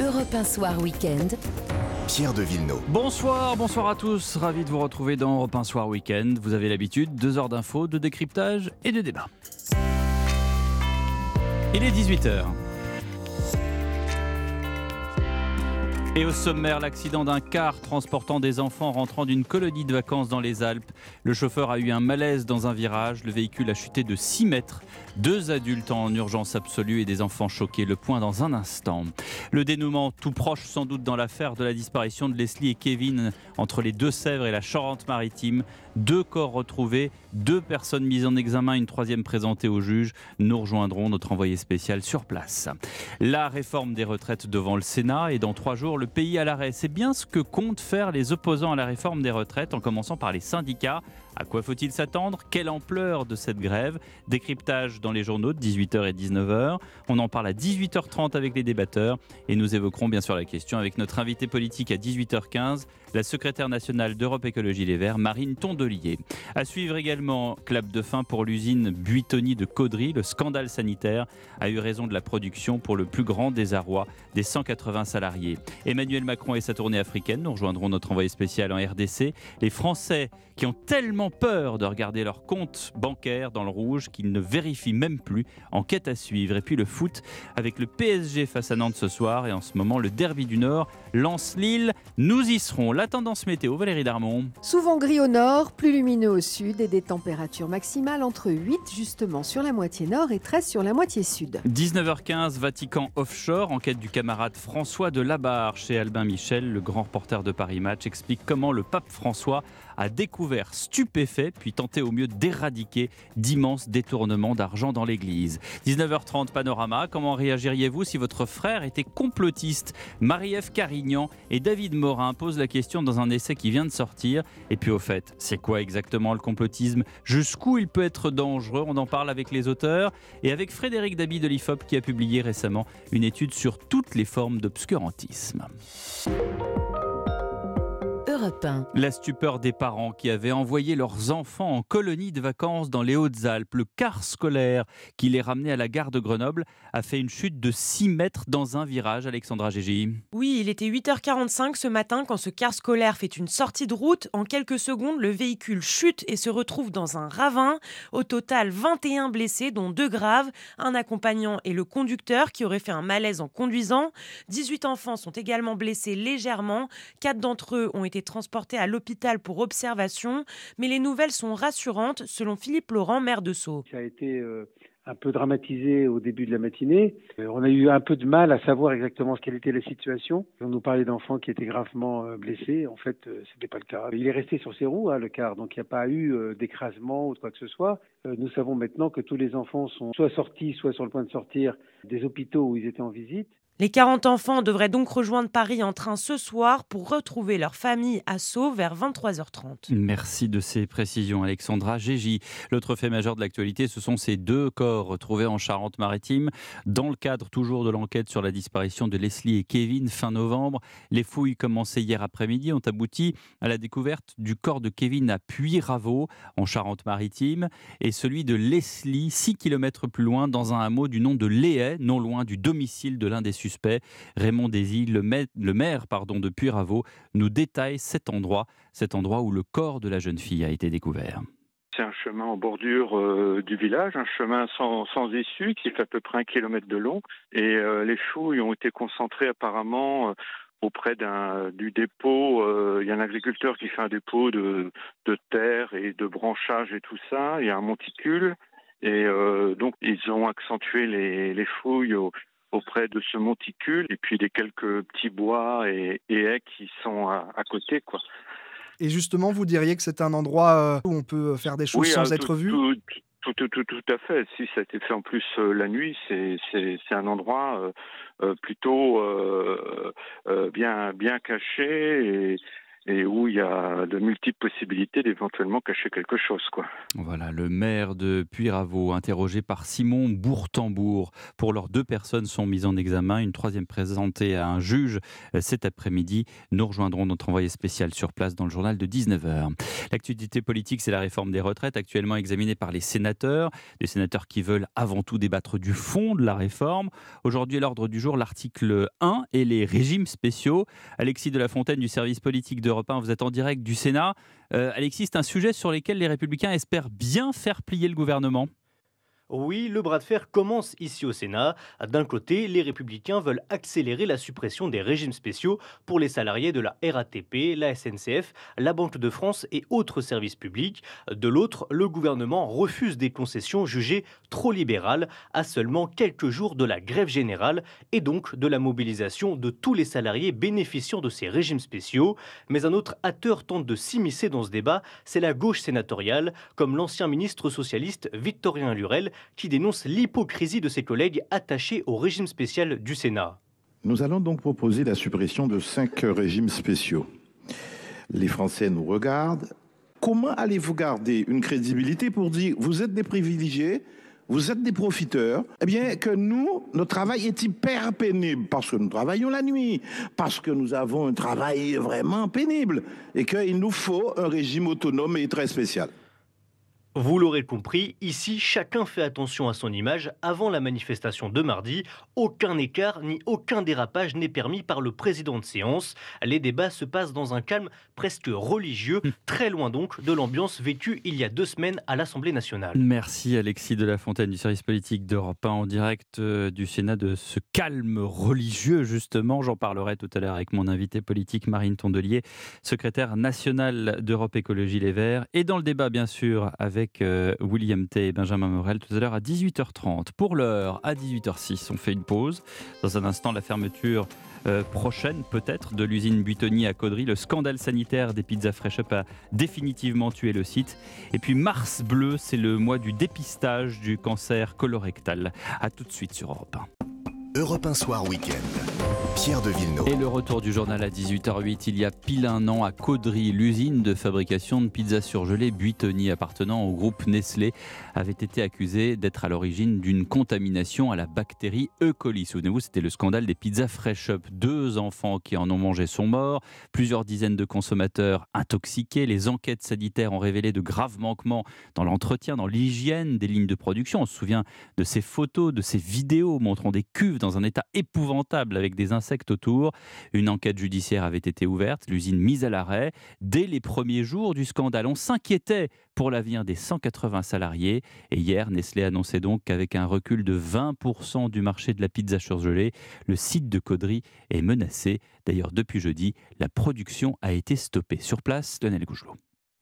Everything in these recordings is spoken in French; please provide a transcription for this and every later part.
Europe 1 Soir Week-end. Pierre de Villeneuve. Bonsoir, bonsoir à tous. Ravi de vous retrouver dans Europe 1 Soir Week-end. Vous avez l'habitude, deux heures d'infos, de décryptage et de débat. Il est 18h. Et au sommaire, l'accident d'un car transportant des enfants rentrant d'une colonie de vacances dans les Alpes. Le chauffeur a eu un malaise dans un virage. Le véhicule a chuté de 6 mètres. Deux adultes en urgence absolue et des enfants choqués. Le point dans un instant. Le dénouement tout proche sans doute dans l'affaire de la disparition de Leslie et Kevin entre les Deux-Sèvres et la Charente-Maritime. Deux corps retrouvés, deux personnes mises en examen, une troisième présentée au juge. Nous rejoindrons notre envoyé spécial sur place. La réforme des retraites devant le Sénat et dans trois jours, le pays à l'arrêt. C'est bien ce que comptent faire les opposants à la réforme des retraites, en commençant par les syndicats. À quoi faut-il s'attendre? Quelle ampleur de cette grève? Décryptage dans les journaux de 18h et 19h. On en parle à 18h30 avec les débatteurs et nous évoquerons bien sûr la question avec notre invité politique à 18h15, la secrétaire nationale d'Europe Écologie Les Verts, Marine Tondelier. À suivre également, clap de fin pour l'usine Buitoni de Caudry. Le scandale sanitaire a eu raison de la production pour le plus grand désarroi des 180 salariés. Emmanuel Macron et sa tournée africaine. Nous rejoindrons notre envoyé spécial en RDC. Les Français qui ont tellement peur de regarder leur compte bancaire dans le rouge qu'ils ne vérifient même plus. Enquête à suivre. Et puis le foot avec le PSG face à Nantes ce soir et en ce moment le Derby du Nord lance Lille. Nous y serons. La tendance météo, Valérie Darmon. Souvent gris au nord, plus lumineux au sud et des températures maximales entre 8 justement sur la moitié nord et 13 sur la moitié sud. 19h15, Vatican Offshore, enquête du camarade François de Labarre chez Albin Michel, le grand reporter de Paris Match, explique comment le pape François a découvert stupéfait puis tenté au mieux d'éradiquer d'immenses détournements d'argent dans l'église. 19h30 Panorama, comment réagiriez-vous si votre frère était complotiste? Marie-Ève Carignan et David Morin posent la question dans un essai qui vient de sortir. Et puis au fait, c'est quoi exactement le complotisme? Jusqu'où il peut être dangereux? On en parle avec les auteurs et avec Frédéric Dabi de l'IFOP qui a publié récemment une étude sur toutes les formes d'obscurantisme. Europe 1. La stupeur des parents qui avaient envoyé leurs enfants en colonie de vacances dans les Hautes-Alpes. Le car scolaire qui les ramenait à la gare de Grenoble a fait une chute de 6 mètres dans un virage, Alexandra Gégy. Oui, il était 8h45 ce matin quand ce car scolaire fait une sortie de route. En quelques secondes, le véhicule chute et se retrouve dans un ravin. Au total, 21 blessés, dont deux graves, un accompagnant et le conducteur qui aurait fait un malaise en conduisant. 18 enfants sont également blessés légèrement. Quatre d'entre eux ont été transportés à l'hôpital pour observation. Mais les nouvelles sont rassurantes, selon Philippe Laurent, maire de Sceaux. Ça a été euh, un peu dramatisé au début de la matinée. Euh, on a eu un peu de mal à savoir exactement quelle était la situation. On nous parlait d'enfants qui étaient gravement euh, blessés. En fait, ce n'était pas le cas. Il est resté sur ses roues, hein, le car, donc il n'y a pas eu d'écrasement ou de quoi que ce soit. Nous savons maintenant que tous les enfants sont soit sortis, soit sur le point de sortir des hôpitaux où ils étaient en visite. Les 40 enfants devraient donc rejoindre Paris en train ce soir pour retrouver leur famille à Sceaux vers 23h30. Merci de ces précisions, Alexandra Gégy. L'autre fait majeur de l'actualité, ce sont ces deux corps retrouvés en Charente-Maritime. Dans le cadre toujours de l'enquête sur la disparition de Leslie et Kevin fin novembre, les fouilles commencées hier après-midi ont abouti à la découverte du corps de Kevin à Puy-Raveau, en Charente-Maritime, et celui de Leslie, 6 km plus loin, dans un hameau du nom de Léhay, non loin du domicile de l'un des Raymond Désy, le maire, le maire pardon, de Puy-Raveau, nous détaille cet endroit, cet endroit où le corps de la jeune fille a été découvert. C'est un chemin en bordure euh, du village, un chemin sans, issue qui fait à peu près un kilomètre de long. Et euh, les fouilles ont été concentrées apparemment euh, auprès du dépôt. Il y a un agriculteur qui fait un dépôt de, terre et de branchage et tout ça. Il y a un monticule. Et donc ils ont accentué les, les fouilles au- auprès de ce monticule et puis des quelques petits bois et, et haies qui sont à, à côté quoi. Et justement, vous diriez que c'est un endroit euh, où on peut faire des choses sans euh, être vu? tout, tout, tout, tout, tout à fait. Si ça a été fait en plus euh, la nuit, c'est un endroit euh, euh, plutôt bien bien caché et et où il y a de multiples possibilités d'éventuellement cacher quelque chose. Quoi. Voilà, le maire de Puyraveau, interrogé par Simon Bourtambourg. Pour leurs deux personnes sont mises en examen, une troisième présentée à un juge euh, cet après-midi. Nous rejoindrons notre envoyé spécial sur place dans le journal de 19h. L'actualité politique, c'est la réforme des retraites, actuellement examinée par les sénateurs, des sénateurs qui veulent avant tout débattre du fond de la réforme. Aujourd'hui, à l'ordre du jour, l'article 1 et les régimes spéciaux. Alexis de la Fontaine du service politique de vous êtes en direct du Sénat. Euh, Alexis, c'est un sujet sur lequel les Républicains espèrent bien faire plier le gouvernement. Oui, le bras de fer commence ici au Sénat. D'un côté, les républicains veulent accélérer la suppression des régimes spéciaux pour les salariés de la RATP, la SNCF, la Banque de France et autres services publics. De l'autre, le gouvernement refuse des concessions jugées trop libérales à seulement quelques jours de la grève générale et donc de la mobilisation de tous les salariés bénéficiant de ces régimes spéciaux. Mais un autre acteur tente de s'immiscer dans ce débat, c'est la gauche sénatoriale, comme l'ancien ministre socialiste Victorien Lurel qui dénonce l'hypocrisie de ses collègues attachés au régime spécial du Sénat. Nous allons donc proposer la suppression de cinq régimes spéciaux. Les Français nous regardent. Comment allez-vous garder une crédibilité pour dire vous êtes des privilégiés, vous êtes des profiteurs, eh bien que nous, notre travail est hyper pénible parce que nous travaillons la nuit, parce que nous avons un travail vraiment pénible et qu'il nous faut un régime autonome et très spécial. Vous l'aurez compris, ici, chacun fait attention à son image avant la manifestation de mardi. Aucun écart ni aucun dérapage n'est permis par le président de séance. Les débats se passent dans un calme presque religieux, hmm. très loin donc de l'ambiance vécue il y a deux semaines à l'Assemblée nationale. Merci Alexis de la Fontaine du service politique d'Europe 1 en direct euh, du Sénat de ce calme religieux justement. J'en parlerai tout à l'heure avec mon invité politique Marine Tondelier, secrétaire nationale d'Europe Écologie Les Verts. Et dans le débat bien sûr avec euh, William T et Benjamin Morel tout à l'heure à 18h30. Pour l'heure, à 18h06, on fait une pause. Dans un instant, la fermeture euh, prochaine, peut-être, de l'usine Buitoni à Caudry. Le scandale sanitaire des pizzas Fresh Up a définitivement tué le site. Et puis, Mars bleu, c'est le mois du dépistage du cancer colorectal. A tout de suite sur Europe 1. Europe 1 Soir Week-end. Pierre de Villeneuve. Et le retour du journal à 18h08, il y a pile un an à Caudry, l'usine de fabrication de pizzas surgelées Buitoni appartenant au groupe Nestlé avait été accusée d'être à l'origine d'une contamination à la bactérie E. coli. Souvenez-vous, c'était le scandale des pizzas Fresh Up. Deux enfants qui en ont mangé sont morts, plusieurs dizaines de consommateurs intoxiqués. Les enquêtes sanitaires ont révélé de graves manquements dans l'entretien, dans l'hygiène des lignes de production. On se souvient de ces photos, de ces vidéos montrant des cuves dans un état épouvantable avec des insectes Une enquête judiciaire avait été ouverte, l'usine mise à l'arrêt. Dès les premiers jours du scandale, on s'inquiétait pour l'avenir des 180 salariés. Et hier, Nestlé annonçait donc qu'avec un recul de 20% du marché de la pizza surgelée, le site de Caudry est menacé. D'ailleurs, depuis jeudi, la production a été stoppée. Sur place, Lionel Gougelot.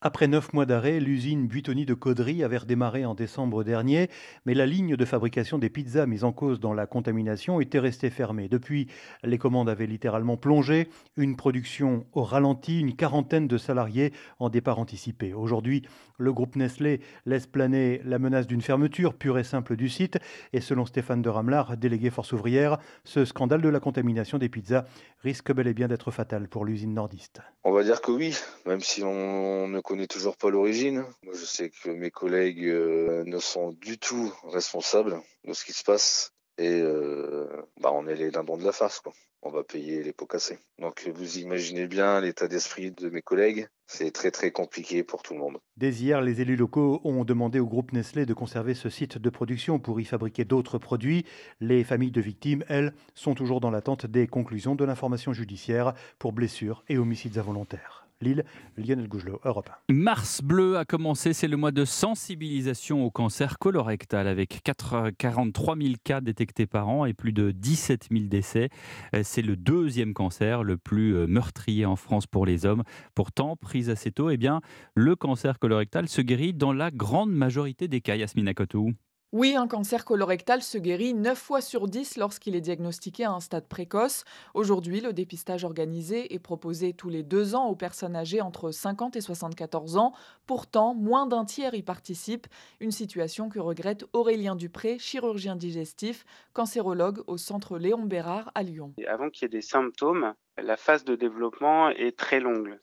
Après neuf mois d'arrêt, l'usine Buitoni de Caudry avait redémarré en décembre dernier, mais la ligne de fabrication des pizzas mise en cause dans la contamination était restée fermée. Depuis, les commandes avaient littéralement plongé, une production au ralenti, une quarantaine de salariés en départ anticipé. Aujourd'hui, le groupe Nestlé laisse planer la menace d'une fermeture pure et simple du site, et selon Stéphane de Ramlar, délégué Force ouvrière, ce scandale de la contamination des pizzas risque bel et bien d'être fatal pour l'usine nordiste. On va dire que oui, même si on ne connaît toujours pas l'origine. Moi, je sais que mes collègues euh, ne sont du tout responsables de ce qui se passe et euh, bah, on est les dindons de la farce. Quoi. On va payer les pots cassés. Donc vous imaginez bien l'état d'esprit de mes collègues. C'est très très compliqué pour tout le monde. Dès hier, les élus locaux ont demandé au groupe Nestlé de conserver ce site de production pour y fabriquer d'autres produits. Les familles de victimes, elles, sont toujours dans l'attente des conclusions de l'information judiciaire pour blessures et homicides involontaires. Lille, Lionel Gougelot, Europe Mars bleu a commencé, c'est le mois de sensibilisation au cancer colorectal avec 43 000 cas détectés par an et plus de 17 000 décès. Euh, c'est le deuxième cancer le plus euh, meurtrier en France pour les hommes. Pourtant, pris assez tôt, eh bien, le cancer colorectal se guérit dans la grande majorité des cas, Yasmina Kotou. Oui, un cancer colorectal se guérit 9 fois sur 10 lorsqu'il est diagnostiqué à un stade précoce. Aujourd'hui, le dépistage organisé est proposé tous les deux ans aux personnes âgées entre 50 et 74 ans. Pourtant, moins d'un tiers y participe, une situation que regrette Aurélien Dupré, chirurgien digestif, cancérologue au centre Léon Bérard à Lyon. Avant qu'il y ait des symptômes, la phase de développement est très longue.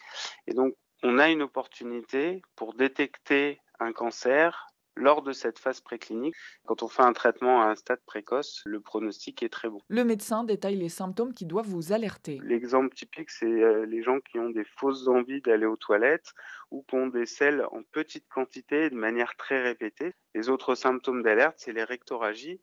Et donc, on a une opportunité pour détecter un cancer lors de cette phase préclinique, quand on fait un traitement à un stade précoce, le pronostic est très bon. Le médecin détaille les symptômes qui doivent vous alerter. L'exemple typique, c'est euh, les gens qui ont des fausses envies d'aller aux toilettes ou qui ont des selles en petite quantité de manière très répétée. Les autres symptômes d'alerte, c'est les rectoragies.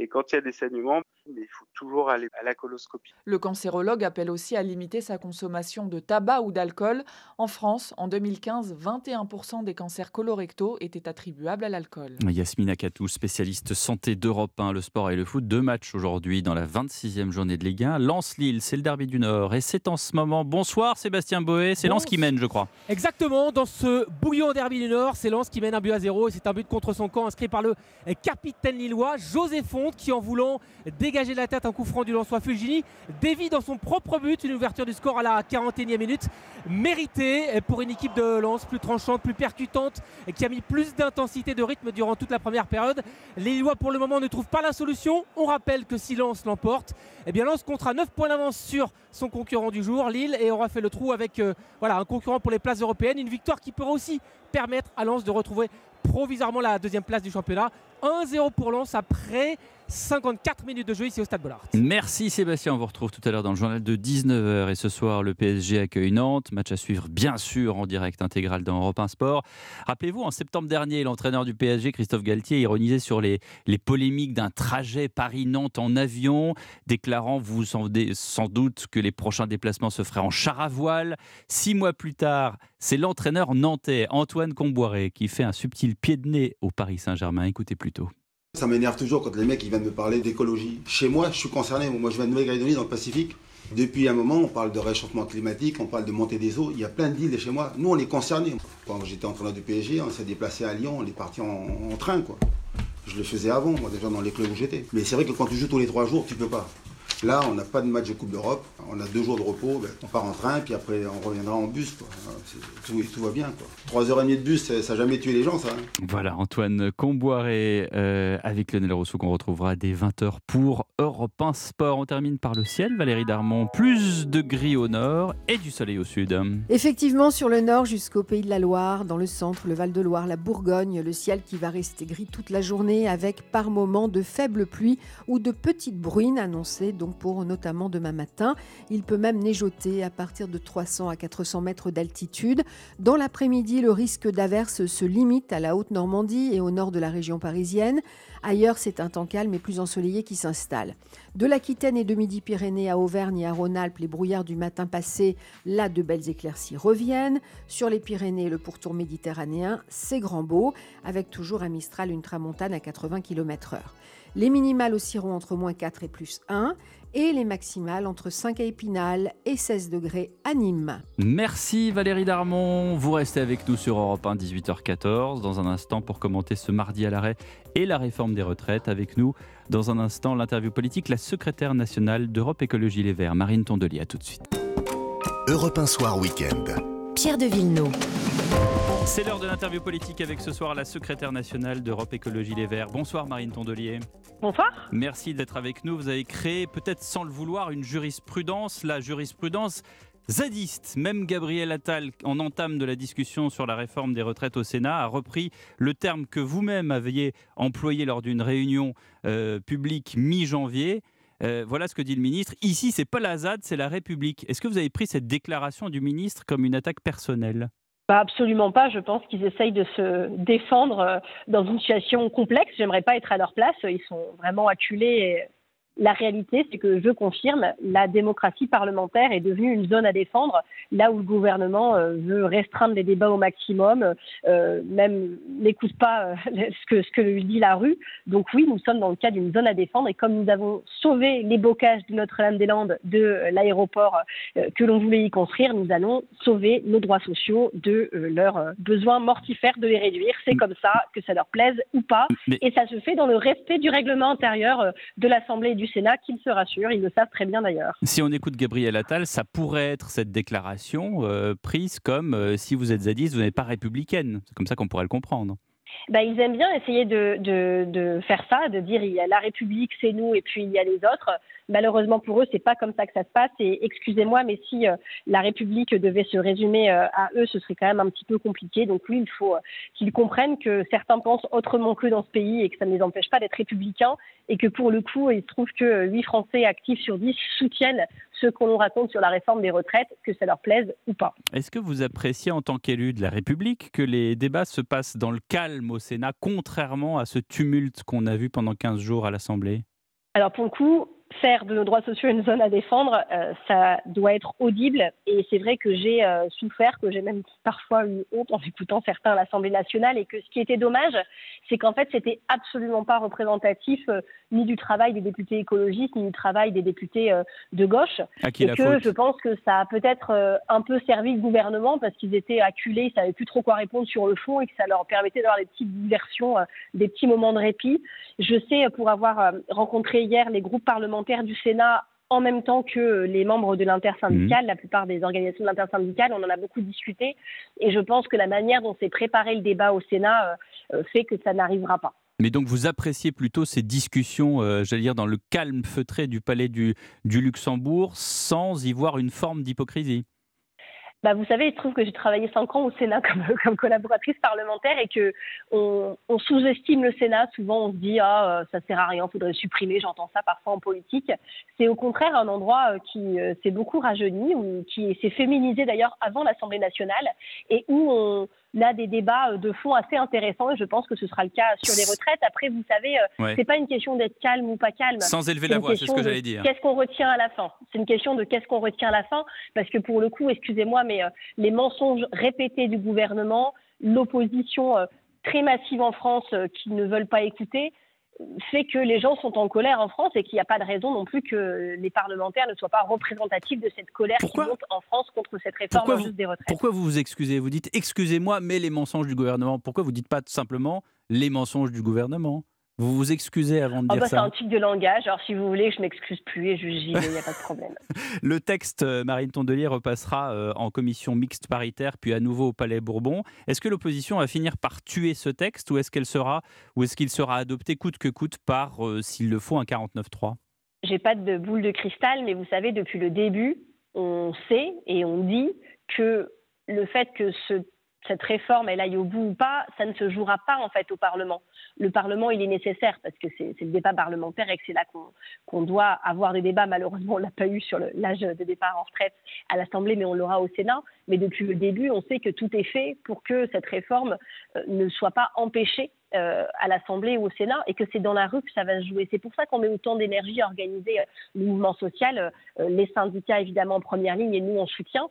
Et quand il y a des saignements, il faut toujours aller à la coloscopie. Le cancérologue appelle aussi à limiter sa consommation de tabac ou d'alcool. En France, en 2015, 21% des cancers colorectaux étaient attribuables à l'alcool. Yasmina Katou, spécialiste santé d'Europe 1, le sport et le foot. Deux matchs aujourd'hui dans la 26e journée de Ligue 1. Lens-Lille, c'est le derby du Nord et c'est en ce moment. Bonsoir Sébastien Boé, c'est Lens qui mène, je crois. Exactement, dans ce bouillon derby du Nord, c'est Lens qui mène un but à zéro et c'est un but contre son camp inscrit par le capitaine lillois José Qui, en voulant dégager la tête un coup franc du Lançois Fulgini, dévie dans son propre but une ouverture du score à la 41e minute, méritée pour une équipe de Lens plus tranchante, plus percutante, et qui a mis plus d'intensité de rythme durant toute la première période. Les Lillois pour le moment ne trouvent pas la solution. On rappelle que si Lens l'emporte, eh bien comptera 9 points d'avance sur son concurrent du jour, Lille, et aura fait le trou avec euh, voilà, un concurrent pour les places européennes. Une victoire qui pourra aussi permettre à Lens de retrouver provisoirement la deuxième place du championnat. 1-0 pour Lens après 54 minutes de jeu ici au Stade Bollard. Merci Sébastien, on vous retrouve tout à l'heure dans le journal de 19h et ce soir le PSG accueille Nantes, match à suivre bien sûr en direct intégral dans Europe 1 Sport. Rappelez-vous, en septembre dernier, l'entraîneur du PSG, Christophe Galtier, ironisait sur les, les polémiques d'un trajet Paris-Nantes en avion, déclarant vous sans, sans doute que les prochains déplacements se feraient en char à voile. Six mois plus tard, c'est l'entraîneur nantais Antoine Comboiré qui fait un subtil pied de nez au Paris Saint-Germain. Écoutez Ça m'énerve toujours quand les mecs ils viennent me parler d'écologie. Chez moi, je suis concerné. Moi, je viens de Nouvelle-Calédonie dans le Pacifique. Depuis un moment, on parle de réchauffement climatique, on parle de montée des eaux. Il y a plein d'îles chez moi. Nous, on est concernés. Quand j'étais entraîneur du PSG, on s'est déplacé à Lyon, on est parti en, train, quoi. Je le faisais avant, moi, déjà dans les clubs où j'étais. Mais c'est vrai que quand tu joues tous les trois jours, tu peux pas. Là, on n'a pas de match de Coupe d'Europe. On a deux jours de repos. Ben, on part en train, puis après, on reviendra en bus. Tout, tout, va bien. Trois heures et demie de bus, ça n'a jamais tué les gens, ça. Hein. Voilà, Antoine Comboiré euh, avec Lionel Rousseau qu'on retrouvera dès 20h pour Europe 1 Sport. On termine par le ciel, Valérie Darmon. Plus de gris au nord et du soleil au sud. Effectivement, sur le nord jusqu'au pays de la Loire, dans le centre, le Val-de-Loire, la Bourgogne, le ciel qui va rester gris toute la journée avec par moments de faibles pluies ou de petites bruines annoncées pour notamment demain matin. Il peut même neigeoter à partir de 300 à 400 mètres d'altitude. Dans l'après-midi, le risque d'averse se limite à la Haute-Normandie et au nord de la région parisienne. Ailleurs, c'est un temps calme et plus ensoleillé qui s'installe. De l'Aquitaine et de Midi-Pyrénées à Auvergne et à Rhône-Alpes, les brouillards du matin passé, là de belles éclaircies reviennent. Sur les Pyrénées, le pourtour méditerranéen, c'est grand beau, avec toujours un Mistral, une tramontane à 80 km/h. Les minimales oscilleront entre moins 4 et plus 1 et les maximales entre 5 à Épinal et 16 degrés à Nîmes. Merci Valérie Darmon. Vous restez avec nous sur Europe 1, 18h14. Dans un instant, pour commenter ce mardi à l'arrêt et la réforme des retraites, avec nous, dans un instant, l'interview politique, la secrétaire nationale d'Europe Écologie Les Verts, Marine Tondelier. À tout de suite. Europe 1 Soir Week-end. Pierre de Villeneuve. C'est l'heure de l'interview politique avec ce soir la secrétaire nationale d'Europe Écologie Les Verts. Bonsoir Marine Tondelier. Bonsoir. Merci d'être avec nous. Vous avez créé, peut-être sans le vouloir, une jurisprudence, la jurisprudence zadiste. Même Gabriel Attal, en entame de la discussion sur la réforme des retraites au Sénat, a repris le terme que vous-même aviez employé lors d'une réunion euh, publique mi-janvier. Euh, voilà ce que dit le ministre. Ici, c'est pas la ZAD, c'est la République. Est-ce que vous avez pris cette déclaration du ministre comme une attaque personnelle? Bah, absolument pas. Je pense qu'ils essayent de se défendre euh, dans une situation complexe. J'aimerais pas être à leur place. Ils sont vraiment acculés La réalité, c'est que je confirme, la démocratie parlementaire est devenue une zone à défendre, là où le gouvernement euh, veut restreindre les débats au maximum, euh, même n'écoute pas euh, ce, que, ce que lui dit la rue. Donc oui, nous sommes dans le cas d'une zone à défendre et comme nous avons sauvé les bocages de Notre-Dame-des-Landes de l'aéroport que l'on voulait y construire, nous allons sauver nos droits sociaux de leur besoin mortifère de les réduire. C'est comme ça, que ça leur plaise ou pas. Et ça se fait dans le respect du règlement intérieur de l'Assemblée et du Sénat, qu'ils se rassurent, ils le savent très bien d'ailleurs. Si on écoute Gabriel Attal, ça pourrait être cette déclaration euh, prise comme euh, si vous êtes zadiste, vous n'êtes pas républicaine. C'est comme ça qu'on pourrait le comprendre. Bah, ils aiment bien essayer de, de, de, faire ça, de dire il y a la République, c'est nous, et puis il y a les autres. Malheureusement pour eux, c'est pas comme ça que ça se passe. Et excusez-moi, mais si euh, la République devait se résumer euh, à eux, ce serait quand même un petit peu compliqué. Donc oui, il faut euh, qu'ils comprennent que certains pensent autrement qu'eux dans ce pays et que ça ne les empêche pas d'être républicains. Et que pour le coup, il se trouve que 8 Français actifs sur 10 soutiennent ce qu'on nous raconte sur la réforme des retraites, que ça leur plaise ou pas. Est-ce que vous appréciez en tant qu'élu de la République que les débats se passent dans le calme au Sénat, contrairement à ce tumulte qu'on a vu pendant 15 jours à l'Assemblée? Alors pour le coup, faire de nos droits sociaux une zone à défendre, euh, ça doit être audible. Et c'est vrai que j'ai euh, souffert, que j'ai même parfois eu honte en écoutant certains à l'Assemblée nationale, et que ce qui était dommage, c'est qu'en fait, c'était absolument pas représentatif euh, ni du travail des députés écologistes, ni du travail des députés de gauche. et que je pense que ça a peut-être un peu servi le gouvernement parce qu'ils étaient acculés, ils savaient plus trop quoi répondre sur le fond, et que ça leur permettait d'avoir des petites diversions, des petits moments de répit. Je sais, pour avoir rencontré hier les groupes parlementaires du Sénat en même temps que les membres de l'intersyndicale, mmh. la plupart des organisations de l'intersyndicale, on en a beaucoup discuté. Et je pense que la manière dont s'est préparé le débat au Sénat euh, euh, fait que ça n'arrivera pas. Mais donc vous appréciez plutôt ces discussions, euh, j'allais dire, dans le calme feutré du palais du, du Luxembourg, sans y voir une forme d'hypocrisie? Bah, vous savez, il se trouve que j'ai travaillé cinq ans au Sénat comme, comme collaboratrice parlementaire et que on, on sous-estime le Sénat. Souvent, on se dit ah euh, ça sert à rien, faudrait supprimer. J'entends ça parfois en politique. C'est au contraire un endroit euh, qui euh, s'est beaucoup rajeuni ou qui s'est féminisé d'ailleurs avant l'Assemblée nationale et où on a des débats de fond assez intéressants et je pense que ce sera le cas sur les retraites. Après, vous savez, c'est pas une question d'être calme ou pas calme. Sans élever la voix, c'est ce que j'allais dire. Qu'est-ce qu'on retient à la fin C'est une question de qu'est-ce qu'on retient à la fin parce que pour le coup, excusez-moi, mais euh, les mensonges répétés du gouvernement, l'opposition euh, très massive en France euh, qui ne veulent pas écouter, fait que les gens sont en colère en France et qu'il n'y a pas de raison non plus que les parlementaires ne soient pas représentatifs de cette colère qui monte en France contre cette réforme des retraites. Pourquoi vous vous excusez Vous dites excusez-moi, mais les mensonges du gouvernement. Pourquoi vous ne dites pas tout simplement les mensonges du gouvernement? Vous vous excusez avant de oh dire bah ça C'est un tic de langage. Alors, si vous voulez, je m'excuse plus et je j'y il n'y a pas de problème. le texte, euh, Marine Tondelier, repassera euh, en commission mixte paritaire, puis à nouveau au Palais Bourbon. Est-ce que l'opposition va finir par tuer ce texte ou est-ce qu'elle sera, ou est-ce qu'il sera adopté coûte que coûte par, euh, s'il le faut, un 49-3 J'ai pas de boule de cristal, mais vous savez, depuis le début, on sait et on dit que le fait que ce cette réforme elle aille au bout ou pas, ça ne se jouera pas en fait au Parlement. Le Parlement, il est nécessaire parce que c'est le débat parlementaire et que c'est là qu'on doit avoir des débats. Malheureusement, on l'a pas eu sur l'âge de départ en retraite à l'Assemblée, mais on l'aura au Sénat. Mais depuis le début, on sait que tout est fait pour que cette réforme euh, ne soit pas empêchée euh, à l'Assemblée ou au Sénat et que c'est dans la rue que ça va se jouer. C'est pour ça qu'on met autant d'énergie à organiser euh, le mouvement social, les syndicats évidemment en première ligne et nous en soutien.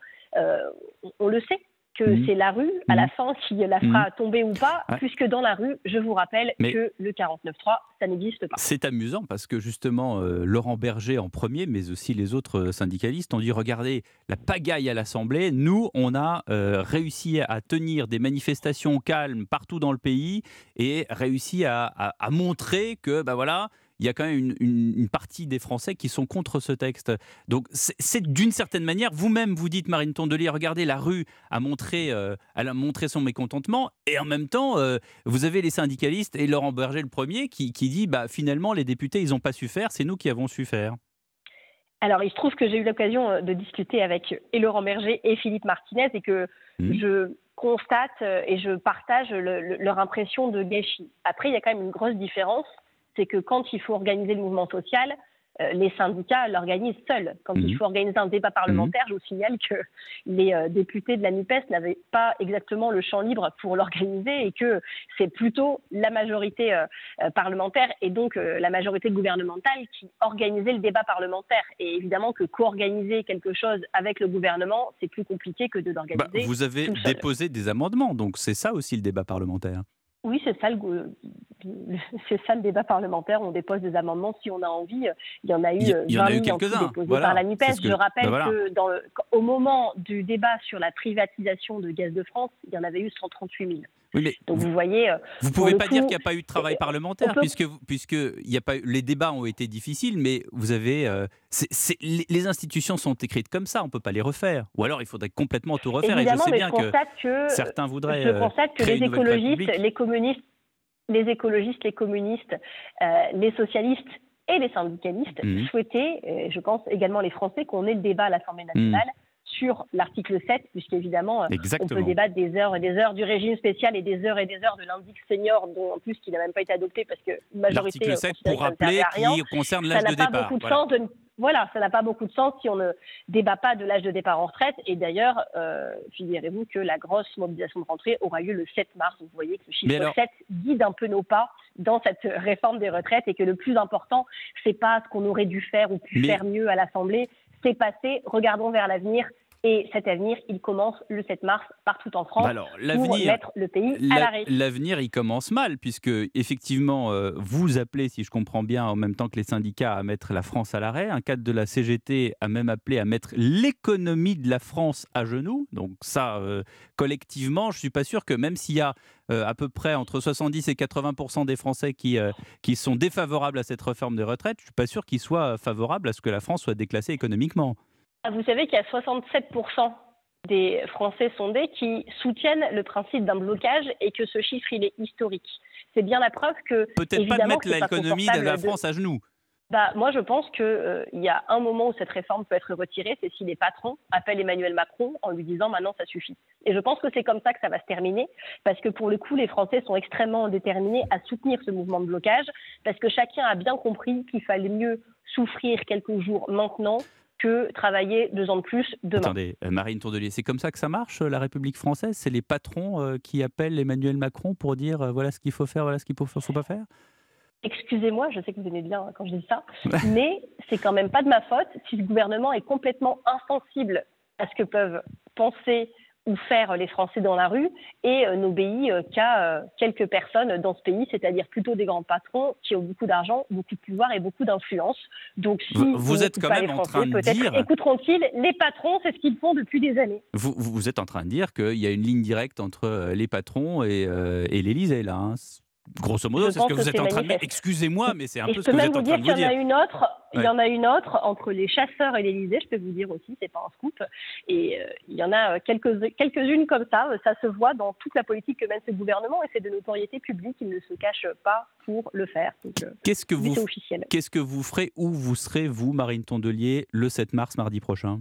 on le sait, que mmh. c'est la rue, à la mmh. fin, qui la fera mmh. tomber ou pas, puisque dans la rue, je vous rappelle que le 49.3, ça n'existe pas. C'est amusant parce que justement, euh, Laurent Berger en premier, mais aussi les autres syndicalistes ont dit regardez la pagaille à l'Assemblée, nous, on a euh, réussi à tenir des manifestations calmes partout dans le pays et réussi à, à montrer que, ben voilà, il y a quand même une, partie des Français qui sont contre ce texte. Donc c'est d'une certaine manière, vous-même vous dites, Marine Tondelier, regardez, la rue a montré, euh, elle a montré son mécontentement, et en même temps, euh, vous avez les syndicalistes et Laurent Berger le premier qui, dit, bah, finalement, les députés, ils n'ont pas su faire, c'est nous qui avons su faire. Alors, il se trouve que j'ai eu l'occasion euh, de discuter avec et Laurent Berger et Philippe Martinez et que mmh. je constate et je partage leur impression de gâchis. Après, il y a quand même une grosse différence c'est que quand il faut organiser le mouvement social, euh, les syndicats l'organisent seuls. Quand il Mhm. faut organiser un débat parlementaire, je vous signale que les euh, députés de la NUPES n'avaient pas exactement le champ libre pour l'organiser et que c'est plutôt la majorité euh, parlementaire et donc la majorité gouvernementale qui organisait le débat parlementaire. Et évidemment que co-organiser quelque chose avec le gouvernement, c'est plus compliqué que de Bah, l'organiser. vous avez déposé des amendements, donc c'est ça aussi le débat parlementaire. Oui, c'est ça, le, ça le débat parlementaire. On dépose des amendements si on a envie. Il y en a eu Il y- il y en a 20 eu 000 en tout quelques-uns, déposés voilà. par la NUPES. Que- Je rappelle ben voilà. que dans le- au moment du débat sur la privatisation de Gaz de France, il y en avait eu 138 000. Oui, mais Donc vous voyez. euh, Vous pouvez pas dire qu'il n'y a pas eu de travail parlementaire, peut- puisque, vous- puisque il y a pas eu- les débats ont été difficiles, mais vous avez. euh, les, les institutions sont écrites comme ça, on ne peut pas les refaire. Ou alors il faudrait complètement tout refaire. Évidemment, et je sais mais bien je constate que, certains voudraient. je euh, constate que créer les écologistes, les communistes, les écologistes, les communistes, euh, les socialistes et les syndicalistes Mhm. souhaitaient, je pense également les Français, qu'on ait le débat à l'Assemblée nationale. Sur l'article 7, puisqu'évidemment, euh, on peut débattre des heures et des heures du régime spécial et des heures et des heures de l'indice senior, dont en plus qui n'a même pas été adopté parce que majorité L'article euh, 7, considérait pour rappeler, qui concerne Ça l'âge n'a de pas départ. beaucoup de Voilà. sens de ne- voilà, ça n'a pas beaucoup de sens si on ne débat pas de l'âge de départ en retraite. Et d'ailleurs, euh, figurez-vous que la grosse mobilisation de rentrée aura lieu le 7 mars. Vous voyez que le chiffre alors- 7 guide un peu nos pas dans cette réforme des retraites et que le plus important, c'est pas ce qu'on aurait dû faire ou pu Mais- faire mieux à l'Assemblée, c'est passé. Regardons vers l'avenir. Et cet avenir, il commence le 7 mars partout en France Bah alors, pour mettre le pays à La- l'arrêt. L'avenir, il commence mal, puisque effectivement, euh, vous appelez, si je comprends bien, en même temps que les syndicats, à mettre la France à l'arrêt. Un cadre de la CGT a même appelé à mettre l'économie de la France à genoux. Donc ça, euh, collectivement, je suis pas sûr que même s'il y a euh, à peu près entre 70 et 80 des Français qui, qui sont défavorables à cette réforme des retraites, je suis pas sûr qu'ils soient favorables à ce que la France soit déclassée économiquement. Vous savez qu'il y a 67% des Français sondés qui soutiennent le principe d'un blocage et que ce chiffre, il est historique. C'est bien la preuve que. Peut-être pas de mettre l'économie de la France à genoux. Bah, moi, je pense qu'il y a un moment où cette réforme peut être retirée, c'est si les patrons appellent Emmanuel Macron en lui disant maintenant ça suffit. Et je pense que c'est comme ça que ça va se terminer, parce que pour le coup, les Français sont extrêmement déterminés à soutenir ce mouvement de blocage, parce que chacun a bien compris qu'il fallait mieux souffrir quelques jours maintenant que travailler deux ans de plus demain. Attendez, euh, Marine Tourdelier, c'est comme ça que ça marche, euh, la République française? C'est les patrons euh, qui appellent Emmanuel Macron pour dire voilà ce qu'il faut faire, voilà ce qu'il ne faut, faut pas faire? Excusez-moi, je sais que vous aimez bien quand je dis ça, mais c'est quand même pas de ma faute si le gouvernement est complètement insensible à ce que peuvent penser ou faire les Français dans la rue et euh, n'obéit euh, qu'à euh, quelques personnes dans ce pays, c'est-à-dire plutôt des grands patrons qui ont beaucoup d'argent, beaucoup de pouvoir et beaucoup d'influence. Donc si Vous- vous êtes quand même les en Français, train de peut-être dire- écouteront-ils les patrons, c'est ce qu'ils font depuis des années. vous, êtes en train de dire qu'il y a une ligne directe entre les patrons et, euh, et l'Élysée, là. hein. Grosso modo, Je c'est ce que vous êtes en train de dire. Excusez-moi, mais c'est un Et peu je ce peux que vous même êtes vous en dire train de qu'il y vous en a dire. une autre. Il y en a une autre entre les chasseurs et l'Élysée. Je peux vous dire aussi, c'est pas un scoop. Et euh, il y en a euh, quelques quelques-unes comme ça. Euh, Ça se voit dans toute la politique que mène ce gouvernement et c'est de notoriété publique. Il ne se cache pas pour le faire. Qu'est-ce que vous. Qu'est-ce que vous ferez où vous serez, vous, Marine Tondelier, le 7 mars, mardi prochain?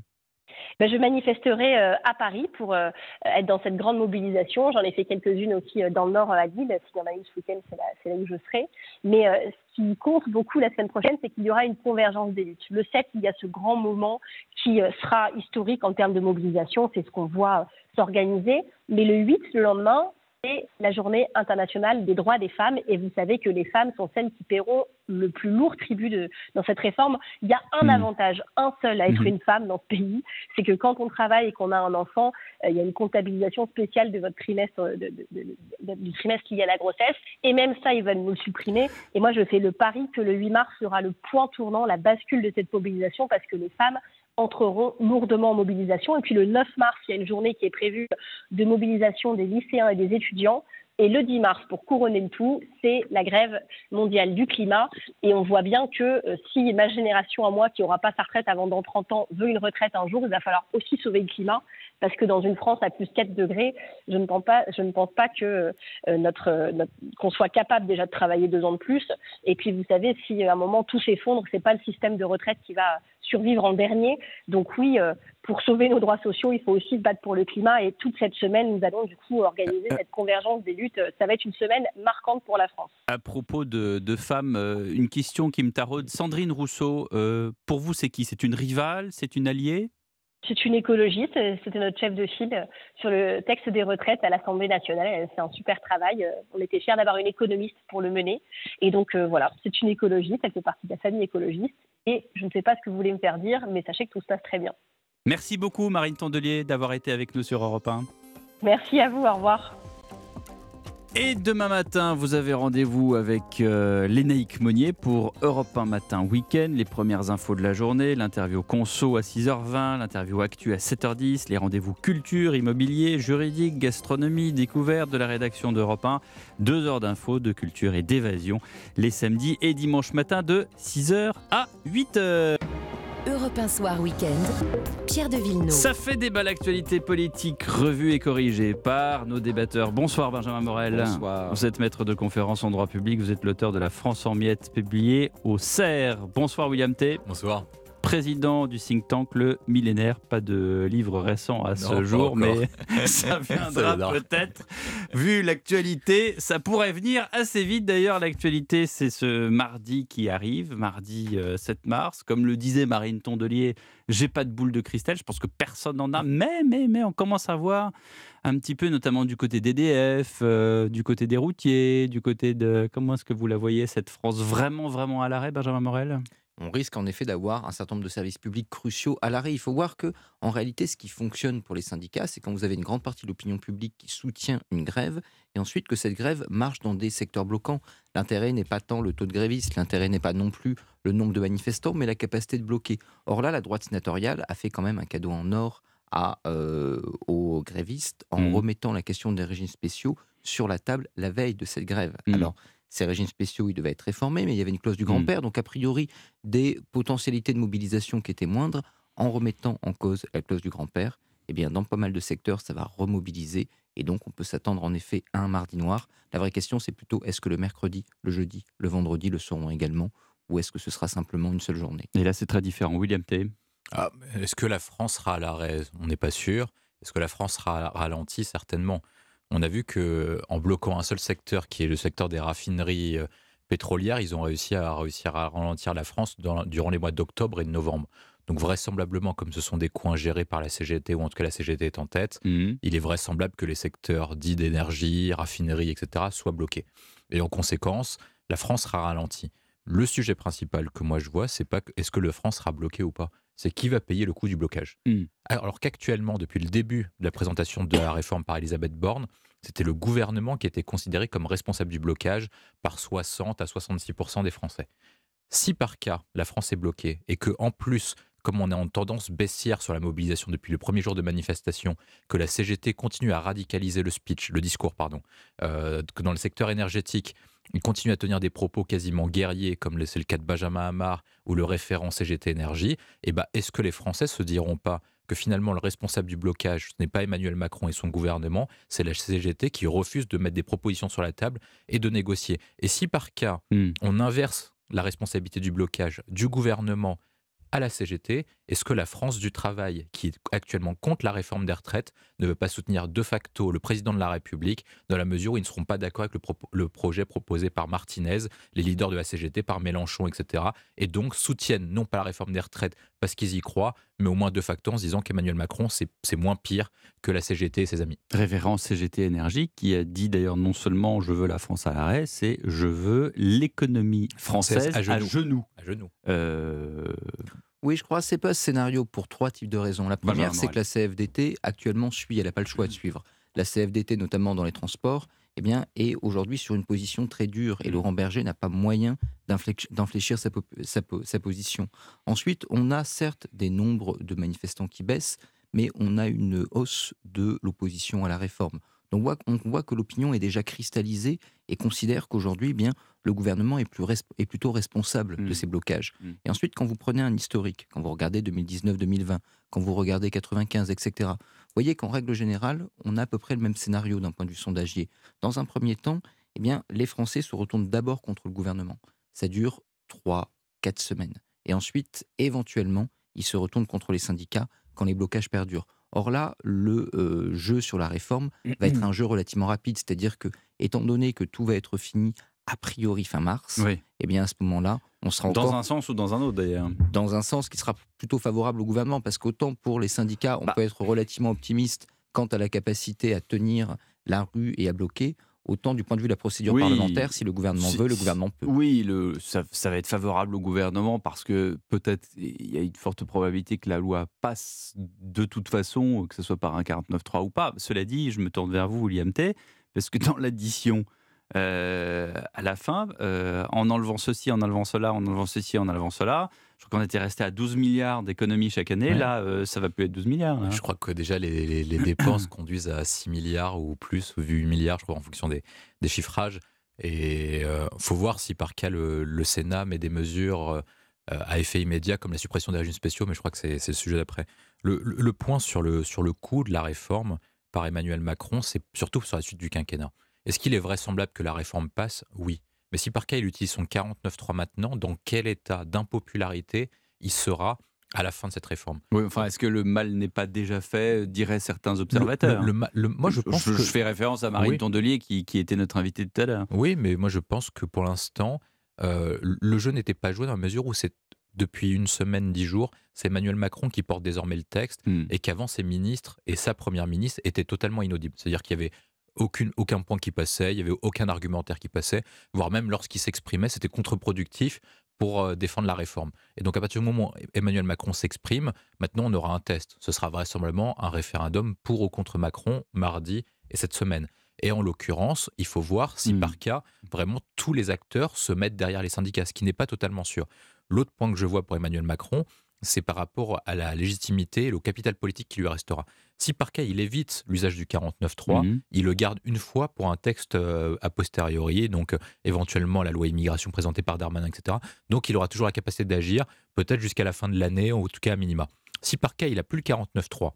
Ben, je manifesterai euh, à Paris pour euh, être dans cette grande mobilisation. J'en ai fait quelques-unes aussi euh, dans le Nord, à Lille. S'il y en a une ce week-end, c'est là, là où je serai. Mais ce qui compte beaucoup la semaine prochaine, c'est qu'il y aura une convergence des luttes. Le 7, il y a ce grand moment qui sera historique en termes de mobilisation. C'est ce qu'on voit s'organiser. Mais le 8, le lendemain, c'est la journée internationale des droits des femmes. Et vous savez que les femmes sont celles qui paieront le plus lourd tribut de, dans cette réforme. Il y a un Mhm. avantage, un seul à être Mhm. une femme dans ce pays, c'est que quand on travaille et qu'on a un enfant, euh, il y a une comptabilisation spéciale de votre trimestre, euh, de- de- du trimestre lié à la grossesse. Et même ça, ils veulent nous le supprimer. Et moi, je fais le pari que le 8 mars sera le point tournant, la bascule de cette mobilisation, parce que les femmes entreront lourdement en mobilisation. Et puis le 9 mars, il y a une journée qui est prévue de mobilisation des lycéens et des étudiants. Et le 10 mars, pour couronner le tout, c'est la grève mondiale du climat. Et on voit bien que euh, si ma génération à moi, qui n'aura pas sa retraite avant dans 30 ans, veut une retraite un jour, il va falloir aussi sauver le climat. Parce que dans une France à plus 4 degrés, je ne pense pas, je ne pense pas que euh, notre, euh, notre- qu'on soit capable déjà de travailler deux ans de plus. Et puis vous savez, si à un moment tout s'effondre, c'est pas le système de retraite qui va survivre en dernier. Donc oui, euh, pour sauver nos droits sociaux, il faut aussi se battre pour le climat. Et toute cette semaine, nous allons du coup organiser cette convergence des luttes but, ça va être une semaine marquante pour la France. À propos de, de femmes, une question qui me taraude. Sandrine Rousseau, pour vous, c'est qui? C'est une rivale? C'est une alliée? C'est une écologiste, c'était notre chef de file sur le texte des retraites à l'Assemblée nationale. Fait un super travail. On était fiers d'avoir une économiste pour le mener. Et donc voilà, c'est une écologiste, elle fait partie de la famille écologiste. Et je ne sais pas ce que vous voulez me faire dire, mais sachez que tout se passe très bien. Merci beaucoup Marine Tondelier d'avoir été avec nous sur Europe 1. Merci à vous, au revoir. Et demain matin, vous avez rendez-vous avec euh, Lénaïque Monnier pour Europe 1 Matin Week-end. Les premières infos de la journée, l'interview conso à 6h20, l'interview actu à 7h10, les rendez-vous culture, immobilier, juridique, gastronomie, découverte de la rédaction d'Europe 1. Deux heures d'infos, de culture et d'évasion les samedis et dimanches matin de 6h à 8h. Europe 1 Soir Week-end, Pierre de Villeneuve. Ça fait débat l'actualité politique revue et corrigée par nos débatteurs. Bonsoir Benjamin Morel. Bonsoir. Vous êtes maître de conférence en droit public, vous êtes l'auteur de La France en miettes publiée au CERF. Bonsoir William T. Bonsoir président du think tank Le Millénaire. Pas de livre récent à ce jour, mais ça viendra peut-être. Vu l'actualité, ça pourrait venir assez vite. D'ailleurs, l'actualité, c'est ce mardi qui arrive, mardi 7 euh, mars. Comme le disait Marine Tondelier, j'ai pas de boule de cristal. Je pense que personne n'en a. Mais, mais, mais, on commence à voir un petit peu, notamment du côté d'EDF, euh, du côté des routiers, du côté de. Comment est-ce que vous la voyez, cette France vraiment, vraiment à l'arrêt, Benjamin Morel? On risque en effet d'avoir un certain nombre de services publics cruciaux à l'arrêt. Il faut voir que, en réalité, ce qui fonctionne pour les syndicats, c'est quand vous avez une grande partie de l'opinion publique qui soutient une grève, et ensuite que cette grève marche dans des secteurs bloquants. L'intérêt n'est pas tant le taux de grévistes, l'intérêt n'est pas non plus le nombre de manifestants, mais la capacité de bloquer. Or là, la droite sénatoriale a fait quand même un cadeau en or à, euh, aux grévistes en mmh. remettant la question des régimes spéciaux sur la table la veille de cette grève. Mmh. Alors, ces régimes spéciaux, ils devaient être réformés, mais il y avait une clause du mmh. grand-père, donc a priori des potentialités de mobilisation qui étaient moindres, en remettant en cause la clause du grand-père, eh bien dans pas mal de secteurs, ça va remobiliser, et donc on peut s'attendre en effet à un mardi noir. La vraie question, c'est plutôt est-ce que le mercredi, le jeudi, le vendredi le seront également, ou est-ce que ce sera simplement une seule journée? Et là, c'est très différent. William T. Ah, est-ce que la France sera à l'arrêt On n'est pas sûr. Est-ce que la France sera ralentie? Certainement on a vu que en bloquant un seul secteur, qui est le secteur des raffineries euh, pétrolières, ils ont réussi à réussir à ralentir la France durant les mois d'octobre et de novembre. Donc vraisemblablement, comme ce sont des coins gérés par la CGT, ou en tout cas la CGT est en tête, mmh. il est vraisemblable que les secteurs dits d'énergie, raffinerie, etc., soient bloqués. Et en conséquence, la France sera ralentie. Le sujet principal que moi je vois, c'est pas est-ce que le France sera bloqué ou pas? C'est qui va payer le coût du blocage. Hmm. Alors, qu'actuellement, depuis le début de la présentation de la réforme par Elisabeth Borne, c'était le gouvernement qui était considéré comme responsable du blocage par 60 à 66% des Français. Si par cas la France est bloquée et que en plus comme on est en tendance baissière sur la mobilisation depuis le premier jour de manifestation, que la CGT continue à radicaliser le speech, le discours, pardon, euh, que dans le secteur énergétique, il continue à tenir des propos quasiment guerriers, comme c'est le cas de Benjamin Hamar ou le référent CGT Énergie, et eh ben, est-ce que les Français se diront pas que finalement le responsable du blocage, ce n'est pas Emmanuel Macron et son gouvernement, c'est la CGT qui refuse de mettre des propositions sur la table et de négocier? Et si par cas, hmm. on inverse la responsabilité du blocage du gouvernement à la CGT Est-ce que la France du travail, qui est actuellement contre la réforme des retraites, ne veut pas soutenir de facto le président de la République dans la mesure où ils ne seront pas d'accord avec le, le, projet proposé par Martinez, les leaders de la CGT, par Mélenchon, etc. Et donc soutiennent non pas la réforme des retraites parce qu'ils y croient, mais au moins de facto en se disant qu'Emmanuel Macron, c'est moins pire que la CGT et ses amis. Référence CGT Énergie, qui a dit d'ailleurs non seulement je veux la France à l'arrêt, c'est je veux l'économie française à genoux. À genoux. Euh, oui, je crois que c'est pas ce scénario pour trois types de raisons. La première, c'est que la CFDT actuellement suit, elle n'a pas le choix de suivre. La CFDT, notamment dans les transports, eh bien, est aujourd'hui sur une position très dure et Laurent Berger n'a pas moyen d'infléchir sa, sa, position. Ensuite, on a certes des nombres de manifestants qui baissent, mais on a une hausse de l'opposition à la réforme. Donc on voit, que l'opinion est déjà cristallisée et considère qu'aujourd'hui, eh bien, le gouvernement est, plus est, plutôt responsable de mmh. ces blocages. Mmh. Et ensuite, quand vous prenez un historique, quand vous regardez 2019-2020, quand vous regardez 95, etc., vous voyez qu'en règle générale, on a à peu près le même scénario d'un point de vue sondagier. Dans un premier temps, eh bien, les Français se retournent d'abord contre le gouvernement. Ça dure 3, 4 semaines. Et ensuite, éventuellement, ils se retournent contre les syndicats quand les blocages perdurent. Or là, le euh, jeu sur la réforme va être un jeu relativement rapide, c'est-à-dire que étant donné que tout va être fini a priori fin mars, Oui. eh bien à ce moment-là, on sera Dans encore un sens ou dans un autre d'ailleurs. dans un sens qui sera plutôt favorable au gouvernement, parce qu'autant pour les syndicats, Bah. on peut être relativement optimiste quant à la capacité à tenir la rue et à bloquer, autant du point de vue de la procédure Oui. parlementaire, si le gouvernement veut, le gouvernement peut. Oui, le, ça, ça va être favorable au gouvernement parce que peut-être il y a une forte probabilité que la loi passe de toute façon, que ce soit par un 49.3 ou pas. Cela dit, je me tourne vers vous, William T, parce que dans l'addition, euh, à la fin, euh, en enlevant ceci, en enlevant cela, en enlevant ceci, en enlevant cela, je crois qu'on était resté à 12 milliards d'économies chaque année. Ouais. Là, euh, ça va plus être 12 milliards. Je crois que déjà les, les- les dépenses conduisent à 6 milliards ou plus, ou 8 milliards, je crois, en fonction des, des chiffrages. Et il faut voir si par cas le, le Sénat met des mesures euh, à effet immédiat, comme la suppression des régimes spéciaux, mais je crois que c'est c'est le sujet d'après. Le, le- le point sur le, sur le coût de la réforme par Emmanuel Macron, c'est surtout sur la suite du quinquennat. Est-ce qu'il est vraisemblable que la réforme passe? Oui. Mais si par cas il utilise son 49.3 maintenant, dans quel état d'impopularité il sera à la fin de cette réforme? Oui, enfin, est-ce que le mal n'est pas déjà fait, diraient certains observateurs le ma- le- moi, je pense je, que- fais référence à Marine Oui. Tondelier qui, qui était notre invitée tout à l'heure. Oui, mais moi je pense que pour l'instant, euh, le jeu n'était pas joué dans la mesure où c'est depuis une semaine, dix jours, c'est Emmanuel Macron qui porte désormais le texte Hmm. et qu'avant ses ministres et sa première ministre étaient totalement inaudibles. C'est-à-dire qu'il y avait aucune, aucun point qui passait, il y avait aucun argumentaire qui passait, voire même lorsqu'il s'exprimait, c'était contre-productif pour euh, défendre la réforme. Et donc à partir du moment où Emmanuel Macron s'exprime, maintenant on aura un test. Ce sera vraisemblablement un référendum pour ou contre Macron mardi et cette semaine. Et en l'occurrence, il faut voir si par cas, vraiment tous les acteurs se mettent derrière les syndicats, ce qui n'est pas totalement sûr. L'autre point que je vois pour Emmanuel Macron, c'est par rapport à la légitimité et au capital politique qui lui restera. Si par cas il évite l'usage du 49.3, Mhm. il le garde une fois pour un texte euh, a posteriori, donc euh, éventuellement la loi immigration présentée par Darmanin, etc. Donc il aura toujours la capacité d'agir, peut-être jusqu'à la fin de l'année, ou en tout cas à minima. Si par cas il n'a plus le 49.3,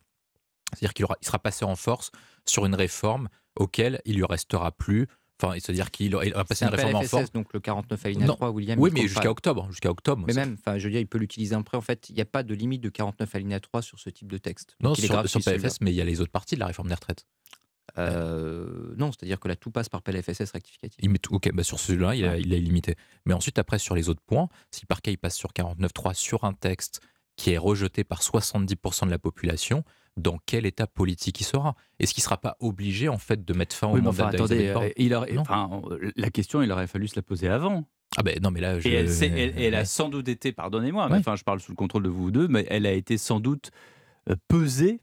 c'est-à-dire qu'il il sera passé en force sur une réforme auquel il lui restera plus. Enfin, c'est-à-dire qu'il C'est une un réforme en PLFSS, force. donc le 49 alinéa Non. 3, William. Oui, mais jusqu'à octobre. Jusqu'à octobre. Mais même, enfin, je veux dire, il peut l'utiliser après. En fait, il n'y a pas de limite de 49 alinéa 3 sur ce type de texte. Non, sur, grave sur. PFS, mais il y a les autres parties de la réforme des retraites. Euh, non, c'est-à-dire que là, tout passe par PLFSS rectificatif. Il met tout- ok, bah sur celui-là, il est limité. Mais ensuite, après, sur les autres points, si par cas il passe sur 49.3 sur un texte qui est rejeté par 70% de la population, dans quel état politique il sera Est-ce qu'il ne sera pas obligé, en fait, de mettre fin au Oui, mandat enfin, attendez, euh, il aurait- Non. enfin, la question, il aurait fallu se la poser avant. Ah ben non, mais là, je... Et elle, elle- elle a sans doute été, pardonnez-moi, enfin, je parle sous le contrôle de vous deux, mais elle a été sans doute euh, pesée,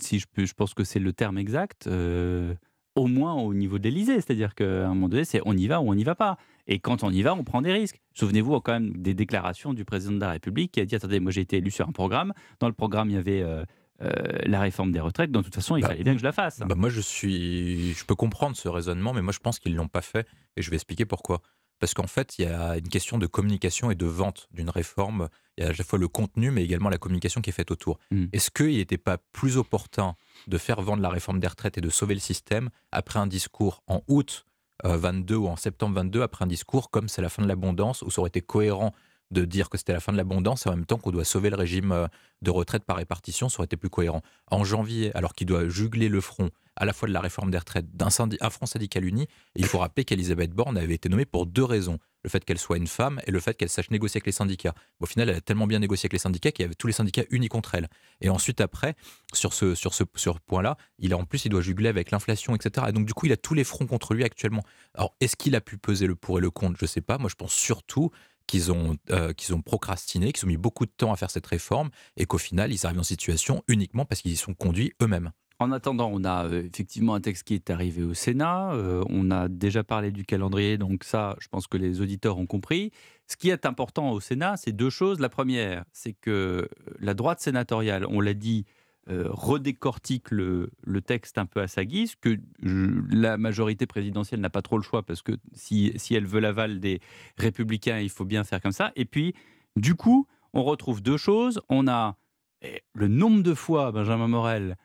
si je peux, je pense que c'est le terme exact, euh, au moins au niveau de l'Élysée. C'est-à-dire qu'à un moment donné, c'est on y va ou on n'y va pas. Et quand on y va, on prend des risques. Souvenez-vous quand même des déclarations du président de la République qui a dit attendez, moi j'ai été élu sur un programme. Dans le programme, il y avait euh, euh, la réforme des retraites. De toute façon, il Bah, fallait bien que je la fasse. Bah moi, je suis, je peux comprendre ce raisonnement, mais moi, je pense qu'ils l'ont pas fait, et je vais expliquer pourquoi. Parce qu'en fait, il y a une question de communication et de vente d'une réforme. Il y a à la fois le contenu, mais également la communication qui est faite autour. Mm. Est-ce qu'il n'était pas plus opportun de faire vendre la réforme des retraites et de sauver le système après un discours en août euh, 22 ou en septembre 22, après un discours comme c'est la fin de l'abondance, où ça aurait été cohérent de dire que c'était la fin de l'abondance et en même temps qu'on doit sauver le régime euh, de retraite par répartition, ça aurait été plus cohérent. En janvier, alors qu'il doit jugler le front à la fois de la réforme des retraites d'un front syndical uni, il faut rappeler qu'Elisabeth Borne avait été nommée pour deux raisons. Le fait qu'elle soit une femme et le fait qu'elle sache négocier avec les syndicats. Au final, elle a tellement bien négocié avec les syndicats qu'il y avait tous les syndicats unis contre elle. Et ensuite, après, sur ce, sur ce sur point-là, il a en plus, il doit jugler avec l'inflation, etc. Et donc, du coup, il a tous les fronts contre lui actuellement. Alors, est-ce qu'il a pu peser le pour et le contre? Je sais pas. Moi, je pense surtout qu'ils ont, euh, qu'ils ont procrastiné, qu'ils ont mis beaucoup de temps à faire cette réforme et qu'au final, ils arrivent en situation uniquement parce qu'ils y sont conduits eux-mêmes. En attendant, on a euh, effectivement un texte qui est arrivé au Sénat. euh, on a déjà parlé du calendrier, donc ça, je pense que les auditeurs ont compris. Ce qui est important au Sénat, c'est deux choses. La première, c'est que la droite sénatoriale, on l'a dit, euh, redécortique le, texte un peu à sa guise, que la majorité présidentielle n'a pas trop le choix, parce que si, si elle veut l'aval des républicains, il faut bien faire comme ça. Et puis, du coup, on retrouve deux choses. On a eh, le nombre de fois, Benjamin Morel,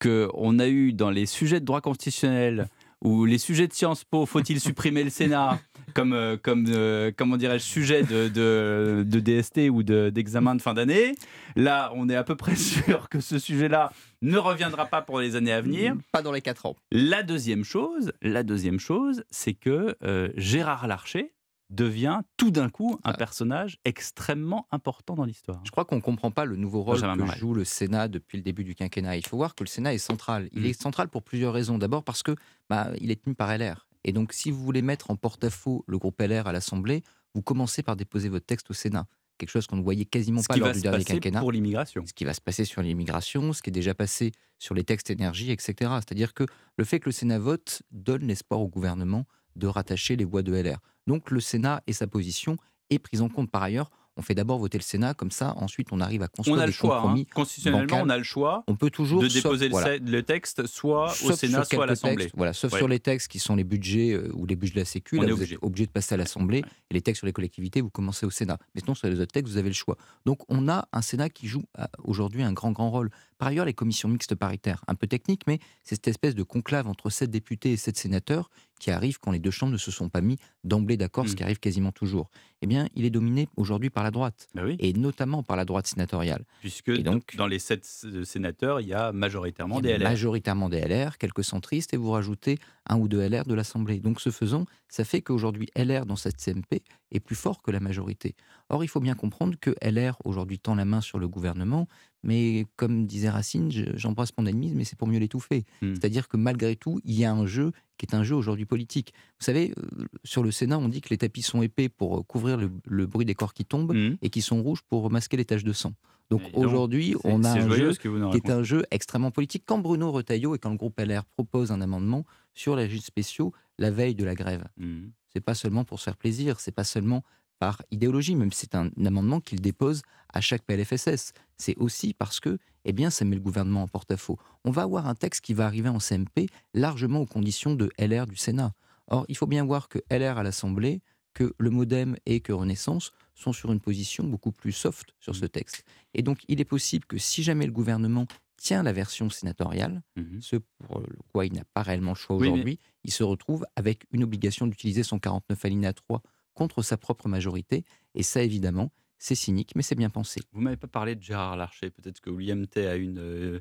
qu'on a eu dans les sujets de droit constitutionnel ou les sujets de Sciences Po, faut-il supprimer le Sénat comme, euh, comme euh, comment dirais-je, sujet de, de, de DST ou d'examen de, fin d'année. Là, on est à peu près sûr que ce sujet-là ne reviendra pas pour les années à venir. Pas dans les quatre ans. La deuxième chose, la deuxième chose, c'est que euh, Gérard Larcher devient tout d'un coup un personnage extrêmement important dans l'histoire. Je crois qu'on ne comprend pas le nouveau rôle que joue le Sénat depuis le début du quinquennat. Il faut voir que le Sénat est central. Il mm. est central pour plusieurs raisons. D'abord parce que bah, il est tenu par LR. Et donc, si vous voulez mettre en porte-à-faux le groupe LR à l'Assemblée, vous commencez par déposer votre texte au Sénat. Quelque chose qu'on ne voyait quasiment pas lors du dernier quinquennat. Pour l'immigration. Ce qui va se passer sur l'immigration, ce qui est déjà passé sur les textes énergie, etc. C'est-à-dire que le fait que le Sénat vote donne l'espoir au gouvernement de rattacher les voix de LR. Donc le Sénat et sa position est prise en compte par ailleurs on fait d'abord voter le Sénat, comme ça, ensuite on arrive à construire on a le choix, hein. compromis. Constitutionnellement, on a le choix. On peut toujours de déposer le, texte soit au Sénat, soit à l'Assemblée. Voilà, sauf sur les textes qui sont les budgets euh, ou les budgets de la Sécu, là, vous êtes obligé de passer à l'Assemblée. Et les textes sur les collectivités, vous commencez au Sénat. Mais sinon, sur les autres textes, vous avez le choix. Donc on a un Sénat qui joue euh, aujourd'hui un grand, grand rôle. Par ailleurs, les commissions mixtes paritaires, un peu techniques, mais c'est cette espèce de conclave entre sept députés et sept sénateurs qui arrive quand les deux chambres ne se sont pas mis d'emblée d'accord, ce mmh. qui arrive quasiment toujours. Eh bien, il est dominé aujourd'hui par la droite, bah et notamment par la droite sénatoriale. Puisque donc, dans les sept sénateurs, il y a majoritairement des LR. Majoritairement des LR, quelques centristes, et vous rajoutez un ou deux LR de l'Assemblée. Donc, ce faisant, ça fait qu'aujourd'hui, LR dans cette CMP est plus fort que la majorité. Or, il faut bien comprendre que LR aujourd'hui tend la main sur le gouvernement, mais comme disait Racine, j'embrasse mon ennemi, mais c'est pour mieux l'étouffer. Mmh. C'est-à-dire que malgré tout, il y a un jeu qui est un jeu aujourd'hui politique. Vous savez, euh, sur le Sénat, on dit que les tapis sont épais pour euh, couvrir le, bruit des corps qui tombent mmh. et qui sont rouges pour masquer les taches de sang. Donc aujourd'hui, on a un jeu qui est un jeu extrêmement politique. Quand Bruno Retailleau et quand le groupe LR propose un amendement sur les juges spéciaux la veille de la grève, mmh. c'est pas seulement pour se faire plaisir, c'est pas seulement par idéologie, même si c'est un, amendement qu'il dépose à chaque PLFSS. C'est aussi parce que, eh bien, ça met le gouvernement en porte-à-faux. On va avoir un texte qui va arriver en CMP largement aux conditions de LR du Sénat. Or, il faut bien voir que LR à l'Assemblée, que le Modem et que Renaissance sont sur une position beaucoup plus soft sur ce texte. Et donc, il est possible que si jamais le gouvernement tient la version sénatoriale, mmh ce pour quoi il n'a pas réellement le choix aujourd'hui, il se retrouve avec une obligation d'utiliser son 49 alinéa 3 contre sa propre majorité. Et ça, évidemment, c'est cynique, mais c'est bien pensé. Vous m'avez pas parlé de Gérard Larcher. Peut-être que William Tay a une, euh,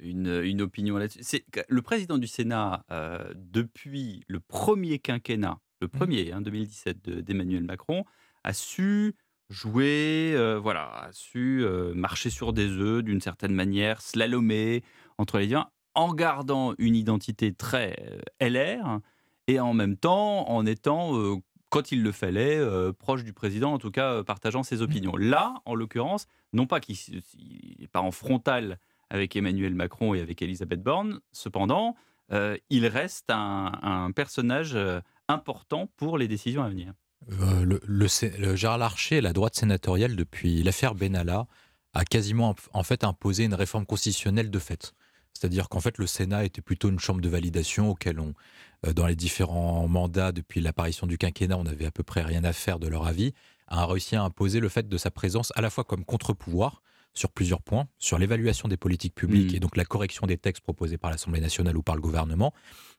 une, opinion là-dessus. Le président du Sénat, euh, depuis le premier quinquennat, le mmh. premier, 2017, hein, d'Emmanuel Macron, a su jouer, euh, voilà, a su marcher sur des œufs d'une certaine manière, slalomer entre les liens, en gardant une identité très LR et en même temps en étant quand il le fallait, euh, proche du président, en tout cas euh, partageant ses opinions. Là, en l'occurrence, non pas qu'il n'est pas en frontal avec Emmanuel Macron et avec Elisabeth Borne, cependant, euh, il reste un, personnage important pour les décisions à venir. le, le, Gérard Larcher, la droite sénatoriale, depuis l'affaire Benalla, a quasiment en fait imposé une réforme constitutionnelle de fait. C'est-à-dire qu'en fait, le Sénat était plutôt une chambre de validation auquel on, euh, dans les différents mandats depuis l'apparition du quinquennat, on n'avait à peu près rien à faire de leur avis, a réussi à imposer le fait de sa présence à la fois comme contre-pouvoir sur plusieurs points, sur l'évaluation des politiques publiques mmh. et donc la correction des textes proposés par l'Assemblée nationale ou par le gouvernement,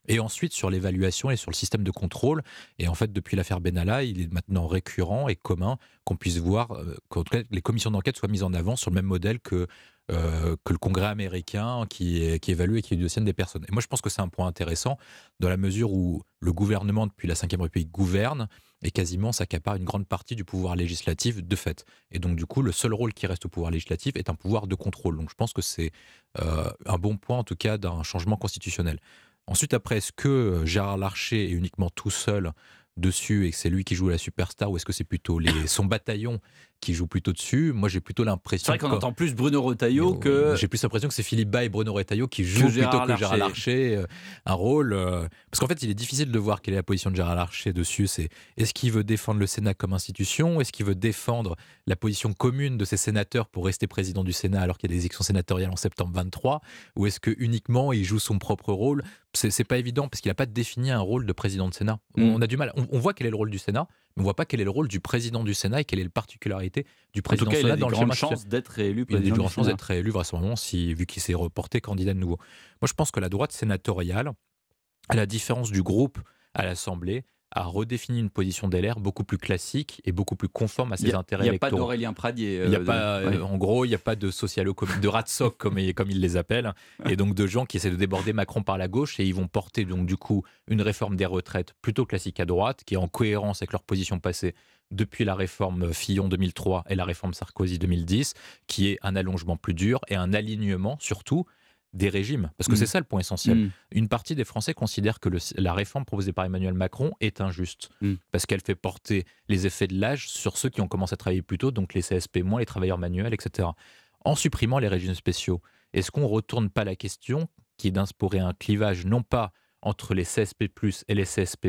et ensuite sur l'évaluation et sur le système de contrôle. Et en fait, depuis l'affaire Benalla, il est maintenant récurrent et commun qu'on puisse voir euh, que les commissions d'enquête soient mises en avant sur le même modèle que euh, que le Congrès américain qui, évalue et qui auditionne des personnes. Et moi, je pense que c'est un point intéressant dans la mesure où le gouvernement, depuis la Ve République, gouverne et quasiment s'accapare une grande partie du pouvoir législatif de fait. Et donc, du coup, le seul rôle qui reste au pouvoir législatif est un pouvoir de contrôle. Donc, je pense que c'est euh, un bon point, en tout cas, d'un changement constitutionnel. Ensuite, après, est-ce que Gérard Larcher est uniquement tout seul dessus et que c'est lui qui joue la superstar ou est-ce que c'est plutôt son bataillon qui joue plutôt dessus Moi, j'ai plutôt l'impression. C'est vrai qu'on entend plus Bruno Retailleau que. J'ai plus l'impression que c'est Philippe Bas et Bruno Retailleau qui jouent plutôt que Gérard Larcher euh, un rôle. Euh, parce qu'en fait, il est difficile de voir quelle est la position de Gérard Larcher dessus. C'est est-ce qu'il veut défendre le Sénat comme institution Est-ce qu'il veut défendre la position commune de ses sénateurs pour rester président du Sénat alors qu'il y a des élections sénatoriales en septembre 23 Ou est-ce que uniquement il joue son propre rôle? C'est pas évident parce qu'il n'a pas défini un rôle de président de Sénat. Mm. On a du mal. On, voit quel est le rôle du Sénat, on voit pas quel est le rôle du président du Sénat et quelle est la particularité du président en tout cas, il a des grandes chances d'être réélu Il a des grandes chances d'être réélu vraisemblablement si, vu qu'il s'est reporté candidat de nouveau. Moi, je pense que la droite sénatoriale à la différence du groupe à l'Assemblée, a redéfini une position d'LR beaucoup plus classique et beaucoup plus conforme à ses intérêts électoraux. Il n'y a pas d'Aurélien Pradier. Y a pas, En gros, il n'y a pas de socialo de ratsoc comme, comme ils les appellent, et donc de gens qui essaient de déborder Macron par la gauche et ils vont porter donc du coup une réforme des retraites plutôt classique à droite, qui est en cohérence avec leur position passée depuis la réforme Fillon 2003 et la réforme Sarkozy 2010, qui est un allongement plus dur et un alignement surtout des régimes. Parce que Mm. c'est ça le point essentiel. Mm. Une partie des Français considèrent que le- la réforme proposée par Emmanuel Macron est injuste. Mm. Parce qu'elle fait porter les effets de l'âge sur ceux qui ont commencé à travailler plus tôt, donc les CSP moins, les travailleurs manuels, etc. En supprimant les régimes spéciaux, est-ce qu'on ne retourne pas la question qui est d'instaurer un clivage non pas entre les CSP et les CSP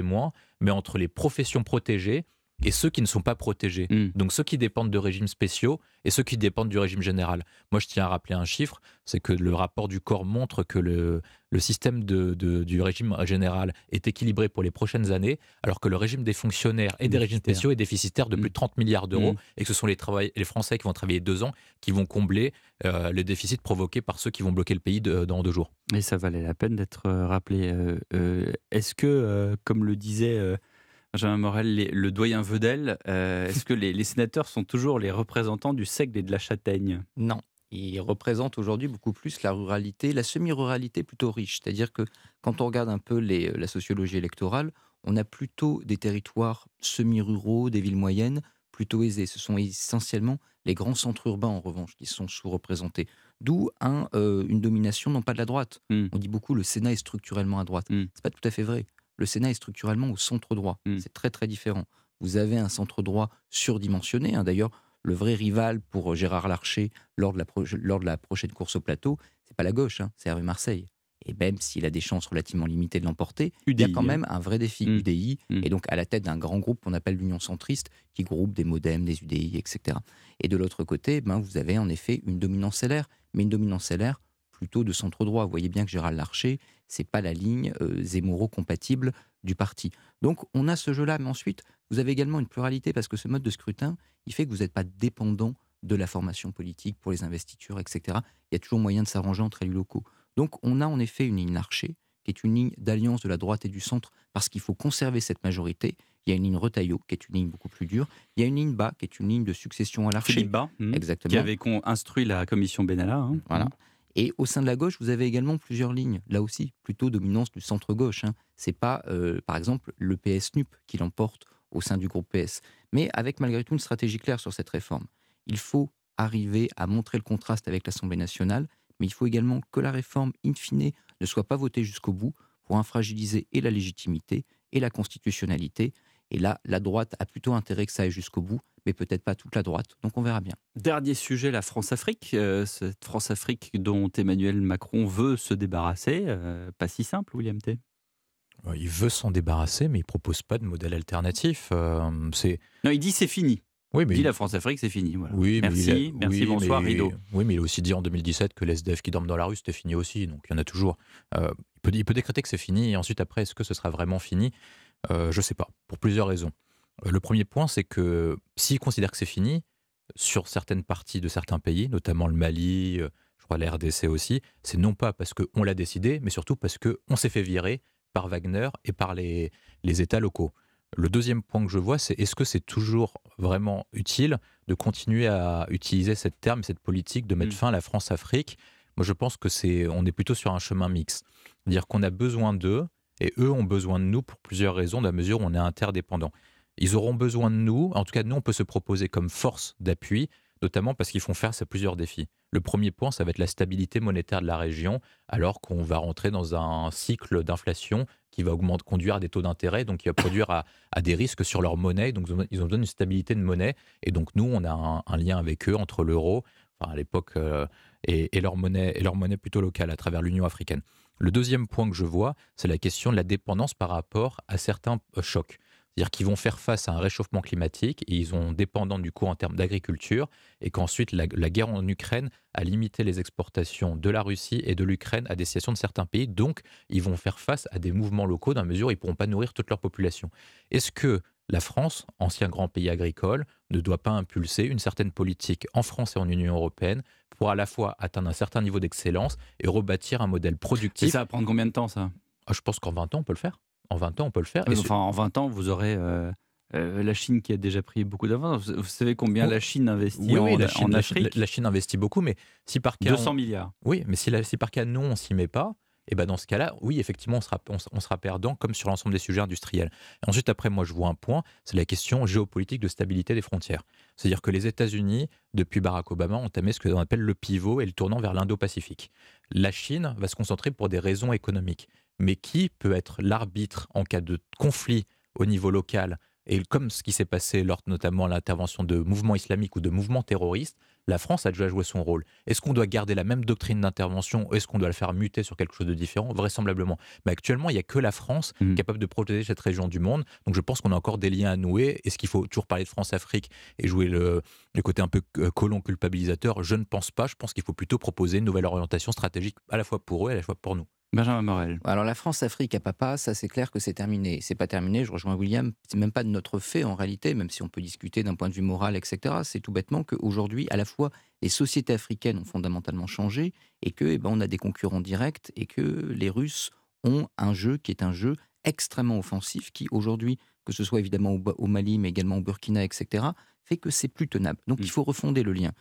mais entre les professions protégées et ceux qui ne sont pas protégés. Donc ceux qui dépendent de régimes spéciaux et ceux qui dépendent du régime général. Moi, je tiens à rappeler un chiffre, c'est que le rapport du corps montre que le, le système de, de- du régime général est équilibré pour les prochaines années, alors que le régime des fonctionnaires et des régimes spéciaux est déficitaire de plus de 30 milliards d'euros, Mm. et que ce sont les, travail- les Français qui vont travailler deux ans qui vont combler euh, le déficit provoqué par ceux qui vont bloquer le pays de- dans deux jours. Et ça valait la peine d'être euh, rappelé. Euh, euh, Est-ce que, comme le disait Benjamin Morel, les- le doyen Vedel, euh, est-ce que les, les sénateurs sont toujours les représentants du seigle et de la châtaigne? Non. Ils représentent aujourd'hui beaucoup plus la ruralité, la semi-ruralité plutôt riche. C'est-à-dire que quand on regarde un peu les- la sociologie électorale, on a plutôt des territoires semi-ruraux, des villes moyennes, plutôt aisés. Ce sont essentiellement les grands centres urbains, en revanche, qui sont sous-représentés. D'où un, euh, une domination, non pas de la droite. On dit beaucoup le Sénat est structurellement à droite. C'est pas tout à fait vrai. Le Sénat est structurellement au centre droit. C'est très très différent. Vous avez un centre droit surdimensionné. hein. D'ailleurs, le vrai rival pour euh, Gérard Larcher lors de la, pro- lors de la prochaine course au plateau, c'est pas la gauche, hein, c'est Hervé Marseille. Et même s'il a des chances relativement limitées de l'emporter, il y a quand hein. même un vrai défi. UDI, et donc à la tête d'un grand groupe qu'on appelle l'Union centriste, qui groupe des modems, des UDI, etc. Et de l'autre côté, ben, vous avez en effet une dominance LR, mais une dominance LR plutôt de centre droit. Vous voyez bien que Gérald Larcher, c'est pas la ligne euh, Zemmouro-compatible du parti. Donc on a ce jeu-là, mais ensuite, vous avez également une pluralité parce que ce mode de scrutin, il fait que vous n'êtes pas dépendant de la formation politique pour les investitures, etc. Il y a toujours moyen de s'arranger entre élus locaux. Donc on a en effet une ligne Larcher, qui est une ligne d'alliance de la droite et du centre, parce qu'il faut conserver cette majorité. Il y a une ligne Retailleau, qui est une ligne beaucoup plus dure. Il y a une ligne Bas, qui est une ligne de succession à Larcher. Philippe Bas, hmm, Exactement. qui avait instruit la commission Benalla. hein. Voilà. Et au sein de la gauche, vous avez également plusieurs lignes. Là aussi, plutôt dominance du centre-gauche. Hein. C'est pas, euh, par exemple, le PS-NUP qui l'emporte au sein du groupe PS. Mais avec malgré tout une stratégie claire sur cette réforme. Il faut arriver à montrer le contraste avec l'Assemblée nationale, mais il faut également que la réforme, in fine, ne soit pas votée jusqu'au bout pour infragiliser et la légitimité et la constitutionnalité. Et là, la droite a plutôt intérêt que ça aille jusqu'au bout, mais peut-être pas toute la droite. Donc on verra bien. Dernier sujet, la France-Afrique. Euh, cette France-Afrique dont Emmanuel Macron veut se débarrasser. euh, pas si simple, William T. Euh, Il veut s'en débarrasser, mais il propose pas de modèle alternatif. Euh, c'est Non, il dit c'est fini. Oui, mais il dit la France-Afrique, c'est fini. Voilà. Oui, mais merci, a- merci, oui, bonsoir, mais- rideau. Oui, mais il a aussi dit en 2017 que les SDF qui dorment dans la rue, c'était fini aussi. Donc il y en a toujours. Euh, il, peut, il peut décréter que c'est fini. Et ensuite, après, est-ce que ce sera vraiment fini? Euh, Je ne sais pas, pour plusieurs raisons. Euh, le premier point, c'est que s'il considère que c'est fini, sur certaines parties de certains pays, notamment le Mali, euh, je crois la RDC aussi, c'est non pas parce qu'on l'a décidé, mais surtout parce qu'on s'est fait virer par Wagner et par les, les États locaux. Le deuxième point que je vois, c'est est-ce que c'est toujours vraiment utile de continuer à utiliser cette terme, cette politique de mettre fin à la France-Afrique? Moi, je pense que c'est, on est plutôt sur un chemin mixte. C'est-à-dire qu'on a besoin d'eux et eux ont besoin de nous pour plusieurs raisons, dans la mesure où on est interdépendants. Ils auront besoin de nous, en tout cas, nous, on peut se proposer comme force d'appui, notamment parce qu'ils font face à plusieurs défis. Le premier point, ça va être la stabilité monétaire de la région, alors qu'on va rentrer dans un cycle d'inflation qui va conduire à des taux d'intérêt, donc qui va produire à, des risques sur leur monnaie. Donc, ils ont- besoin d'une stabilité de monnaie. Et donc, nous, on a un, lien avec eux entre l'euro, à l'époque, euh, et leur monnaie, et leur monnaie plutôt locale à travers l'Union africaine. Le deuxième point que je vois, c'est la question de la dépendance par rapport à certains euh, chocs. C'est-à-dire qu'ils vont faire face à un réchauffement climatique et ils sont dépendants du coup en termes d'agriculture et qu'ensuite la, guerre en Ukraine a limité les exportations de la Russie et de l'Ukraine à destination de certains pays. Donc, ils vont faire face à des mouvements locaux la mesure ils ne pourront pas nourrir toute leur population. Est-ce que la France, ancien grand pays agricole, ne doit pas impulser une certaine politique en France et en Union européenne pour à la fois atteindre un certain niveau d'excellence et rebâtir un modèle productif Et ça va prendre combien de temps, ça? Ah, Je pense qu'en 20 ans, on peut le faire. En 20 ans, on peut le faire. Ah, enfin, en 20 ans, vous aurez euh, euh, la Chine qui a déjà pris beaucoup d'avance. Vous savez combien la Chine investit en, la Chine, Afrique? la, Chine investit beaucoup, mais si par cas 200 milliards. Oui, mais si, si par cas non, on s'y met pas, et ben dans ce cas-là, oui, effectivement, on sera, perdant, comme sur l'ensemble des sujets industriels. Ensuite, après, moi, je vois un point, c'est la question géopolitique de stabilité des frontières. C'est-à-dire que les États-Unis, depuis Barack Obama, ont entamé ce que l'on appelle le pivot et le tournant vers l'Indo-Pacifique. La Chine va se concentrer pour des raisons économiques. Mais qui peut être l'arbitre en cas de conflit au niveau local et comme ce qui s'est passé lors notamment l'intervention de mouvements islamiques ou de mouvements terroristes, la France a déjà joué son rôle. Est-ce qu'on doit garder la même doctrine d'intervention ou est-ce qu'on doit la faire muter sur quelque chose de différent? Vraisemblablement. Mais actuellement, il n'y a que la France mmh. capable de protéger cette région du monde. Donc je pense qu'on a encore des liens à nouer. Est-ce qu'il faut toujours parler de France-Afrique et jouer le, le, côté un peu euh, colon culpabilisateur Je ne pense pas. Je pense qu'il faut plutôt proposer une nouvelle orientation stratégique à la fois pour eux et à la fois pour nous. Benjamin Morel. Alors la France-Afrique à papa, ça c'est clair que c'est terminé. C'est pas terminé, je rejoins William, c'est même pas de notre fait en réalité, même si on peut discuter d'un point de vue moral, etc. C'est tout bêtement qu'aujourd'hui, à la fois, les sociétés africaines ont fondamentalement changé et que eh ben, on a des concurrents directs et que les Russes ont un jeu qui est un jeu extrêmement offensif qui aujourd'hui, que ce soit évidemment au, Mali, mais également au Burkina, etc., fait que c'est plus tenable. Donc il mmh. faut refonder le lien.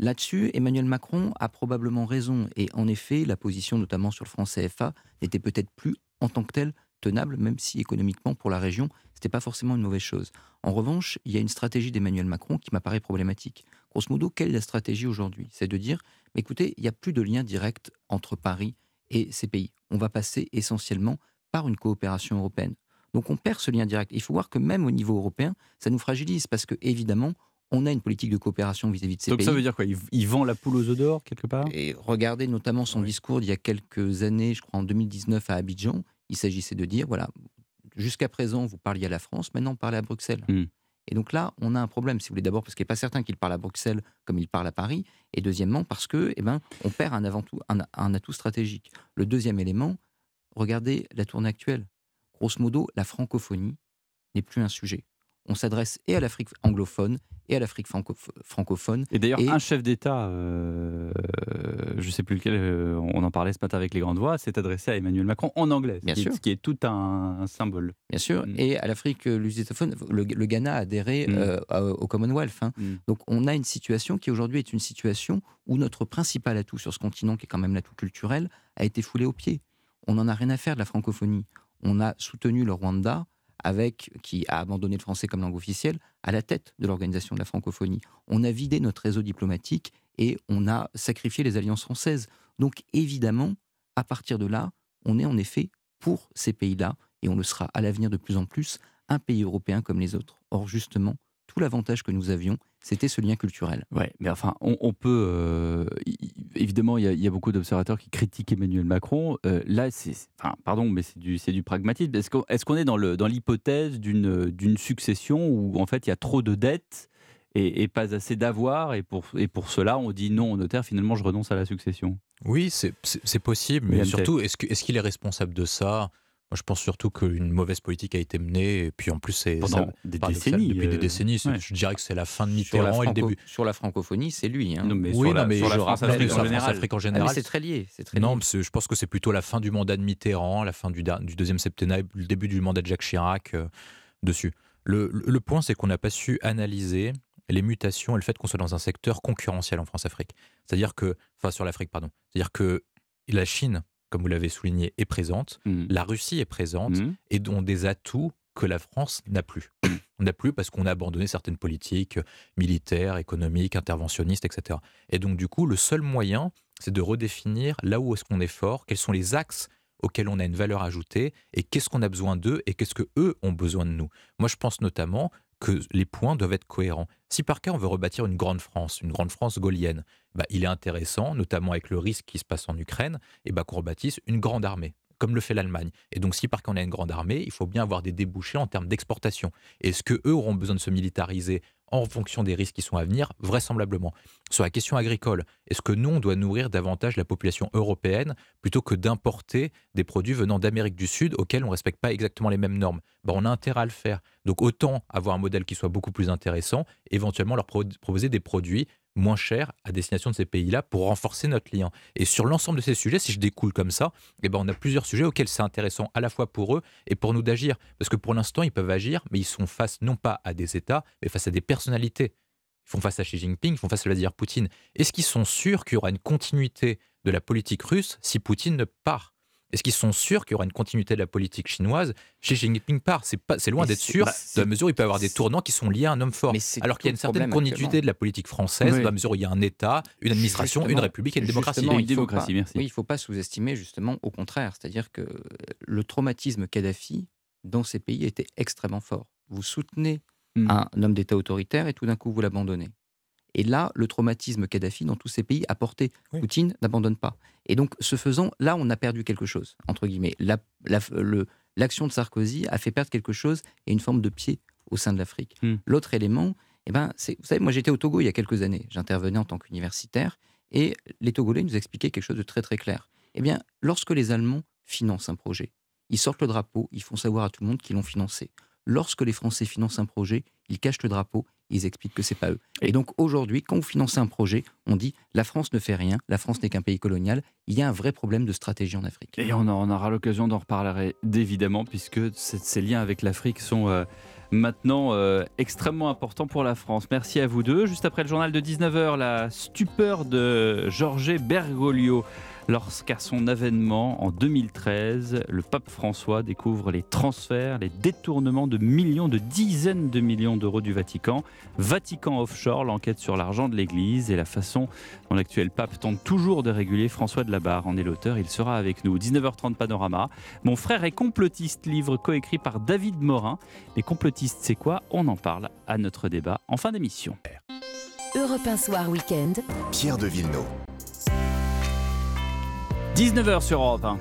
Là-dessus, Emmanuel Macron a probablement raison. Et en effet, la position, notamment sur le franc CFA, n'était peut-être plus en tant que telle tenable, même si économiquement, pour la région, ce n'était pas forcément une mauvaise chose. En revanche, il y a une stratégie d'Emmanuel Macron qui m'apparaît problématique. Grosso modo, quelle est la stratégie aujourd'hui? C'est de dire, écoutez, il n'y a plus de lien direct entre Paris et ces pays. On va passer essentiellement par une coopération européenne. Donc on perd ce lien direct. Il faut voir que même au niveau européen, ça nous fragilise parce que évidemment, on a une politique de coopération vis-à-vis de ces pays. Donc ça veut dire quoi? Il, vend la poule aux œufs d'or quelque part? Et regardez notamment son discours d'il y a quelques années, je crois en 2019 à Abidjan. Il s'agissait de dire voilà, jusqu'à présent vous parliez à la France, maintenant parlez à Bruxelles. Hmm. Et donc là, on a un problème, si vous voulez, d'abord parce qu'il n'est pas certain qu'il parle à Bruxelles comme il parle à Paris, et deuxièmement parce que, eh ben, on perd un, avant tout, un atout stratégique. Le deuxième élément, regardez la tournée actuelle. Grosso modo, la francophonie n'est plus un sujet. On s'adresse et à l'Afrique anglophone et à l'Afrique francophone. Et d'ailleurs, un chef d'État, euh, je ne sais plus lequel, euh, on en parlait ce matin avec les grandes voix, s'est adressé à Emmanuel Macron en anglais, Bien ce, sûr. Qui, qui est tout un, symbole. Bien sûr. Mm. Et à l'Afrique lusitophone, le, le, Ghana a adhéré mm. euh, au Commonwealth. Hein. Mm. Donc on a une situation qui aujourd'hui est une situation où notre principal atout sur ce continent, qui est quand même l'atout culturel, a été foulé aux pieds. On n'en a rien à faire de la francophonie. On a soutenu le Rwanda avec, qui a abandonné le français comme langue officielle, à la tête de l'organisation de la francophonie. On a vidé notre réseau diplomatique et on a sacrifié les alliances françaises. Donc évidemment, à partir de là, on est en effet pour ces pays-là, et on le sera à l'avenir de plus en plus, un pays européen comme les autres. Or justement, tout l'avantage que nous avions, c'était ce lien culturel. Ouais, mais enfin, on, peut. Euh, évidemment, il y, a beaucoup d'observateurs qui critiquent Emmanuel Macron. Euh, là, c'est. Enfin, pardon, mais c'est du, du pragmatisme. Est-ce qu'on est, dans l'hypothèse d'une succession où, en fait, il y a trop de dettes et, pas assez d'avoir, et pour, et pour cela, on dit non au notaire, finalement, je renonce à la succession? Oui, c'est possible, mais surtout, est-ce qu'il est, est responsable de ça? Moi, je pense surtout qu'une mauvaise politique a été menée, et puis en plus, c'est pendant des décennies. Depuis des euh, décennies, je dirais que c'est la fin de Mitterrand et le début. Sur la francophonie, c'est lui. Hein. Non, mais oui, sur la, mais sur la France, Afrique, en général. Afrique en ah, général. c'est très lié. Très non, lié. je pense que c'est plutôt la fin du mandat de Mitterrand, la fin du, du deuxième septennat, le début du mandat de Jacques Chirac euh, dessus. Le, le, le point, c'est qu'on n'a pas su analyser les mutations et le fait qu'on soit dans un secteur concurrentiel en France-Afrique. C'est-à-dire que, enfin sur l'Afrique, pardon. C'est-à-dire que la Chine comme vous l'avez souligné, est présente. Mmh. La Russie est présente mmh. et dont des atouts que la France n'a plus. On n'a plus parce qu'on a abandonné certaines politiques militaires, économiques, interventionnistes, etc. Et donc, du coup, le seul moyen, c'est de redéfinir là où est-ce qu'on est fort, quels sont les axes auxquels on a une valeur ajoutée et qu'est-ce qu'on a besoin d'eux et qu'est-ce que eux ont besoin de nous. Moi, je pense notamment que les points doivent être cohérents. Si par cas on veut rebâtir une grande France, une grande France gaulienne, bah, il est intéressant, notamment avec le risque qui se passe en Ukraine, et bah, qu'on rebâtisse une grande armée comme le fait l'Allemagne. Et donc, si par cas on a une grande armée, il faut bien avoir des débouchés en termes d'exportation. Est-ce que eux auront besoin de se militariser en fonction des risques qui sont à venir Vraisemblablement. Sur la question agricole, est-ce que nous, on doit nourrir davantage la population européenne plutôt que d'importer des produits venant d'Amérique du Sud auxquels on ne respecte pas exactement les mêmes normes? Ben, On a intérêt à le faire. Donc autant avoir un modèle qui soit beaucoup plus intéressant, éventuellement leur proposer des produits moins cher à destination de ces pays-là pour renforcer notre lien. Et sur l'ensemble de ces sujets, si je découle comme ça, eh ben on a plusieurs sujets auxquels c'est intéressant à la fois pour eux et pour nous d'agir. Parce que pour l'instant, ils peuvent agir, mais ils sont face non pas à des États, mais face à des personnalités. Ils font face à Xi Jinping, ils font face à Vladimir Poutine. Est-ce qu'ils sont sûrs qu'il y aura une continuité de la politique russe si Poutine ne part? Est-ce qu'ils sont sûrs qu'il y aura une continuité de la politique chinoise Xi Jinping part? C'est, pas, c'est loin d'être sûr, bah, dans la mesure où il peut y avoir des tournants qui sont liés à un homme fort. Alors qu'il y a une certaine continuité de la politique française, dans la mesure où il y a un État, une administration, une république et une démocratie. Une démocratie, merci. Oui, il ne faut pas sous-estimer, justement, au contraire. C'est-à-dire que le traumatisme Kadhafi, dans ces pays, était extrêmement fort. Vous soutenez hmm. un homme d'État autoritaire et tout d'un coup, vous l'abandonnez. Et là, le traumatisme Kadhafi dans tous ces pays a porté. Poutine n'abandonne pas. Et donc, ce faisant, là, on a perdu quelque chose, entre guillemets. L'action de Sarkozy a fait perdre quelque chose et une forme de pied au sein de l'Afrique. Hmm. L'autre élément, eh ben, vous savez, moi j'étais au Togo il y a quelques années. J'intervenais en tant qu'universitaire et les Togolais nous expliquaient quelque chose de très très clair. Eh bien, lorsque les Allemands financent un projet, ils sortent le drapeau, ils font savoir à tout le monde qu'ils l'ont financé. Lorsque les Français financent un projet, ils cachent le drapeau ils expliquent que c'est pas eux. Et donc aujourd'hui, quand vous financez un projet, on dit la France ne fait rien, la France n'est qu'un pays colonial. Il y a un vrai problème de stratégie en Afrique. Et on, aura l'occasion d'en reparler évidemment, puisque ces liens avec l'Afrique sont euh, maintenant euh, extrêmement importants pour la France. Merci à vous deux. Juste après le journal de 19h, la stupeur de Georges Bergoglio lorsqu'à son avènement en 2013, le pape François découvre les transferts, les détournements de millions, de dizaines de millions d'euros du Vatican. Vatican Offshore, l'enquête sur l'argent de l'Église et la façon dont l'actuel pape tente toujours de réguler. François de la Barre en est l'auteur, il sera avec nous. 19h30 Panorama. Mon frère est complotiste, livre coécrit par David Morin. Les complotistes, c'est quoi? On en parle à notre débat en fin d'émission. Europe 1 Soir Week-end. Pierre de Villeneuve. 19h sur Europe 1.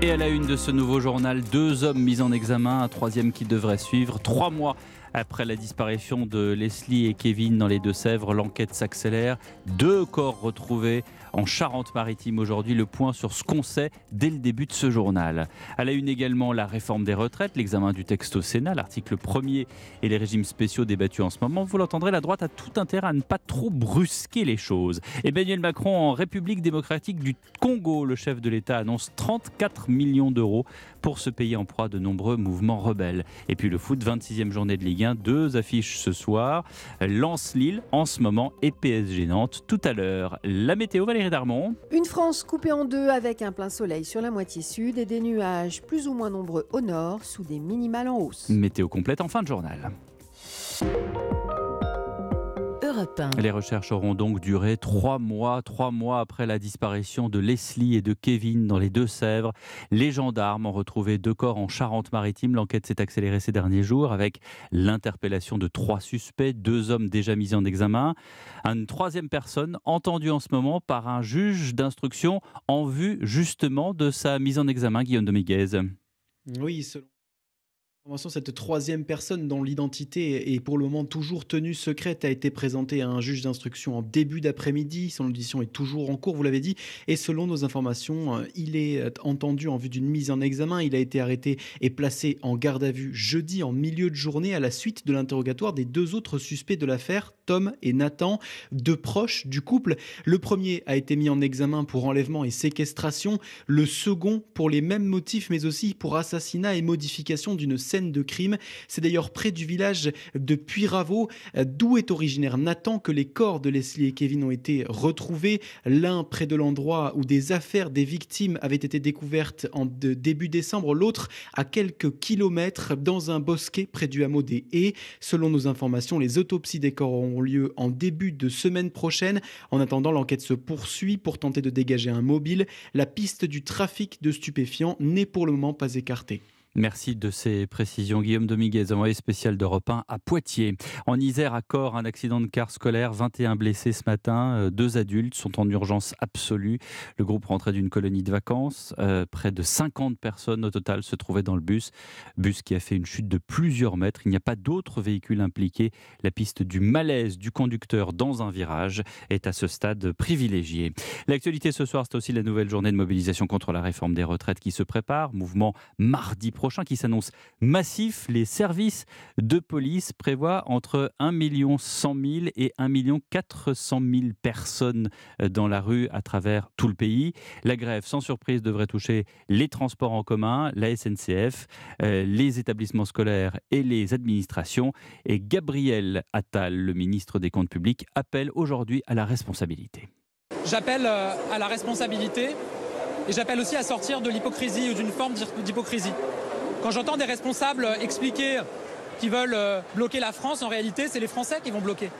Et à la une de ce nouveau journal, deux hommes mis en examen, un troisième qui devrait suivre. Trois mois après la disparition de Leslie et Kevin dans les Deux-Sèvres, l'enquête s'accélère. Deux corps retrouvés en Charente-Maritime aujourd'hui. Le point sur ce qu'on sait dès le début de ce journal. À la une également, la réforme des retraites, l'examen du texte au Sénat, l'article 1er et les régimes spéciaux débattus en ce moment. Vous l'entendrez, la droite a tout intérêt à ne pas trop brusquer les choses. Emmanuel Macron en République démocratique du Congo, le chef de l'État annonce 34 millions d'euros pour ce pays en proie à de nombreux mouvements rebelles. Et puis le foot, 26e journée de Ligue 1, deux affiches ce soir. Lance-Lille en ce moment et PSG Nantes tout à l'heure. La météo, Valérie Darmon. Une France coupée en deux avec un plein soleil sur la moitié sud et des nuages plus ou moins nombreux au nord sous des minimales en hausse. Météo complète en fin de journal. Les recherches auront donc duré trois mois, trois mois après la disparition de Leslie et de Kevin dans les Deux-Sèvres. Les gendarmes ont retrouvé deux corps en Charente-Maritime. L'enquête s'est accélérée ces derniers jours avec l'interpellation de trois suspects, deux hommes déjà mis en examen. Une troisième personne entendue en ce moment par un juge d'instruction en vue justement de sa mise en examen, Guillaume Dominguez. Oui, selon cette troisième personne dont l'identité est pour le moment toujours tenue secrète a été présentée à un juge d'instruction en début d'après-midi. Son audition est toujours en cours, vous l'avez dit. Et selon nos informations, euh, il est euh, entendu en vue d'une mise en examen. Il a été arrêté et placé en garde à vue jeudi en milieu de journée à la suite de l'interrogatoire des deux autres suspects de l'affaire, Tom et Nathan, deux proches du couple. Le premier a été mis en examen pour enlèvement et séquestration. Le second pour les mêmes motifs, mais aussi pour assassinat et modification d'une scène de crime. C'est d'ailleurs près du village de Puyraveau, d'où est originaire Nathan, que les corps de Leslie et Kevin ont été retrouvés. L'un près de l'endroit où des affaires des victimes avaient été découvertes en début décembre, l'autre à quelques kilomètres dans un bosquet près du hameau des Haies. Selon nos informations, les autopsies des corps auront lieu en début de semaine prochaine. En attendant, l'enquête se poursuit pour tenter de dégager un mobile. La piste du trafic de stupéfiants n'est pour le moment pas écartée. Merci de ces précisions. Guillaume Dominguez, envoyé spécial d'Europe 1 à Poitiers. En Isère, à Corps, un accident de car scolaire, 21 blessés ce matin. Euh, deux adultes sont en urgence absolue. Le groupe rentrait d'une colonie de vacances. Euh, près de 50 personnes au total se trouvaient dans le bus. Bus qui a fait une chute de plusieurs mètres. Il n'y a pas d'autres véhicules impliqués. La piste du malaise du conducteur dans un virage est à ce stade privilégiée. L'actualité ce soir, c'est aussi la nouvelle journée de mobilisation contre la réforme des retraites qui se prépare. Mouvement mardi prochain qui s'annonce massif. Les services de police prévoient entre 1 100 000 et 1 400 000 personnes euh, dans la rue à travers tout le pays. La grève, sans surprise, devrait toucher les transports en commun, la SNCF, euh, les établissements scolaires et les administrations. Et Gabriel Attal, le ministre des Comptes publics, appelle aujourd'hui à la responsabilité. J'appelle euh, à la responsabilité et j'appelle aussi à sortir de l'hypocrisie ou d'une forme d'hypocrisie. Quand j'entends des responsables expliquer qu'ils veulent euh, bloquer la France, en réalité, c'est les Français qui vont bloquer.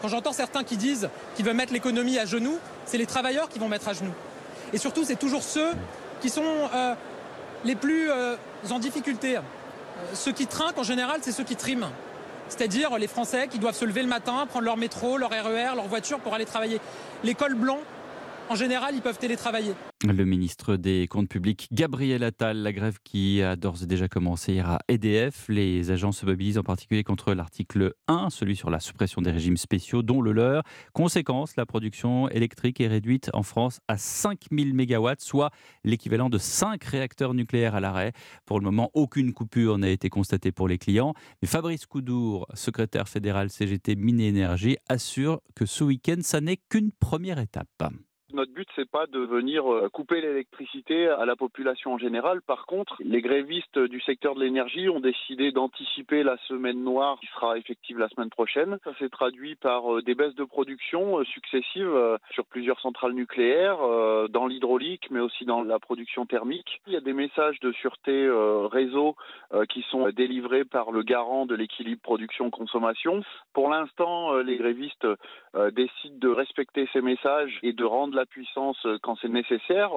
Quand j'entends certains qui disent qu'ils veulent mettre l'économie à genoux, c'est les travailleurs qui vont mettre à genoux. Et surtout, c'est toujours ceux qui sont euh, les plus en difficulté. ceux qui trinquent, en général, c'est ceux qui triment c'est-à-dire les Français qui doivent se lever le matin, prendre leur métro, leur RER, leur voiture pour aller travailler. L'école blanc, en général, ils peuvent télétravailler. Le ministre des Comptes publics, Gabriel Attal, la grève qui a d'ores et déjà commencé à EDF. Les agents se mobilisent en particulier contre l'article 1, celui sur la suppression des régimes spéciaux, dont le leur. Conséquence, la production électrique est réduite en France à 5000 MW, soit l'équivalent de 5 réacteurs nucléaires à l'arrêt. Pour le moment, aucune coupure n'a été constatée pour les clients. Mais Fabrice Coudour, secrétaire fédéral CGT Mine Énergie, assure que ce week-end, ça n'est qu'une première étape. Notre but, c'est pas de venir euh, couper l'électricité à la population en général. Par contre, les grévistes du secteur de l'énergie ont décidé d'anticiper la semaine noire qui sera effective la semaine prochaine. Ça s'est traduit par euh, des baisses de production euh, successives sur plusieurs centrales nucléaires, dans l'hydraulique, mais aussi dans la production thermique. Il y a des messages de sûreté réseau qui sont délivrés par le garant de l'équilibre production-consommation. Pour l'instant, les grévistes décident de respecter ces messages et de rendre la puissance euh, quand c'est nécessaire.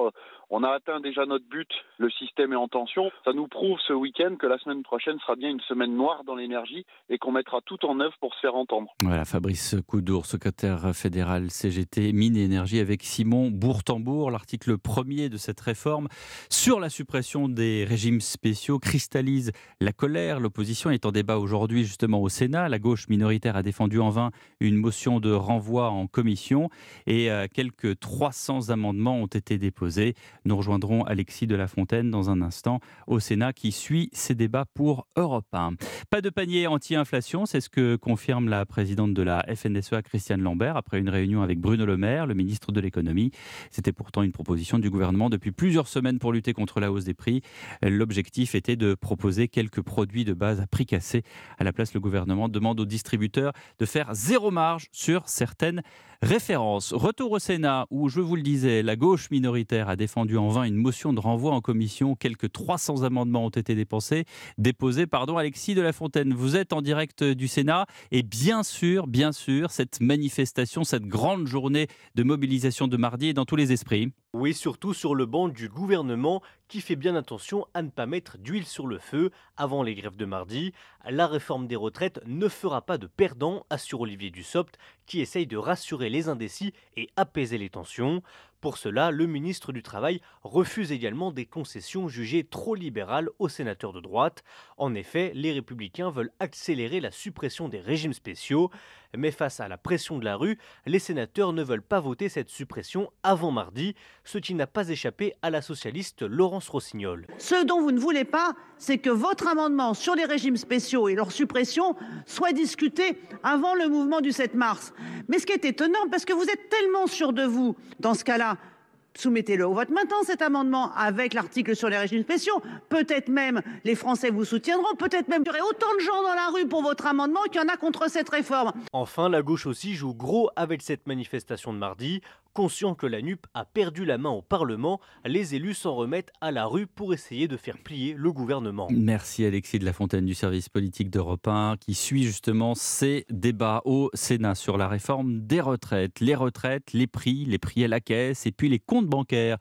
On a atteint déjà notre but, le système est en tension. Ça nous prouve ce week-end que la semaine prochaine sera bien une semaine noire dans l'énergie et qu'on mettra tout en œuvre pour se faire entendre. Voilà, Fabrice Coudour, secrétaire fédéral CGT Mine et Énergie avec Simon Bourtambourg. L'article premier de cette réforme sur la suppression des régimes spéciaux cristallise la colère. L'opposition est en débat aujourd'hui justement au Sénat. La gauche minoritaire a défendu en vain une motion de renvoi en commission et euh, quelques 300 amendements ont été déposés. Nous rejoindrons Alexis de la Fontaine dans un instant au Sénat qui suit ces débats pour Europe 1. Pas de panier anti-inflation, c'est ce que confirme la présidente de la FNSEA, Christiane Lambert, après une réunion avec Bruno Le Maire, le ministre de l'économie. C'était pourtant une proposition du gouvernement depuis plusieurs semaines pour lutter contre la hausse des prix. L'objectif était de proposer quelques produits de base à prix cassé. À la place, le gouvernement demande aux distributeurs de faire zéro marge sur certaines références. Retour au Sénat où, je vous le disais, la gauche minoritaire a défendu en vain une motion de renvoi en commission. Quelques 300 amendements ont été dépensés, déposés. Pardon, Alexis de la Fontaine, vous êtes en direct du Sénat. Et bien sûr, bien sûr, cette manifestation, cette grande journée de mobilisation de mardi est dans tous les esprits. Oui, surtout sur le banc du gouvernement qui fait bien attention à ne pas mettre d'huile sur le feu avant les grèves de mardi. La réforme des retraites ne fera pas de perdants, assure Olivier Dussopt, qui essaye de rassurer les indécis et apaiser les tensions. Pour cela, le ministre du Travail refuse également des concessions jugées trop libérales aux sénateurs de droite. En effet, les républicains veulent accélérer la suppression des régimes spéciaux. Mais face à la pression de la rue, les sénateurs ne veulent pas voter cette suppression avant mardi, ce qui n'a pas échappé à la socialiste Laurence Rossignol. Ce dont vous ne voulez pas, c'est que votre amendement sur les régimes spéciaux et leur suppression soit discuté avant le mouvement du 7 mars. Mais ce qui est étonnant, parce que vous êtes tellement sûr de vous dans ce cas-là, soumettez-le au vote maintenant, cet amendement, avec l'article sur les régimes spéciaux. Peut-être même les Français vous soutiendront, peut-être même il y aurait autant de gens dans la rue pour votre amendement qu'il y en a contre cette réforme. Enfin, la gauche aussi joue gros avec cette manifestation de mardi. Conscient que la NUP a perdu la main au Parlement, les élus s'en remettent à la rue pour essayer de faire plier le gouvernement. Merci Alexis de la Fontaine du service politique d'Europe 1 qui suit justement ces débats au Sénat sur la réforme des retraites. Les retraites, les prix, les prix à la caisse et puis les comptes bancaires.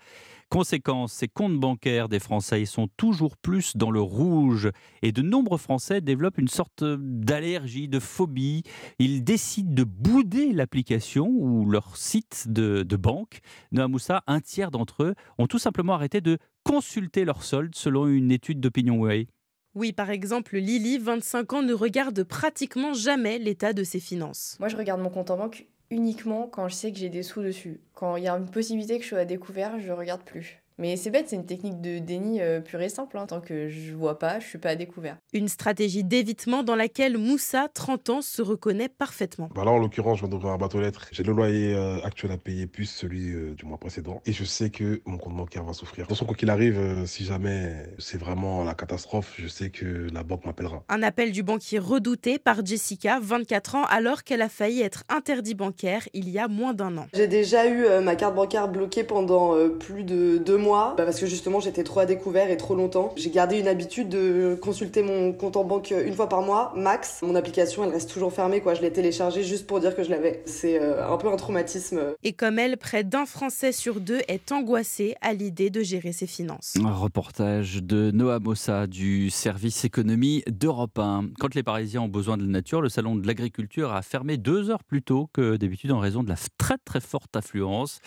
Conséquence, ces comptes bancaires des Français sont toujours plus dans le rouge et de nombreux Français développent une sorte d'allergie, de phobie. Ils décident de bouder l'application ou leur site de, banque. Noah Moussa, un tiers d'entre eux ont tout simplement arrêté de consulter leur solde selon une étude d'Opinion Way. Oui, par exemple, Lily, 25 ans, ne regarde pratiquement jamais l'état de ses finances. Moi, je regarde mon compte en banque uniquement quand je sais que j'ai des sous dessus. Quand il y a une possibilité que je sois à découvert, je regarde plus. Mais c'est bête, c'est une technique de déni euh, pure et simple. Hein. Tant que je vois pas, je suis pas à découvert. Une stratégie d'évitement dans laquelle Moussa, 30 ans, se reconnaît parfaitement. Bah là, en l'occurrence, je viens d'ouvrir un bateau lettres. J'ai le loyer euh, actuel à payer plus celui euh, du mois précédent. Et je sais que mon compte bancaire va souffrir. De toute façon, quoi qu'il arrive, si jamais c'est vraiment la catastrophe, je sais que la banque m'appellera. Un appel du banquier redouté par Jessica, 24 ans, alors qu'elle a failli être interdit bancaire il y a moins d'un an. J'ai déjà eu ma carte bancaire bloquée pendant plus de deux mois bah, parce que justement j'étais trop à découvert et trop longtemps. J'ai gardé une habitude de consulter mon compte en banque une fois par mois, max. Mon application elle reste toujours fermée quoi, je l'ai téléchargée juste pour dire que je l'avais. C'est euh, un peu un traumatisme. Et comme elle, près d'un Français sur deux est angoissé à l'idée de gérer ses finances. Un reportage de Noah Mossa du service économie d'Europe 1. Quand les Parisiens ont besoin de la nature, le salon de l'agriculture a fermé deux heures plus tôt que d'habitude en raison de la très très forte affluence.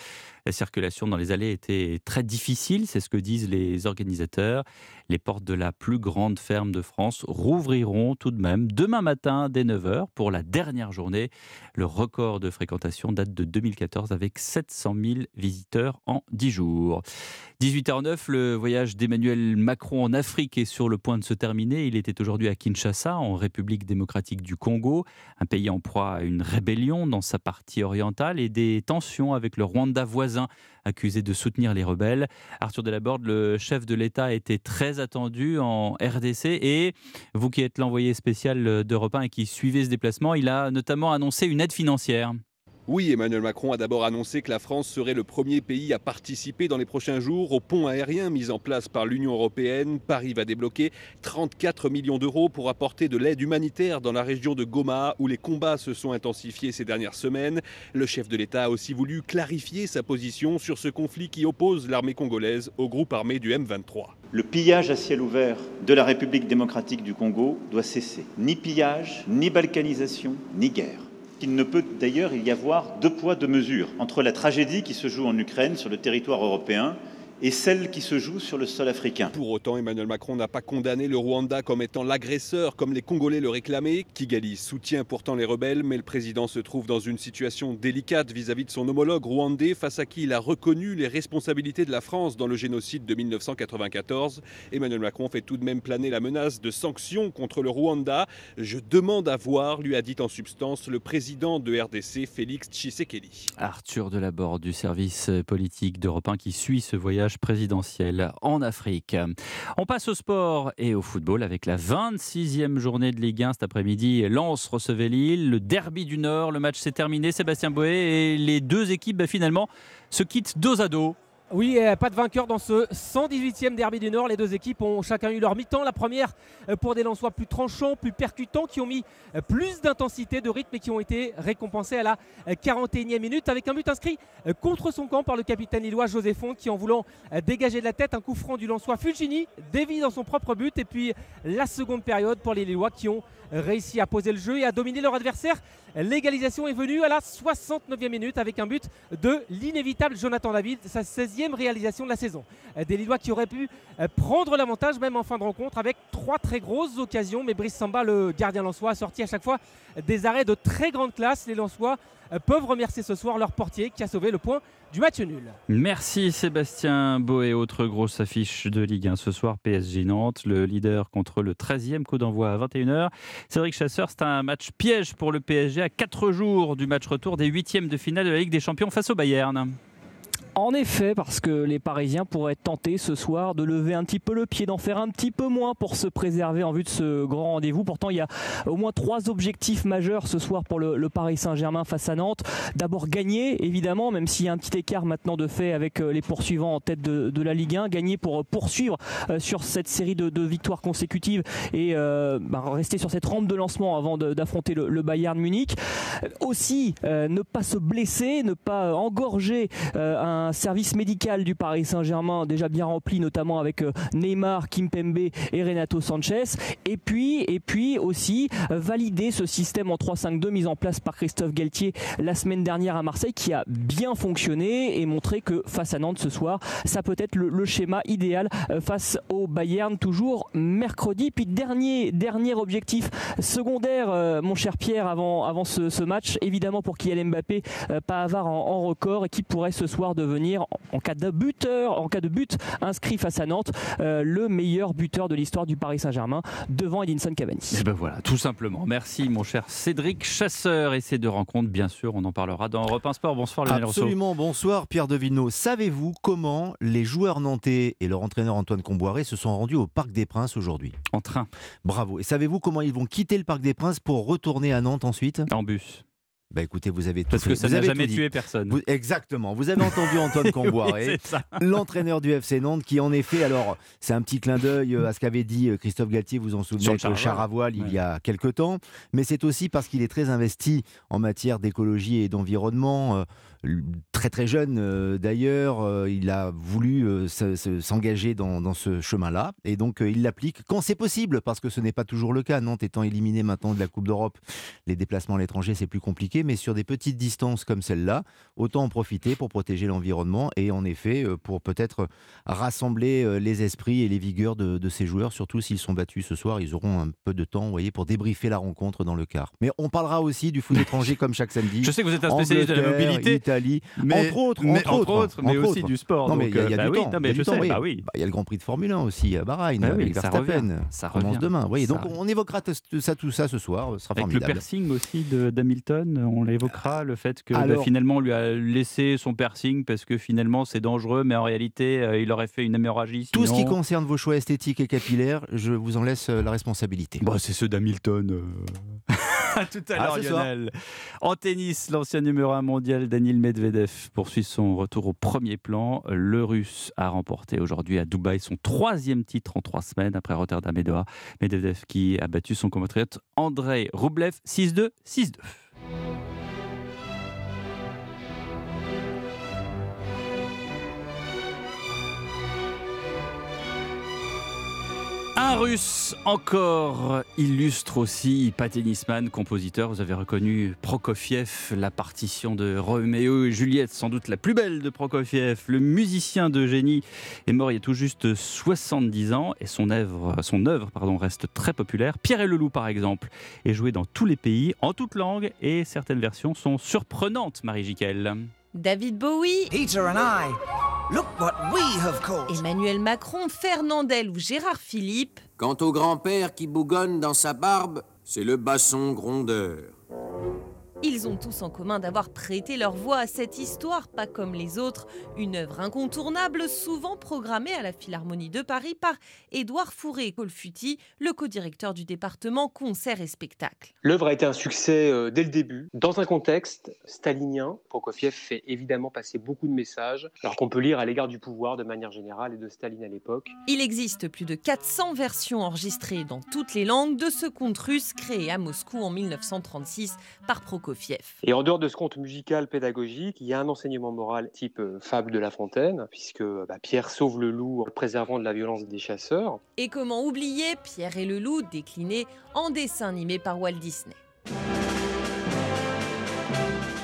La circulation dans les allées était très difficile, c'est ce que disent les organisateurs. Les portes de la plus grande ferme de France rouvriront tout de même demain matin dès 9h pour la dernière journée. Le record de fréquentation date de 2014 avec 700 000 visiteurs en 10 jours. 18h09, le voyage d'Emmanuel Macron en Afrique est sur le point de se terminer. Il était aujourd'hui à Kinshasa, en République démocratique du Congo, un pays en proie à une rébellion dans sa partie orientale et des tensions avec le Rwanda voisin accusé de soutenir les rebelles. Arthur Delaborde, le chef de l'État, était très attendu en RDC et vous qui êtes l'envoyé spécial d'Europe 1 et qui suivez ce déplacement, il a notamment annoncé une aide financière. Oui, Emmanuel Macron a d'abord annoncé que la France serait le premier pays à participer dans les prochains jours au pont aérien mis en place par l'Union européenne. Paris va débloquer 34 millions d'euros pour apporter de l'aide humanitaire dans la région de Goma où les combats se sont intensifiés ces dernières semaines. Le chef de l'État a aussi voulu clarifier sa position sur ce conflit qui oppose l'armée congolaise au groupe armé du M23. Le pillage à ciel ouvert de la République démocratique du Congo doit cesser. Ni pillage, ni balkanisation, ni guerre. Il ne peut d'ailleurs y avoir deux poids, deux mesures. Entre la tragédie qui se joue en Ukraine sur le territoire européen et celle qui se joue sur le sol africain. Pour autant, Emmanuel Macron n'a pas condamné le Rwanda comme étant l'agresseur, comme les Congolais le réclamaient. Kigali soutient pourtant les rebelles, mais le président se trouve dans une situation délicate vis-à-vis de son homologue rwandais, face à qui il a reconnu les responsabilités de la France dans le génocide de 1994. Emmanuel Macron fait tout de même planer la menace de sanctions contre le Rwanda. Je demande à voir, lui a dit en substance le président de RDC, Félix Tshisekedi. Arthur Delaborde du service politique d'Europe 1 qui suit ce voyage présidentielle en Afrique. On passe au sport et au football avec la 26e journée de Ligue 1 cet après-midi. Lens recevait Lille, le derby du Nord, le match s'est terminé, Sébastien Boé et les deux équipes bah, finalement se quittent dos à dos. Oui, pas de vainqueur dans ce 118e derby du Nord. Les deux équipes ont chacun eu leur mi-temps. La première euh, pour des Lensois plus tranchants, plus percutants, qui ont mis euh, plus d'intensité, de rythme et qui ont été récompensés à la 41e euh, minute avec un but inscrit contre son camp par le capitaine lillois José Font qui en voulant dégager de la tête un coup franc du Lensois Fulgini dévie dans son propre but et puis la seconde période pour les Lillois qui ont réussi à poser le jeu et à dominer leur adversaire. L'égalisation est venue à la 69e minute avec un but de l'inévitable Jonathan David, 16e réalisation de la saison. Des Lillois qui auraient pu prendre l'avantage même en fin de rencontre avec trois très grosses occasions, mais Brice Samba, le gardien lançois, a sorti à chaque fois des arrêts de très grande classe. Les Lensois peuvent remercier ce soir leur portier qui a sauvé le point du match nul. Merci Sébastien Boé. Autre grosse affiche de Ligue 1 ce soir, PSG Nantes, le leader contre le 13e coup d'envoi à 21h. Cédric Chasseur, c'est un match piège pour le PSG à 4 jours du match retour des huitièmes de finale de la Ligue des Champions face au Bayern. En effet, parce que les Parisiens pourraient tentés ce soir de lever un petit peu le pied, d'en faire un petit peu moins pour se préserver en vue de ce grand rendez-vous. Pourtant, il y a au moins trois objectifs majeurs ce soir pour le, Paris Saint-Germain face à Nantes. D'abord gagner, évidemment, même s'il y a un petit écart maintenant de fait avec euh, les poursuivants en tête de, la Ligue 1. Gagner pour euh, poursuivre euh, sur cette série de, victoires consécutives et bah, rester sur cette rampe de lancement avant d'affronter le, Bayern Munich. Aussi, ne pas se blesser, ne pas engorger un service médical du Paris Saint-Germain déjà bien rempli, notamment avec euh, Neymar, Kimpembe et Renato Sanchez. Et puis, et puis aussi euh, valider ce système en 3-5-2 mis en place par Christophe Galtier la semaine dernière à Marseille, qui a bien fonctionné et montré que face à Nantes ce soir, ça peut être le, schéma idéal euh, face au Bayern toujours mercredi. Puis dernier dernier objectif secondaire, mon cher Pierre, avant avant ce, match, évidemment pour Kylian Mbappé, pas avare en, en record et qui pourrait ce soir devenir devenir, en cas de buteur, en cas de but inscrit face à Nantes, euh, le meilleur buteur de l'histoire du Paris Saint-Germain, devant Edinson Cavani. Et ben voilà, tout simplement. Merci mon cher Cédric Chasseur et ces deux rencontres, bien sûr, on en parlera dans Europe 1 Sport. Bonsoir Lionel Rousseau. Absolument, bonsoir Pierre de Villeneuve. Savez-vous comment les joueurs nantais et leur entraîneur Antoine Comboiré se sont rendus au Parc des Princes aujourd'hui? En train. Bravo. Et savez-vous comment ils vont quitter le Parc des Princes pour retourner à Nantes ensuite? En bus. Bah écoutez, vous avez tout Parce fait. que ça n'a jamais tué personne. Vous- exactement. Vous avez entendu Antoine Comboiré, Oui, l'entraîneur du FC Nantes, qui en effet, alors c'est un petit clin d'œil euh, à ce qu'avait dit euh, Christophe Galtier, vous vous en souvenez, Sur le char à char à voile il y a quelque temps, mais c'est aussi parce qu'il est très investi en matière d'écologie et d'environnement. Très très jeune euh, d'ailleurs, euh, il a voulu euh, se- se- s'engager dans, dans ce chemin-là et donc il l'applique quand c'est possible parce que ce n'est pas toujours le cas. Nantes étant éliminé maintenant de la Coupe d'Europe, les déplacements à l'étranger c'est plus compliqué, mais sur des petites distances comme celle-là, autant en profiter pour protéger l'environnement et en effet pour peut-être rassembler les esprits et les vigueurs de, de ces joueurs, surtout s'ils sont battus ce soir, ils auront un peu de temps, vous voyez, pour débriefer la rencontre dans le quart. Mais on parlera aussi du foot étranger comme chaque samedi. Je sais que vous êtes un spécialiste de la mobilité. Italie, Mais- entre autres, mais- entre autres, mais entre aussi autres. du sport, Non, mais il y a, y du oui, temps. non, mais il y a du je temps, sais, oui. bah oui. Bah, Il y a le Grand Prix de Formule 1 aussi à Bahreïn Bah oui, avec ça Verstappen. revient, ça commence revient. demain. Oui, donc on évoquera tout ça, tout ça ce soir. Ce sera Avec le piercing aussi d'Hamilton, on l'évoquera, le fait que bah, Alors- finalement on lui a laissé son piercing parce que finalement c'est dangereux, mais en réalité euh, il aurait fait une hémorragie. Tout ce qui concerne vos choix esthétiques et capillaires, je vous en laisse euh, la responsabilité. Bah, c'est ceux d'Hamilton. euh. à tout à l'heure, soir. Lionel. En tennis, l'ancien numéro 1 mondial Daniil Medvedev poursuit son retour au premier plan. Le Russe a remporté aujourd'hui à Dubaï son troisième titre en trois semaines après Rotterdam et Doha. Medvedev qui a battu son compatriote Andrei Rublev 6-2, 6-2. Un russe encore illustre aussi, pas tennisman, compositeur. Vous avez reconnu Prokofiev, la partition de Roméo et Juliette, sans doute la plus belle de Prokofiev. Le musicien de génie est mort il y a tout juste 70 ans et son œuvre, son œuvre pardon, reste très populaire. Pierre et le Loup, par exemple, est joué dans tous les pays, en toutes langues et certaines versions sont surprenantes, Marie Jiquel. David Bowie, Peter and I, look what we have caught. Emmanuel Macron, Fernandel ou Gérard Philippe, Quant au grand-père qui bougonne dans sa barbe, c'est le basson grondeur. Ils ont tous en commun d'avoir prêté leur voix à cette histoire, pas comme les autres, une œuvre incontournable, souvent programmée à la Philharmonie de Paris par Édouard Fourré-Colfuti, le co-directeur du département concert et spectacle. L'œuvre a été un succès euh, dès le début. Dans un contexte stalinien, Prokofiev fait évidemment passer beaucoup de messages, alors qu'on peut lire à l'égard du pouvoir de manière générale et de Staline à l'époque. Il existe plus de 400 versions enregistrées dans toutes les langues de ce conte russe créé à Moscou en 1936 par Prokofiev. Et en dehors de ce conte musical pédagogique, il y a un enseignement moral type euh, fable de La Fontaine, puisque bah, Pierre sauve le loup en le préservant de la violence des chasseurs. Et comment oublier Pierre et le loup décliné en dessin animé par Walt Disney.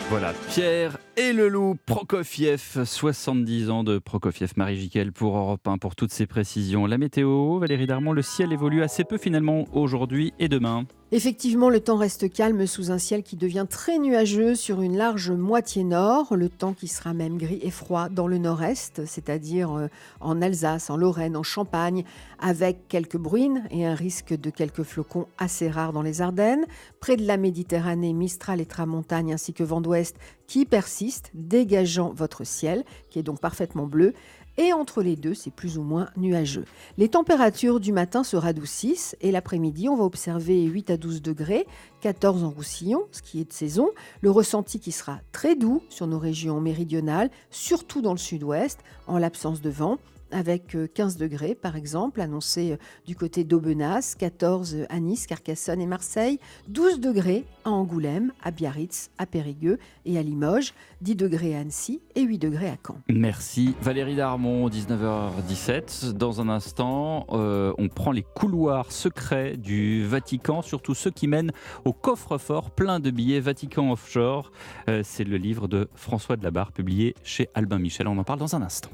Voilà, Pierre et le loup, Prokofiev, 70 ans de Prokofiev, Marie Jiquel pour Europe 1 pour toutes ces précisions. La météo, Valérie Darmon, le ciel évolue assez peu finalement aujourd'hui et demain. Effectivement, le temps reste calme sous un ciel qui devient très nuageux sur une large moitié nord. Le temps qui sera même gris et froid dans le nord-est, c'est-à-dire euh, en Alsace, en Lorraine, en Champagne, avec quelques bruines et un risque de quelques flocons assez rares dans les Ardennes. Près de la Méditerranée, Mistral et Tramontagne ainsi que vent d'ouest qui persistent, dégageant votre ciel, qui est donc parfaitement bleu. Et entre les deux, c'est plus ou moins nuageux. Les températures du matin se radoucissent et l'après-midi, on va observer 8 à 12 degrés, 14 en Roussillon, ce qui est de saison. Le ressenti qui sera très doux sur nos régions méridionales, surtout dans le sud-ouest, en l'absence de vent avec euh, 15 degrés par exemple, annoncé euh, du côté d'Aubenas, 14 à Nice, Carcassonne et Marseille, 12 degrés à Angoulême, à Biarritz, à Périgueux et à Limoges, 10 degrés à Annecy et 8 degrés à Caen. Merci Valérie Darmon, 19h17. Dans un instant, euh, on prend les couloirs secrets du Vatican, surtout ceux qui mènent au coffre-fort plein de billets Vatican Offshore. Euh, C'est le livre de François de la Barre, publié chez Albin Michel. On en parle dans un instant.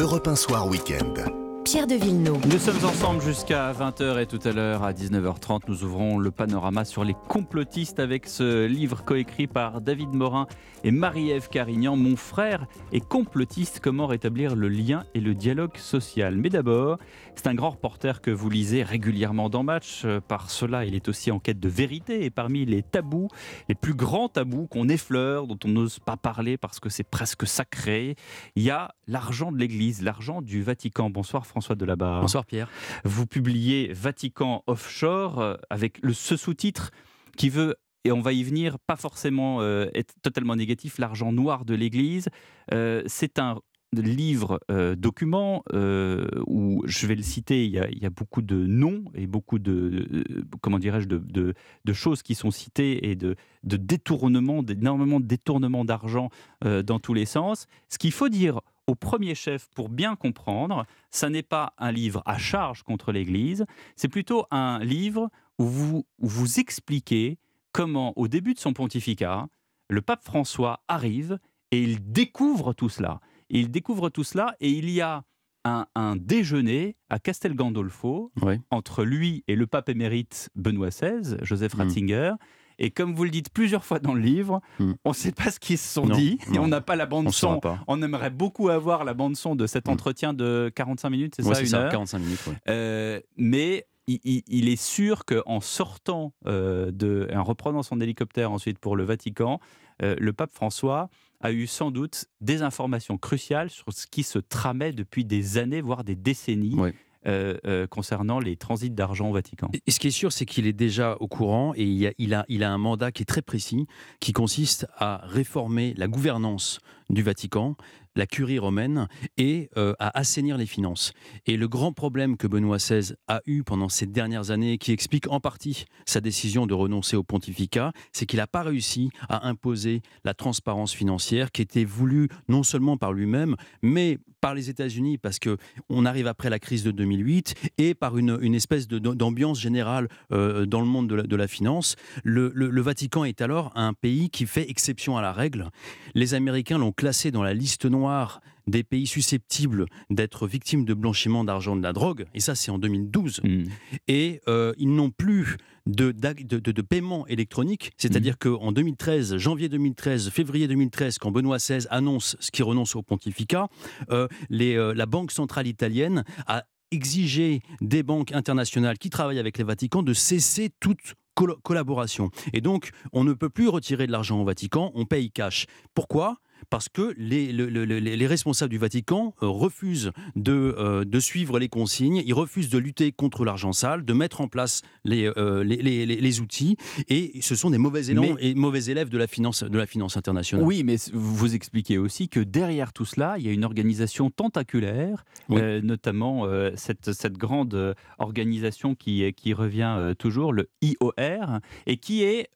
Europe 1 Soir Week-end. Nous sommes ensemble jusqu'à 20h et tout à l'heure à 19h30, nous ouvrons le panorama sur les complotistes avec ce livre coécrit par David Morin et Marie-Ève Carignan. Mon frère est complotiste, comment rétablir le lien et le dialogue social? Mais d'abord, c'est un grand reporter que vous lisez régulièrement dans Match. Par cela, il est aussi en quête de vérité et parmi les tabous, les plus grands tabous qu'on effleure, dont on n'ose pas parler parce que c'est presque sacré, il y a l'argent de l'Église, l'argent du Vatican. Bonsoir François Delabarre. Bonsoir Pierre. Vous publiez Vatican Offshore euh, avec le, ce sous-titre qui veut et on va y venir, pas forcément euh, être totalement négatif, l'argent noir de l'Église. Euh, c'est un livre euh, document euh, où je vais le citer, il y, a, beaucoup de noms et beaucoup de euh, comment dirais-je de, choses qui sont citées et de, de détournements, d'énormément de détournements d'argent dans tous les sens. Ce qu'il faut dire au premier chef pour bien comprendre, ça n'est pas un livre à charge contre l'Église, c'est plutôt un livre où vous, où vous expliquez comment, au début de son pontificat, le pape François arrive et il découvre tout cela. Il découvre tout cela et il y a un, un déjeuner à Castel Gandolfo oui. entre lui et le pape émérite Benoît XVI, Joseph Ratzinger. Mmh. Et comme vous le dites plusieurs fois dans le livre, mmh. on ne sait pas ce qu'ils se sont non, dit non. et on n'a pas la bande on son. On aimerait beaucoup avoir la bande son de cet mmh. entretien de 45 minutes, c'est ouais, ça, une ça, heure 45 minutes. Ouais. Euh, mais il, il, est sûr qu'en sortant, euh, de, en reprenant son hélicoptère ensuite pour le Vatican, euh, le pape François a eu sans doute des informations cruciales sur ce qui se tramait depuis des années, voire des décennies. Oui. Euh, euh, concernant les transits d'argent au Vatican. Et ce qui est sûr, c'est qu'il est déjà au courant et il a, il, a, il a un mandat qui est très précis, qui consiste à réformer la gouvernance du Vatican, la curie romaine, et euh, à assainir les finances. Et le grand problème que Benoît XVI a eu pendant ces dernières années, qui explique en partie sa décision de renoncer au pontificat, c'est qu'il n'a pas réussi à imposer la transparence financière qui était voulue non seulement par lui-même, mais par les États-Unis, parce que on arrive après la crise de 2008, et par une, une espèce d'ambiance générale euh, dans le monde de la, finance. Le, le Vatican est alors un pays qui fait exception à la règle. Les Américains l'ont classé dans la liste noire des pays susceptibles d'être victimes de blanchiment d'argent de la drogue, et ça c'est en 2012. Mmh. Et euh, ils n'ont plus de, de, de, de, paiement électronique, c'est-à-dire mmh. qu'en 2013, janvier 2013, février 2013, quand Benoît XVI annonce ce qui renonce au pontificat, euh, les, euh, la Banque centrale italienne a exigé des banques internationales qui travaillent avec le Vatican de cesser toute collaboration. Et donc, on ne peut plus retirer de l'argent au Vatican, on paye cash. Pourquoi? Parce que les, les, les, les, responsables du Vatican euh, refusent de, euh, de, suivre les consignes, ils refusent de lutter contre l'argent sale, de mettre en place les, euh, les, outils, et ce sont des mauvais élèves, mais, et mauvais élèves de la, finance, de la finance internationale. Oui, mais vous expliquez aussi que derrière tout cela, il y a une organisation tentaculaire, oui. notamment cette, cette, grande organisation qui, qui revient toujours, le IOR, et qui est,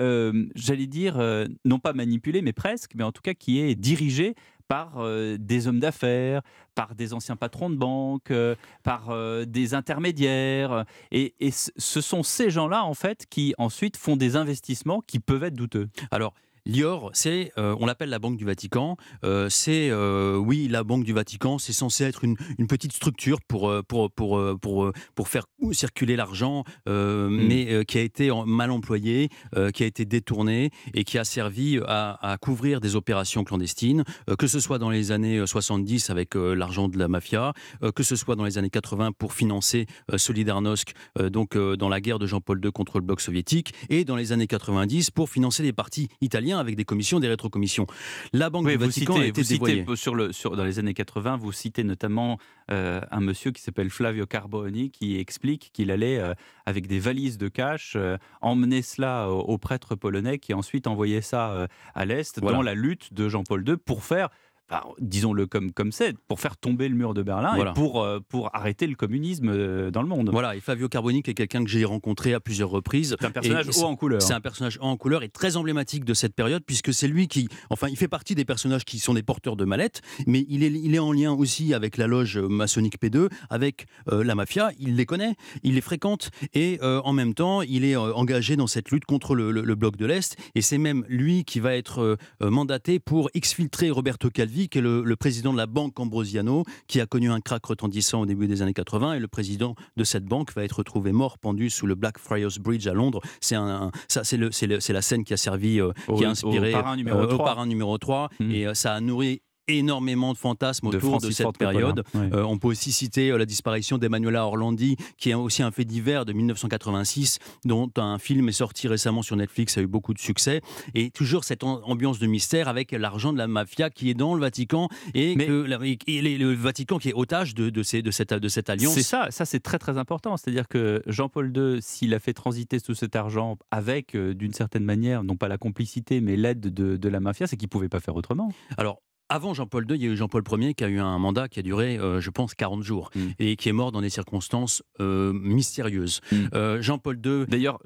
j'allais dire, non pas manipulée, mais presque, mais en tout cas qui est dirigé par euh, des hommes d'affaires, par des anciens patrons de banque, euh, par euh, des intermédiaires. Et, et ce sont ces gens-là, en fait, qui ensuite font des investissements qui peuvent être douteux. Alors, L'IOR, c'est, euh, on l'appelle la Banque du Vatican. Euh, c'est, euh, oui, la Banque du Vatican, c'est censé être une, une, petite structure pour, pour, pour, pour, pour faire circuler l'argent, mmh. mais qui a été mal employée, qui a été détournée et qui a servi à, à couvrir des opérations clandestines, que ce soit dans les années 70 avec l'argent de la mafia, que ce soit dans les années 80 pour financer Solidarnosc, donc dans la guerre de Jean-Paul II contre le bloc soviétique, et dans les années 90 pour financer les partis italiens avec des commissions, des rétrocommissions. La Banque oui, du Vatican citez, a été vous dévoyée. Citez, sur le, sur, dans les années 80, vous citez notamment euh, un monsieur qui s'appelle Flavio Carboni qui explique qu'il allait, euh, avec des valises de cash, euh, emmener cela aux, aux, prêtres polonais qui ensuite envoyaient ça à l'Est voilà. dans la lutte de Jean-Paul II pour faire Enfin, disons-le comme comme c'est, pour faire tomber le mur de Berlin voilà. et pour euh, pour arrêter le communisme euh, dans le monde. Voilà. Et Flavio Carboni, qui est quelqu'un que j'ai rencontré à plusieurs reprises. C'est un personnage haut en couleur. C'est un personnage haut en couleur et très emblématique de cette période puisque c'est lui qui, enfin, il fait partie des personnages qui sont des porteurs de mallettes, mais il est il est en lien aussi avec la loge maçonnique P2, avec euh, la mafia. Il les connaît, il les fréquente et euh, en même temps, il est engagé dans cette lutte contre le, le, le bloc de l'Est. Et c'est même lui qui va être mandaté pour exfiltrer Roberto Calvi vie, qui est le, le président de la banque Ambrosiano, qui a connu un crack retentissant au début des années 80. Et le président de cette banque va être retrouvé mort pendu sous le Blackfriars Bridge à Londres. C'est un, un- ça, c'est le, c'est le- c'est la scène qui a servi, euh, Au- qui a inspiré au parrain numéro euh, au 3. parrain numéro 3. Et euh, ça a nourri énormément de fantasmes De autour de, Francis cette Ford Coppola, période. Euh, on peut aussi citer euh, la disparition d'Emanuela Orlandi, qui est aussi un fait divers de 1986, dont un film est sorti récemment sur Netflix, a eu beaucoup de succès. Et toujours cette am- ambiance de mystère avec l'argent de la mafia qui est dans le Vatican et, que la- et- et les- le Vatican qui est otage de, de, ces- de cette, de cette alliance. C'est ça, ça c'est très très important. C'est-à-dire que Jean-Paul II, s'il a fait transiter tout cet argent avec, euh, d'une certaine manière, non pas la complicité, mais l'aide de, de la mafia, c'est qu'il ne pouvait pas faire autrement. Alors, avant Jean-Paul II, il y a eu Jean-Paul Ier qui a eu un mandat qui a duré, euh, je pense, 40 jours Mm. et qui est mort dans des circonstances euh, mystérieuses. Euh, Jean-Paul II. D'ailleurs,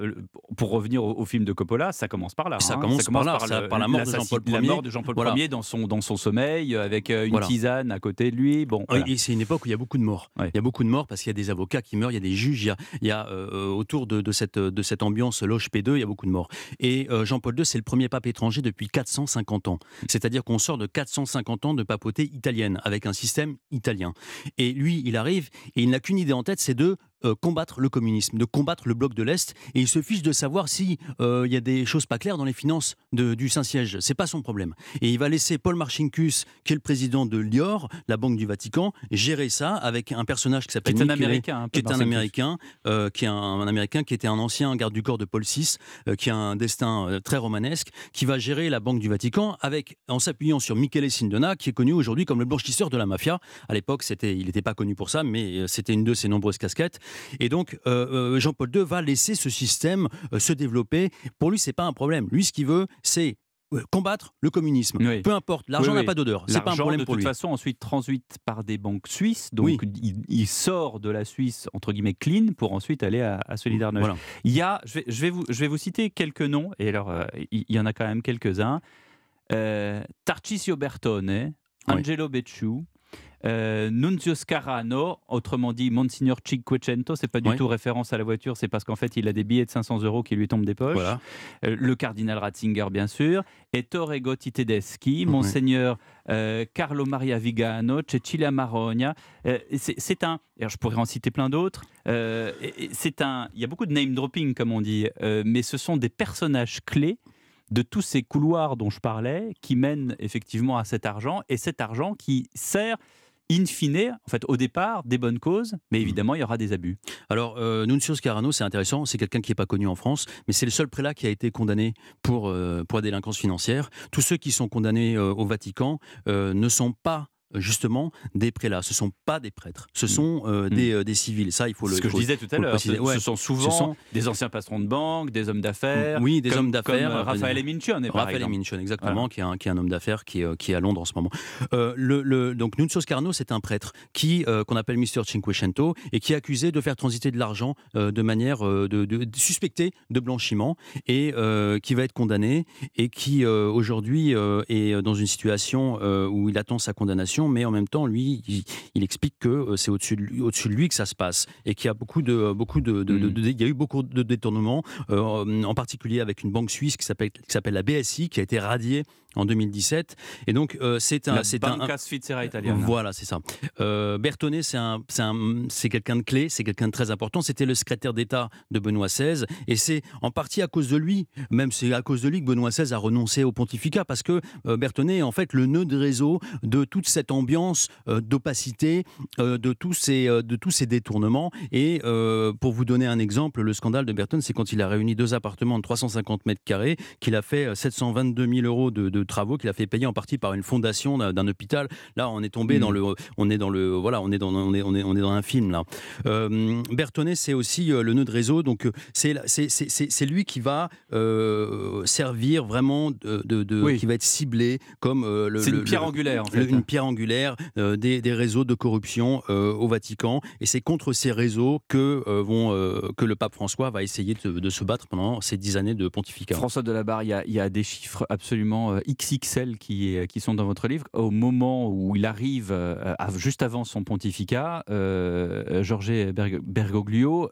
pour revenir au, au film de Coppola, ça commence par là. Ça hein. commence par là, ça- le- par la mort de Jean-Paul La Ier. mort de Jean-Paul Voilà. Ier dans son, dans son sommeil, avec une Voilà. tisane à côté de lui. Bon, voilà. et c'est une époque où il y a beaucoup de morts. Il y a beaucoup de morts parce qu'il y a des avocats qui meurent, il y a des juges, il y a, il y a, autour de, de cette, de cette ambiance loge P2, il y a beaucoup de morts. Et Jean-Paul II, c'est le premier pape étranger depuis 450 ans. C'est-à-dire qu'on sort de 450 ans de papauté italienne avec un système italien. Et lui, il arrive et il n'a qu'une idée en tête, c'est de euh, combattre le communisme, de combattre le bloc de l'Est, et il se fiche de savoir si euh, il y a des choses pas claires dans les finances de- du Saint-Siège. C'est pas son problème. Et il va laisser Paul Marcinkus, qui est le président de Lior, la banque du Vatican, gérer ça avec un personnage qui s'appelle Qui est un Américain, hein, qui est un. Américain, euh, qui est un, un Américain qui était un ancien garde du corps de Paul VI, euh, qui a un destin très romanesque, qui va gérer la banque du Vatican avec en s'appuyant sur Michele Sindona, qui est connu aujourd'hui comme le blanchisseur de la mafia. À l'époque, c'était, il n'était pas connu pour ça, mais c'était une de ses nombreuses casquettes. Et donc, euh, euh, Jean-Paul II va laisser ce système euh, se développer. Pour lui, c'est pas un problème. Lui, ce qu'il veut, c'est combattre le communisme. Peu importe, l'argent Oui, n'a pas d'odeur. C'est pas un problème de pour toute lui. façon, ensuite transite par des banques suisses. Donc, il, il sort de la Suisse, entre guillemets, clean, pour ensuite aller à, à Solidarność. Voilà. Il y a, je vais, je, vais vous, je vais vous citer quelques noms, et alors, euh, il y en a quand même quelques-uns. Euh, Tarcisio Bertone, Angelo Becciu, euh, Nunzio Scarano, autrement dit Monsignor Cinquecento, c'est pas du Oui. tout référence à la voiture, c'est parce qu'en fait il a des billets de 500 euros qui lui tombent des poches. Voilà. Euh, le cardinal Ratzinger, bien sûr, Ettore Gotti Tedeschi, Monseigneur euh, Carlo Maria Vigano, Cecilia Marogna. Euh, c'est un, alors je pourrais en citer plein d'autres. et- et c'est un, il y a beaucoup de name dropping comme on dit, mais ce sont des personnages clés de tous ces couloirs dont je parlais qui mènent effectivement à cet argent et cet argent qui sert in fine, en fait, au départ, des bonnes causes, mais évidemment, il y aura des abus. Alors, euh, Nunzio Scarano, c'est intéressant, c'est quelqu'un qui n'est pas connu en France, mais c'est le seul prélat qui a été condamné pour, euh, pour la délinquance financière. Tous ceux qui sont condamnés euh, au Vatican euh, ne sont pas justement des prélats, ce sont pas des prêtres, ce sont euh, des, euh, des civils. Ça, il faut le. Mm. ce que je disais tout à l'heure. Ce, préciser. Ouais. ce sont souvent Ce sont- des anciens patrons de banque, des hommes d'affaires. Oui, des comme- hommes d'affaires. Comme euh, Raphaël Minchione, par Raphaël exemple. Minchione, exactement, Voilà. qui, est un, qui est un homme d'affaires qui, est, euh, qui est à Londres en ce moment. Euh, le, le- donc Nunzio Scarno, c'est un prêtre qui euh, qu'on appelle Mister Cinquecento et qui est accusé de faire transiter de l'argent euh, de manière euh, de, de- de- suspecté de blanchiment et euh, qui va être condamné et qui euh, aujourd'hui euh, est dans une situation euh, où il attend sa condamnation, mais en même temps, lui, il, il explique que euh, c'est au-dessus de, lui- au-dessus de lui que ça se passe et qu'il y a beaucoup de beaucoup de, de- il y a eu beaucoup de détournements, euh, en particulier avec une banque suisse qui s'appelle qui s'appelle la BSI qui a été radiée en 2017 et donc euh, c'est un La c'est un Banca Svizzera italiana. voilà c'est ça. Euh, Bertone c'est un c'est un c'est quelqu'un de clé c'est quelqu'un de très important. C'était le secrétaire d'État de Benoît XVI et c'est en partie à cause de lui même c'est à cause de lui que Benoît XVI a renoncé au pontificat parce que euh, Bertone est en fait le nœud de réseau de toute cette ambiance euh, d'opacité euh, de tous ces euh, de tous ces détournements. Et pour vous donner un exemple le scandale de Bertone c'est quand il a réuni deux appartements de 350 mètres carrés qu'il a fait euh, 722 000 euros de, de travaux qu'il a fait payer en partie par une fondation d'un, hôpital. Là on est tombé dans le on est dans le voilà on est dans on est on est, on est dans un film là. Euh, Bertone c'est aussi le nœud de réseau. Donc c'est c'est lui qui va euh, servir vraiment de, de- de- Oui. qui va être ciblé comme euh, le C'est une pierre angulaire, en le- fait. une pierre angulaire euh, des, réseaux de corruption euh, au Vatican et c'est contre ces réseaux que euh, vont que le pape François va essayer de, de se battre pendant ces dix années de pontificat. François Delabarre, il y, a, il y a des chiffres absolument XXL qui, sont dans votre livre. Au moment où il arrive, juste avant son pontificat, Georges Berg- Bergoglio,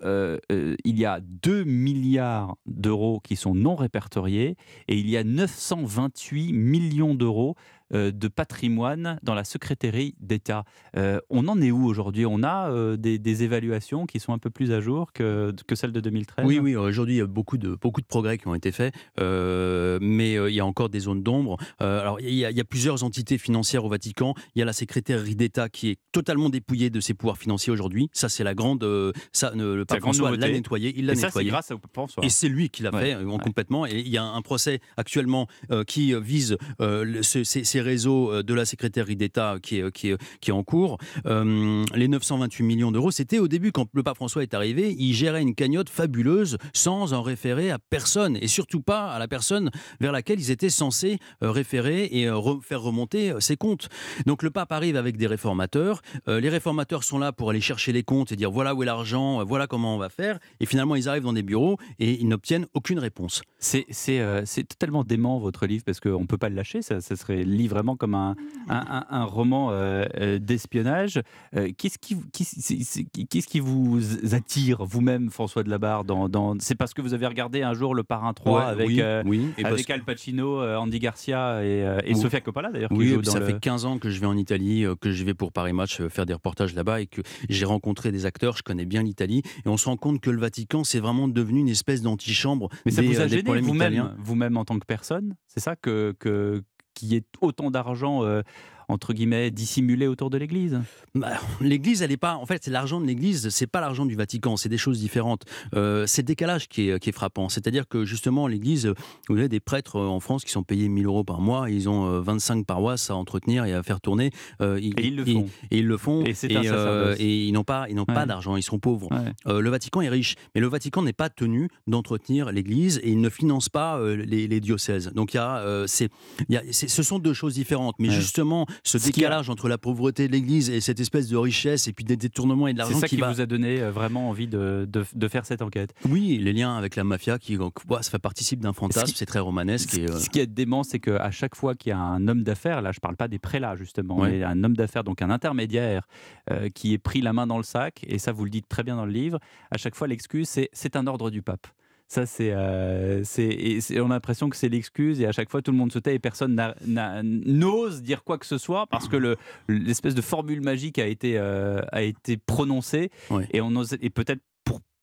il y a 2 milliards d'euros qui sont non répertoriés et il y a 928 millions d'euros de patrimoine dans la secrétaire d'État. Euh, on en est où aujourd'hui? On a euh, des, des évaluations qui sont un peu plus à jour que, que celles de 2013 Oui, oui, aujourd'hui, il y a beaucoup de, beaucoup de progrès qui ont été faits, euh, mais euh, il y a encore des zones d'ombre. Euh, alors, il y, a, il y a plusieurs entités financières au Vatican. Il y a la secrétaire d'État qui est totalement dépouillée de ses pouvoirs financiers aujourd'hui. Ça, c'est la grande. euh, ça, euh, le pape François l'a nettoyé. Il l'a Et ça, c'est nettoyé. grâce au pape François. Et c'est lui qui l'a Ouais, fait euh, ouais. complètement. Et il y a un procès actuellement euh, qui euh, vise euh, le- ces, ces réseaux euh, de la secrétaire d'État qui est, qui, est, qui est en cours. Euh, les 928 millions d'euros, c'était au début quand le pape François est arrivé, il gérait une cagnotte fabuleuse sans en référer à personne et surtout pas à la personne vers laquelle ils étaient censés euh, référer et euh, re- faire remonter euh, ses comptes. Donc le pape arrive avec des réformateurs. Euh, les réformateurs sont là pour aller chercher les comptes et dire voilà où est l'argent, euh, voilà comment on va faire. Et finalement, ils arrivent dans des bureaux et ils n'obtiennent aucune réponse. C'est euh, totalement dément votre livre parce qu'on ne peut pas le lâcher. Ça, ça serait lu vraiment comme un, un, un- un roman euh, d'espionnage. Euh, Qu'est-ce qui, vous- qu'est-ce qui vous attire vous-même, François de la Barre dans, dans... C'est parce que vous avez regardé un jour Le Parrain 3 Ouais, avec, oui, euh, oui. Et parce avec Al Pacino, euh, Andy Garcia et, euh, et Oui. Sofia Coppola d'ailleurs. Oui, joue dans ça le- fait 15 ans que je vais en Italie, que je vais pour Paris Match faire des reportages là-bas et que j'ai rencontré des acteurs, je connais bien l'Italie et on se rend compte que le Vatican c'est vraiment devenu une espèce d'antichambre Mais ça des, vous a gêné vous-même, vous-même en tant que personne C'est ça que, que qu'il y ait autant d'argent euh, entre guillemets dissimulé autour de l'Église? Bah, L'Église, elle est pas. En fait, c'est l'argent de l'Église, c'est pas l'argent du Vatican, c'est des choses différentes. Euh, c'est le décalage qui est, qui est frappant. C'est-à-dire que justement, l'Église, vous avez des prêtres euh, en France qui sont payés 1000 euros par mois, ils ont euh, 25 paroisses à entretenir et à faire tourner. Euh, Et ils le font. Et, ils le font. Et ils n'ont pas, ils n'ont pas d'argent, ils sont pauvres. Ouais. Euh, le Vatican est riche, mais le Vatican n'est pas tenu d'entretenir l'Église et il ne finance pas euh, les, les diocèses. Donc il y a, euh, c'est, il y a- c'est- ce sont deux choses différentes. Mais Ouais. justement, ce décalage entre la pauvreté de l'Église et cette espèce de richesse et puis des détournements et de C'est l'argent ça qui, qui va. vous a donné euh, vraiment envie de, de, de faire cette enquête Oui, les liens avec la mafia qui, donc, ouais, ça fait participe d'un fantasme, Ce c'est très romanesque. Et, euh, Ce qui est dément, c'est qu'à chaque fois qu'il y a un homme d'affaires, là je parle pas des prélats justement, Ouais. mais un homme d'affaires, donc un intermédiaire euh, qui est pris la main dans le sac, et ça vous le dites très bien dans le livre, à chaque fois l'excuse c'est c'est un ordre du pape. Ça, c'est, euh, c'est, on a l'impression que c'est l'excuse et à chaque fois tout le monde se tait et personne n'ose dire quoi que ce soit parce que le, l'espèce de formule magique a été, euh, a été prononcée et, on ose, et peut-être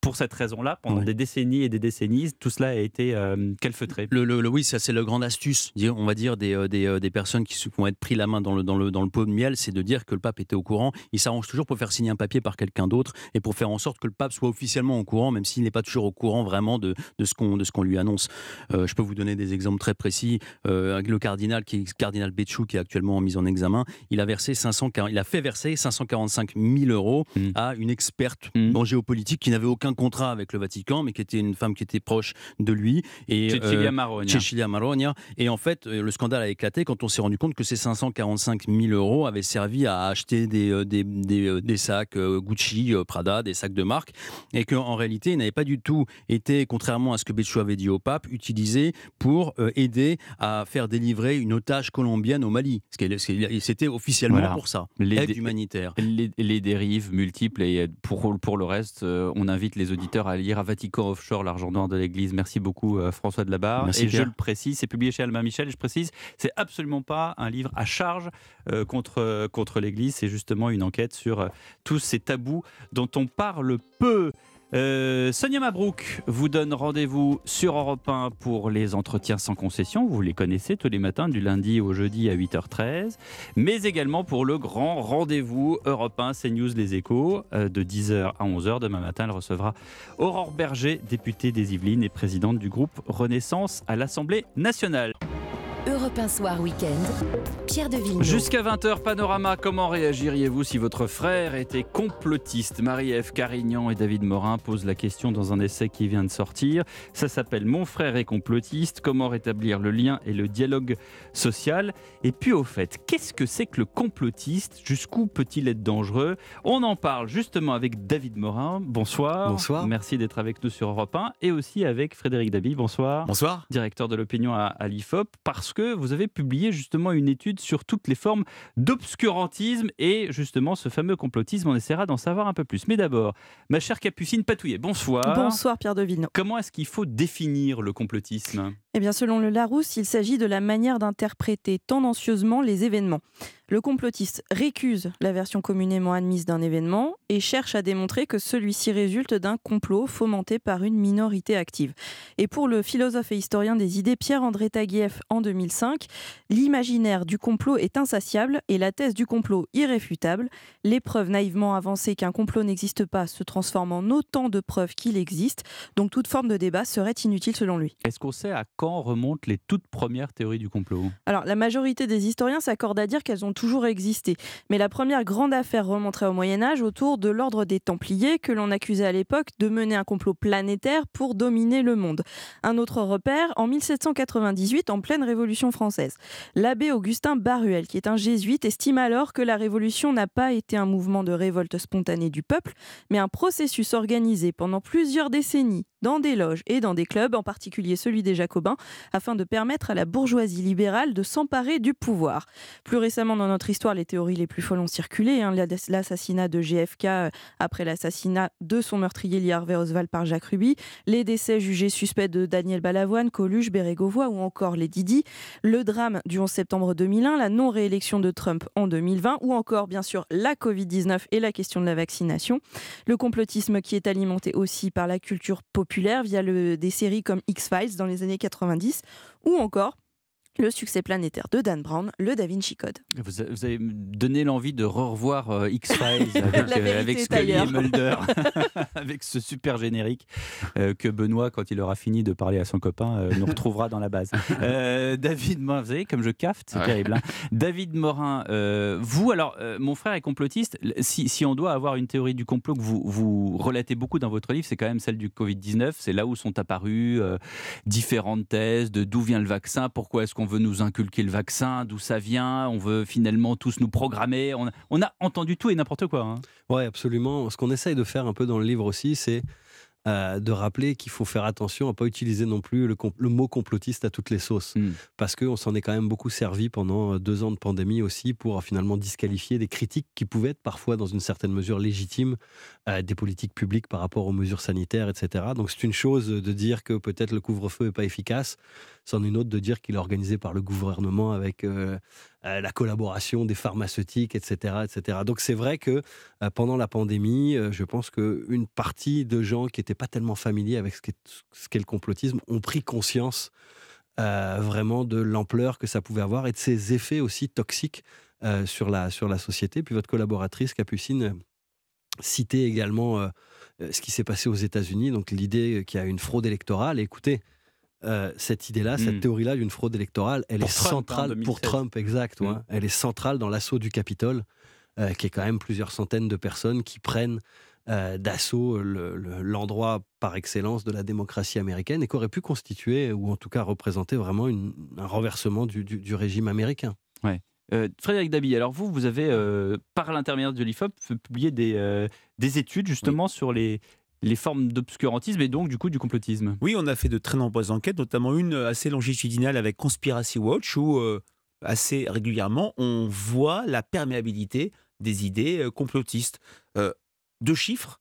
pour, cette raison-là, pendant des décennies et des décennies, tout cela a été euh, calfeutré. Le, le- le- oui, ça c'est le grande astuce, on va dire, des, euh, des, euh, des personnes qui vont être pris la main dans le, dans, le, dans le pot de miel, c'est de dire que le pape était au courant. Il s'arrange toujours pour faire signer un papier par quelqu'un d'autre et pour faire en sorte que le pape soit officiellement au courant, même s'il n'est pas toujours au courant vraiment de, de ce qu'on qu'on lui annonce. Euh, je peux vous donner des exemples très précis. Euh, le cardinal, qui cardinal Béchou, qui est actuellement en mise en examen, il a, versé 540 il a fait verser 545 000 euros Mm. à une experte en géopolitique qui n'avait aucun contrat avec le Vatican, mais qui était une femme qui était proche de lui. Et, Cecilia euh, Marogna. Cecilia Marogna. Et en fait, euh, le scandale a éclaté quand on s'est rendu compte que ces 545 000 euros avaient servi à acheter des, euh, des, des, des sacs Gucci, Prada, des sacs de marque, et qu'en réalité, ils n'avaient pas du tout été, contrairement à ce que Béchou avait dit au pape, utilisés pour aider à faire délivrer une otage colombienne au Mali. C'était officiellement Voilà. pour ça, Les aide dé- humanitaire. Les, les dérives multiples et pour, pour le reste, on invite les auditeurs à lire à Vatican Offshore, l'argent noir de l'Église. Merci beaucoup euh, François de la Barre. Merci, et je le précise, c'est publié chez Albin Michel. Je précise, c'est absolument pas un livre à charge euh, contre, euh, contre l'Église. C'est justement une enquête sur tous ces tabous dont on parle peu. Euh, Sonia Mabrouk vous donne rendez-vous sur Europe 1 pour les entretiens sans concession. Vous les connaissez tous les matins du lundi au jeudi à 8h13. Mais également pour le grand rendez-vous Europe 1 CNews Les Échos euh, de 10h à 11h. Demain matin, elle recevra Aurore Berger, députée des Yvelines et présidente du groupe Renaissance à l'Assemblée nationale. Europe 1 Soir Week-end, Pierre de Villeneuve. Jusqu'à 20h, Panorama, comment réagiriez-vous si votre frère était complotiste? Marie-Ève Carignan et David Morin posent la question dans un essai qui vient de sortir. Ça s'appelle Mon frère est complotiste, comment rétablir le lien et le dialogue social? Et puis au fait, qu'est-ce que c'est que le complotiste? Jusqu'où peut-il être dangereux? On en parle justement avec David Morin. Bonsoir. Bonsoir. Merci d'être avec nous sur Europe 1 et aussi avec Frédéric Dabi. Bonsoir. Bonsoir. Directeur de l'opinion à, à l'IFOP, parce que vous avez publié justement une étude sur toutes les formes d'obscurantisme et justement ce fameux complotisme. On essaiera d'en savoir un peu plus. Mais d'abord, ma chère Capucine Patouillet, bonsoir. Bonsoir Pierre de Villeneuve. Comment est-ce qu'il faut définir le complotisme? Eh bien, selon le Larousse, il s'agit de la manière d'interpréter tendancieusement les événements. Le complotiste récuse la version communément admise d'un événement et cherche à démontrer que celui-ci résulte d'un complot fomenté par une minorité active. Et pour le philosophe et historien des idées Pierre-André Taguieff en 2005, l'imaginaire du complot est insatiable et la thèse du complot irréfutable. Les preuves naïvement avancées qu'un complot n'existe pas se transforment en autant de preuves qu'il existe. Donc toute forme de débat serait inutile selon lui. Est-ce qu'on sait à quand remontent les toutes premières théories du complot? Alors la majorité des historiens s'accordent à dire qu'elles ont toujours existé. Mais la première grande affaire remonterait au Moyen Âge autour de l'ordre des Templiers que l'on accusait à l'époque de mener un complot planétaire pour dominer le monde. Un autre repère, en 1798, en pleine Révolution française. L'abbé Augustin Baruel, qui est un jésuite, estime alors que la Révolution n'a pas été un mouvement de révolte spontanée du peuple, mais un processus organisé pendant plusieurs décennies dans des loges et dans des clubs, en particulier celui des Jacobins, afin de permettre à la bourgeoisie libérale de s'emparer du pouvoir. Plus récemment dans notre histoire, les théories les plus folles ont circulé. Hein, L'assassinat de JFK euh, après l'assassinat de son meurtrier Lee Harvey Oswald par Jacques Ruby, les décès jugés suspects de Daniel Balavoine, Coluche, Bérégovoy ou encore les Didi, le drame du 11 septembre 2001, la non-réélection de Trump en 2020 ou encore bien sûr la Covid-19 et la question de la vaccination. Le complotisme qui est alimenté aussi par la culture populaire via des séries comme X-Files dans les années 90 ou encore le succès planétaire de Dan Brown, le Da Vinci Code. Vous, avez donné l'envie de revoir euh, X-Files avec, euh, avec Scully et Mulder, avec ce super générique euh, que Benoît, quand il aura fini de parler à son copain, nous retrouvera dans la base. David Morin, vous savez, comme je cafte, c'est terrible. Hein. David Morin, vous, alors, mon frère est complotiste. Si, si, on doit avoir une théorie du complot que vous, vous relatez beaucoup dans votre livre, c'est quand même celle du Covid-19. C'est là où sont apparues différentes thèses de d'où vient le vaccin, pourquoi est-ce qu'on on veut nous inculquer le vaccin, d'où ça vient, on veut finalement tous nous programmer. On, a entendu tout et n'importe quoi. Hein. Oui, absolument. Ce qu'on essaye de faire un peu dans le livre aussi, c'est euh, de rappeler qu'il faut faire attention à pas utiliser non plus le, mot complotiste à toutes les sauces, hmm. parce qu'on s'en est quand même beaucoup servi pendant euh, deux ans de pandémie aussi pour euh, finalement disqualifier des critiques qui pouvaient être parfois dans une certaine mesure légitimes des politiques publiques par rapport aux mesures sanitaires, etc. Donc c'est une chose de dire que peut-être le couvre-feu est pas efficace, c'en est une autre de dire qu'il est organisé par le gouvernement avec euh, la collaboration des pharmaceutiques, etc. etc. Donc c'est vrai que euh, pendant la pandémie, euh, je pense qu'une partie de gens qui n'étaient pas tellement familiers avec ce qu'est le complotisme ont pris conscience vraiment de l'ampleur que ça pouvait avoir et de ses effets aussi toxiques sur la société. Puis votre collaboratrice Capucine citait également ce qui s'est passé aux États-Unis, donc l'idée qu'il y a une fraude électorale. écoutez, euh, cette idée-là, cette hmm. théorie-là d'une fraude électorale, elle est hein, centrale pour Trump, exact. Hmm. Elle est centrale dans l'assaut du Capitole, euh, qui est quand même plusieurs centaines de personnes qui prennent euh, d'assaut l'endroit par excellence de la démocratie américaine et qui aurait pu constituer, ou en tout cas représenter vraiment un renversement du, régime américain. Ouais. Frédéric Dabi, alors vous, vous avez, par l'intermédiaire de l'IFOP, publié des, des études justement sur les, les formes d'obscurantisme et donc du coup du complotisme. Oui, on a fait de très nombreuses enquêtes, notamment une assez longitudinale avec Conspiracy Watch où euh, assez régulièrement on voit la perméabilité des idées euh, complotistes. Euh, deux chiffres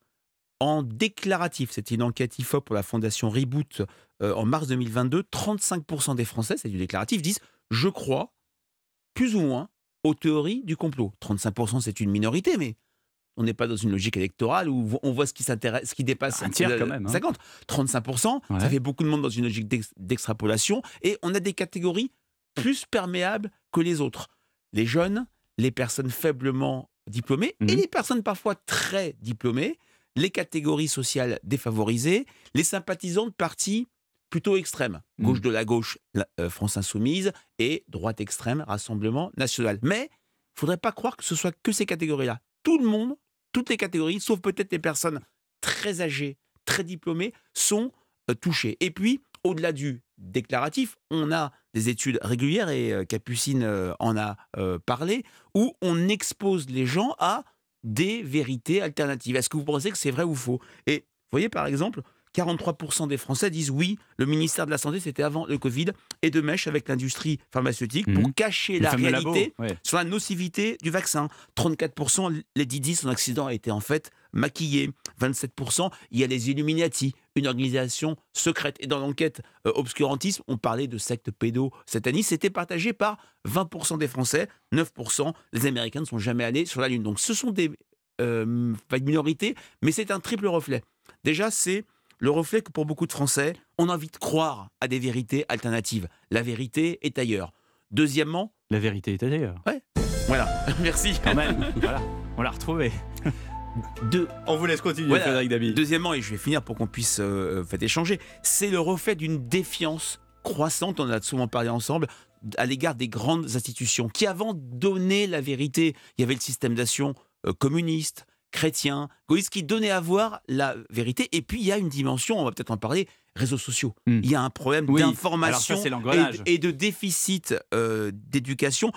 en déclaratif. C'était une enquête IFOP pour la fondation Reboot en mars 2022. 35% des Français, c'est du déclaratif, disent je crois plus ou moins aux théories du complot. 35% c'est une minorité, mais on n'est pas dans une logique électorale où on voit ce qui s'intéresse, ce qui dépasse un tiers quand même. 50, hein. 35%, ça fait beaucoup de monde dans une logique d'extrapolation. Et on a des catégories plus perméables que les autres. Les jeunes, les personnes faiblement diplômées et mmh. les personnes parfois très diplômées, les catégories sociales défavorisées, les sympathisants de partis plutôt extrêmes, mmh. gauche de la gauche, euh, France Insoumise, et droite extrême, Rassemblement National. Mais il faudrait pas croire que ce soit que ces catégories-là. Tout le monde toutes les catégories, sauf peut-être les personnes très âgées, très diplômées, sont euh, touchées. Et puis, au-delà du déclaratif, on a des études régulières, et euh, Capucine euh, en a parlé, où on expose les gens à des vérités alternatives. Est-ce que vous pensez que c'est vrai ou faux? Et voyez, par exemple, 43% des Français disent oui, le ministère de la Santé, c'était avant le Covid, et de mèche avec l'industrie pharmaceutique pour mmh. cacher la réalité sur la nocivité du vaccin. 34%, les Didi, son accident a été en fait maquillés. 27%, il y a les Illuminati, une organisation secrète. Et dans l'enquête euh, obscurantisme, on parlait de secte pédo-satanistes. C'était partagé par 20% des Français, 9% des Américains ne sont jamais allés sur la Lune. Donc ce sont des euh, pas une minorité, mais c'est un triple reflet. Déjà, c'est le reflet que pour beaucoup de Français, on a envie de croire à des vérités alternatives. La vérité est ailleurs. Deuxièmement, la vérité est ailleurs. Ouais. Voilà. Merci. Quand même. voilà. On l'a retrouvé. Deux. On vous laisse continuer, Voilà. Frédéric Dabi. Deuxièmement, et je vais finir pour qu'on puisse euh, fait échanger, c'est le reflet d'une défiance croissante, on en a souvent parlé ensemble, à l'égard des grandes institutions qui, avant, donnaient la vérité. Il y avait le système d'action euh, communiste, chrétien, gaulliste, qui donnait à voir la vérité. Et puis, il y a une dimension, on va peut-être en parler, réseaux sociaux. Il y a un problème Hmm. Oui, d'information et de déficit euh, d'éducation.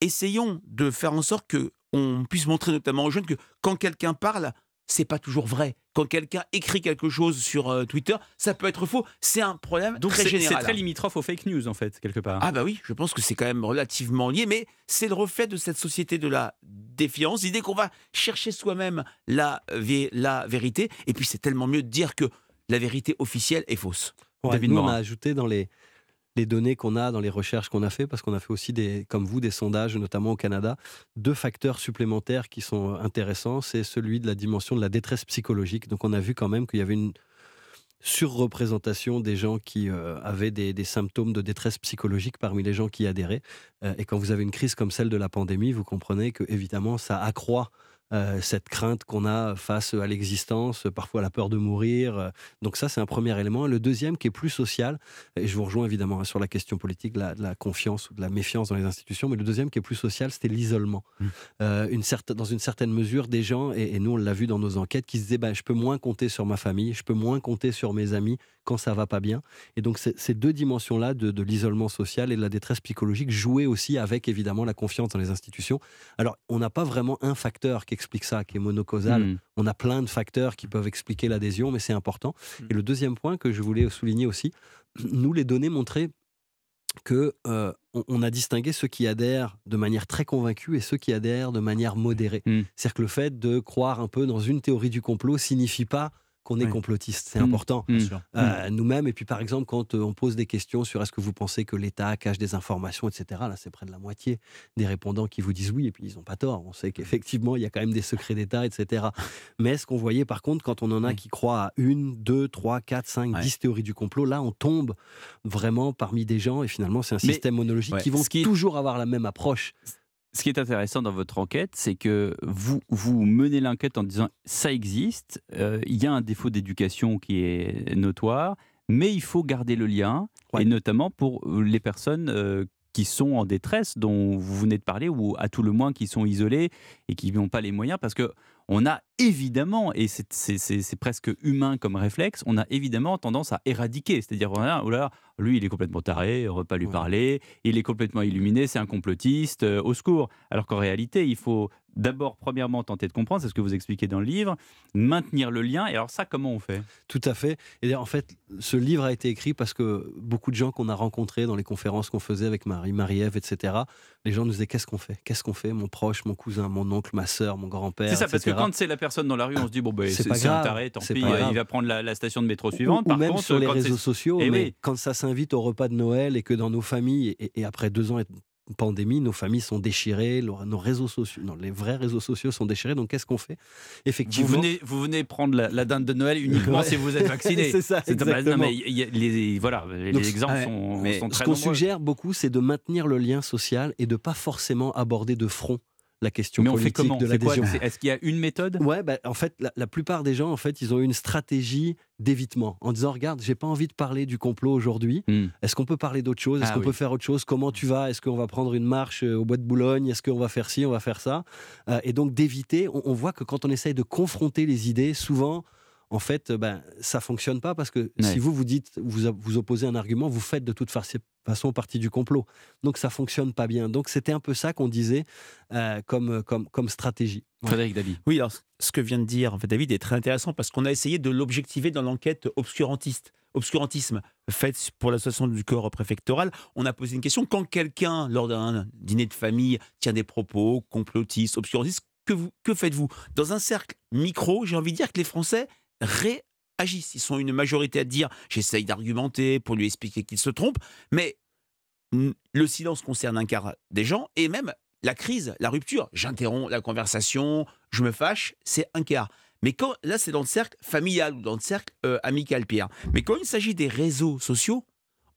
Essayons de faire en sorte que on puisse montrer notamment aux jeunes que quand quelqu'un parle, c'est pas toujours vrai. Quand quelqu'un écrit quelque chose sur euh, Twitter, ça peut être faux. C'est un problème Donc très c'est c'est général. très limitrophe aux fake news, en fait, quelque part. Ah bah oui, je pense que c'est quand même relativement lié, mais c'est le reflet de cette société de la défiance, l'idée qu'on va chercher soi-même la, vé- la vérité, et puis c'est tellement mieux de dire que la vérité officielle est fausse. Ouais, David nous, on a ajouté dans les, les données qu'on a, dans les recherches qu'on a fait, parce qu'on a fait aussi, des, comme vous, des sondages, notamment au Canada, deux facteurs supplémentaires qui sont intéressants. C'est celui de la dimension de la détresse psychologique. Donc on a vu quand même qu'il y avait une surreprésentation des gens qui euh, avaient des, symptômes de détresse psychologique parmi les gens qui adhéraient. Euh, et quand vous avez une crise comme celle de la pandémie, vous comprenez que évidemment ça accroît euh, cette crainte qu'on a face à l'existence, parfois la peur de mourir. euh. Donc ça, c'est un premier élément. Le deuxième, qui est plus social, et je vous rejoins évidemment hein, sur la question politique, de la, de la confiance ou de la méfiance dans les institutions, mais le deuxième, qui est plus social, c'était l'isolement. Euh, une certain- dans une certaine mesure, des gens, et, et nous on l'a vu dans nos enquêtes, qui se disaient, bah, je peux moins compter sur ma famille, je peux moins compter sur mes amis quand ça va pas bien. Et donc ces deux dimensions-là de, de l'isolement social et de la détresse psychologique jouaient aussi avec évidemment la confiance dans les institutions. Alors on n'a pas vraiment un facteur qui explique ça, qui est monocausal. Mm. On a plein de facteurs qui peuvent expliquer l'adhésion, mais c'est important. Et le deuxième point que je voulais souligner aussi, nous les données montraient que euh, on, a distingué ceux qui adhèrent de manière très convaincue et ceux qui adhèrent de manière modérée. C'est-à-dire que le fait de croire un peu dans une théorie du complot signifie pas qu'on est Oui. complotiste. C'est Mm. important. Euh, Nous-mêmes, et puis par exemple, quand euh, on pose des questions sur est-ce que vous pensez que l'État cache des informations, etc., là, c'est près de la moitié des répondants qui vous disent oui, et puis ils n'ont pas tort. On sait qu'effectivement, il y a quand même des secrets d'État, etc. Mais ce qu'on voyait, par contre, quand on en a qui croient à une, deux, trois, quatre, cinq, dix théories du complot, là, on tombe vraiment parmi des gens, et finalement, c'est un Mais- système monologique ouais, qui vont qui toujours avoir la même approche. Ce qui est intéressant dans votre enquête, c'est que vous, vous menez l'enquête en disant ça existe, euh, il y a un défaut d'éducation qui est notoire, mais il faut garder le lien, et notamment pour euh, les personnes euh, qui sont en détresse, dont vous venez de parler, ou à tout le moins qui sont isolées et qui n'ont pas les moyens, parce que on a évidemment, et c'est- presque humain comme réflexe, on a évidemment tendance à éradiquer. C'est-à-dire, voilà, oh là là, lui, il est complètement taré, on ne va pas lui parler, il est complètement illuminé, c'est un complotiste, euh, au secours. Alors qu'en réalité, il faut d'abord, premièrement, tenter de comprendre, c'est ce que vous expliquez dans le livre, maintenir le lien. Et alors ça, comment on fait? Tout à fait. Et d'ailleurs, en fait, ce livre a été écrit parce que beaucoup de gens qu'on a rencontrés dans les conférences qu'on faisait avec Marie, Marie-Ève, etc., les gens nous disaient qu'est-ce qu'on fait? Qu'est-ce qu'on fait? Mon proche, mon cousin, mon oncle, ma sœur, mon grand-père. C'est ça, parce que quand c'est la personne dans la rue, on se dit, bon, ben, C'est pas c'est un grave, taré, tant pis, euh, grave. il va prendre la, la station de métro Ou- suivante. Ou, Par même contre, sur les réseaux sociaux, Eh mais oui. quand ça s'invite au repas de Noël et que dans nos familles, et, et après deux ans pandémie, nos familles sont déchirées, nos réseaux sociaux, non, les vrais réseaux sociaux sont déchirés. Donc qu'est-ce qu'on fait? Vous Effectivement, venez, vous venez prendre la, la dinde de Noël uniquement si vous êtes vacciné. C'est ça, non, exactement. mais y a les, voilà, les Donc, exemples ouais, sont, mais sont ce qu'on suggère beaucoup, c'est de maintenir le lien social et de pas forcément aborder de front la question Mais on fait comment de l'adhésion. Est-ce qu'il y a une méthode Ouais, bah, en fait, la, la plupart des gens, en fait, ils ont une stratégie d'évitement en disant regarde, j'ai pas envie de parler du complot aujourd'hui. Est-ce qu'on peut parler d'autre chose? Est-ce Hmm. Ah qu'on oui. peut faire autre chose? Comment tu vas? Est-ce qu'on va prendre une marche euh, au bois de Boulogne? Est-ce qu'on va faire ci? On va faire ça? Euh, Et donc d'éviter. On, on voit que quand on essaye de confronter les idées, souvent. En fait, euh, ben, ça fonctionne pas parce que Ouais. si vous vous dites, vous vous opposez un argument, vous faites de toute fa- façon partie du complot. Donc ça fonctionne pas bien. Donc c'était un peu ça qu'on disait euh, comme, comme, comme stratégie. Ouais. Frédéric David. Oui, alors ce que vient de dire en fait, David est très intéressant parce qu'on a essayé de l'objectiver dans l'enquête obscurantiste. Obscurantisme faite pour l'association du corps préfectoral, on a posé une question quand quelqu'un, lors d'un dîner de famille, tient des propos complotistes, obscurantistes, que, vous, que faites-vous? Dans un cercle micro, j'ai envie de dire que les Français réagissent. Ils sont une majorité à dire j'essaye d'argumenter pour lui expliquer qu'il se trompe, mais le silence concerne un quart des gens et même la crise, la rupture, j'interromps la conversation, je me fâche, c'est un quart. Mais quand, là, c'est dans le cercle familial ou dans le cercle euh, amical, Pierre. Mais quand il s'agit des réseaux sociaux,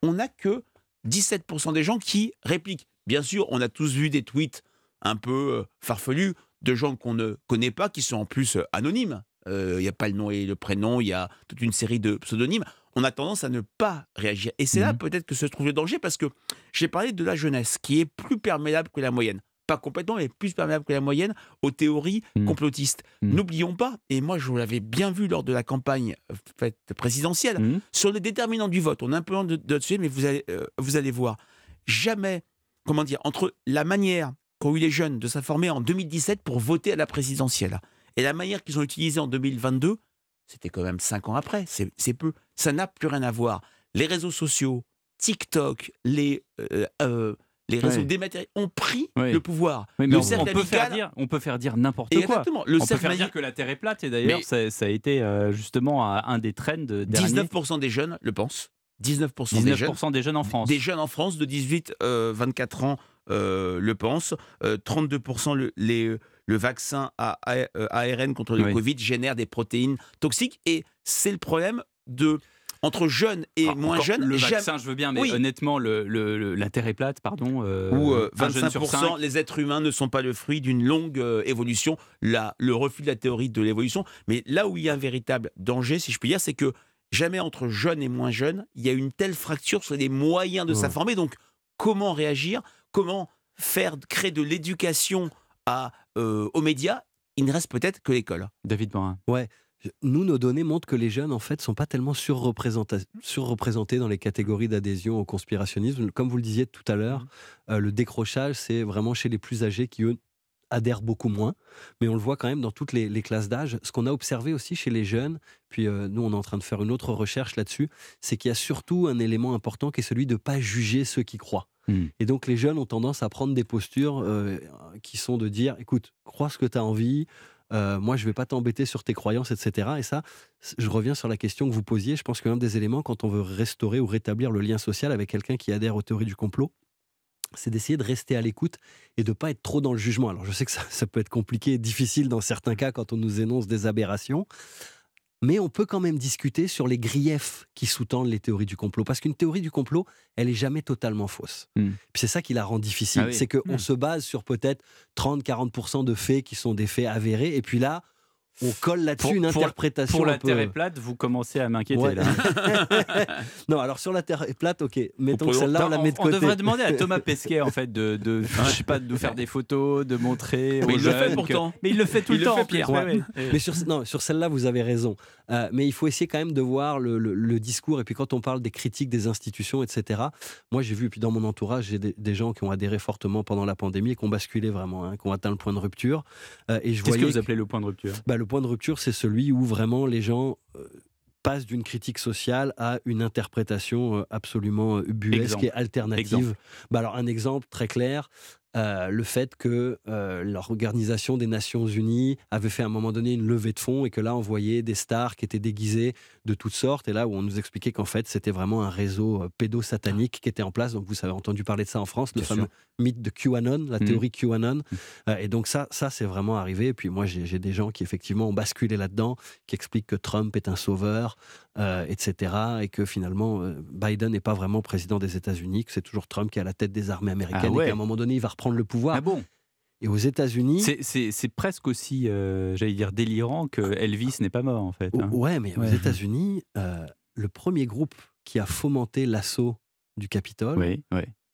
on n'a que 17% des gens qui répliquent. Bien sûr, on a tous vu des tweets un peu euh, farfelus de gens qu'on ne connaît pas, qui sont en plus euh, anonymes. Il n'y a pas le nom et le prénom, il y a toute une série de pseudonymes. On a tendance à ne pas réagir. Et c'est là mmh peut-être que se trouve le danger, parce que j'ai parlé de la jeunesse, qui est plus perméable que la moyenne pas complètement, mais plus perméable que la moyenne aux théories mmh. complotistes. Mmh. N'oublions pas, et moi je l'avais bien vu lors de la campagne euh, présidentielle, mmh. sur les déterminants du vote, on a un peu de, de sujet, mais vous allez, euh, vous allez voir, jamais, comment dire, entre la manière qu'ont eu les jeunes de s'informer en 2017 pour voter à la présidentielle et la manière qu'ils ont utilisée en 2022, c'était quand même cinq ans après, c'est peu. Ça n'a plus rien à voir. Les réseaux sociaux, TikTok, les, euh, les réseaux dématérialisés ont pris le pouvoir. mais on, peut faire dire, on peut faire dire n'importe quoi. Exactement. Le on peut faire dire que la Terre est plate. Et d'ailleurs, ça, a été euh, justement un des trends derniers. 19% des jeunes le pensent. 19%, des, jeunes, des jeunes en France. Des jeunes en France de 18-24 euh, ans euh, le pensent. 32% le, les, le vaccin à, ARN contre le Covid génère des protéines toxiques. Et c'est le problème de entre jeunes et moins jeunes. Le vaccin, je veux bien, mais honnêtement, le, la Terre est plate, pardon. Euh, Ou 25% euh, les êtres humains ne sont pas le fruit d'une longue euh, évolution. Là, le refus de la théorie de l'évolution. Mais là où il y a un véritable danger, si je puis dire, c'est que jamais entre jeunes et moins jeunes, il y a une telle fracture sur les moyens de s'informer. Donc, comment réagir? Comment faire créer de l'éducation à, aux médias Il ne reste peut-être que l'école. David Morin. Ouais nous, nos données montrent que les jeunes, en fait, sont pas tellement surreprésentés dans les catégories d'adhésion au conspirationnisme. Comme vous le disiez tout à l'heure, mmh. euh, le décrochage, c'est vraiment chez les plus âgés qui, eux, adhèrent beaucoup moins, mais on le voit quand même dans toutes les, classes d'âge. Ce qu'on a observé aussi chez les jeunes, puis euh, nous on est en train de faire une autre recherche là-dessus, c'est qu'il y a surtout un élément important qui est celui de ne pas juger ceux qui croient. Mmh. Et donc les jeunes ont tendance à prendre des postures euh, qui sont de dire, écoute, crois ce que tu as envie, euh, moi, je ne vais pas t'embêter sur tes croyances, etc. Et ça, je reviens sur la question que vous posiez. Je pense qu'un des éléments, quand on veut restaurer ou rétablir le lien social avec quelqu'un qui adhère aux théories du complot, c'est d'essayer de rester à l'écoute et de ne pas être trop dans le jugement. Alors, je sais que ça, ça peut être compliqué et difficile dans certains cas quand on nous énonce des aberrations mais on peut quand même discuter sur les griefs qui sous-tendent les théories du complot. Parce qu'une théorie du complot, elle est jamais totalement fausse. Hmm. C'est ça qui la rend difficile. Ah c'est qu'on hmm. se base sur peut-être 30-40% de faits qui sont des faits avérés. Et puis là, on colle là-dessus une interprétation. Pour la Terre est plate, vous commencez à m'inquiéter là. non, alors sur la Terre est plate, ok. Mettons que celle-là, on la met de côté. On devrait demander à Thomas Pesquet en fait de, de je sais pas, de faire des photos, de montrer. Mais il le fait pourtant. Mais il le fait tout le, temps, Pierre. Mais sur, non, sur celle-là, vous avez raison. Euh, mais il faut essayer quand même de voir le, discours. Et puis quand on parle des critiques des institutions, etc. Moi, j'ai vu, puis dans mon entourage, j'ai des, gens qui ont adhéré fortement pendant la pandémie et qui ont basculé vraiment, hein, qui ont atteint le point de rupture. Euh, et je Qu'est-ce que vous appelez le point de rupture? Bah, Le point de rupture, c'est celui où vraiment les gens euh, passent d'une critique sociale à une interprétation absolument ubuesque et alternative. Bah alors un exemple très clair, euh, le fait que euh, l'Organisation des Nations Unies avait fait à un moment donné une levée de fonds et que là on voyait des stars qui étaient déguisées de toutes sortes et là où on nous expliquait qu'en fait c'était vraiment un réseau euh, pédosatanique qui était en place. Donc vous avez entendu parler de ça en France, le fameux mythe de QAnon, la mmh. théorie QAnon. Mmh. et donc ça, ça c'est vraiment arrivé. Et puis moi j'ai des gens qui effectivement ont basculé là-dedans, qui expliquent que Trump est un sauveur, etc. Et que finalement Biden n'est pas vraiment président des États-Unis, que c'est toujours Trump qui est à la tête des armées américaines ah et qu'à un moment donné il va reprendre le pouvoir. Ah bon? Et aux États-Unis. C'est presque aussi, euh, j'allais dire, délirant que Elvis n'est pas mort, en fait. Hein. Ouais, mais aux États-Unis, euh, le premier groupe qui a fomenté l'assaut du Capitole, oui,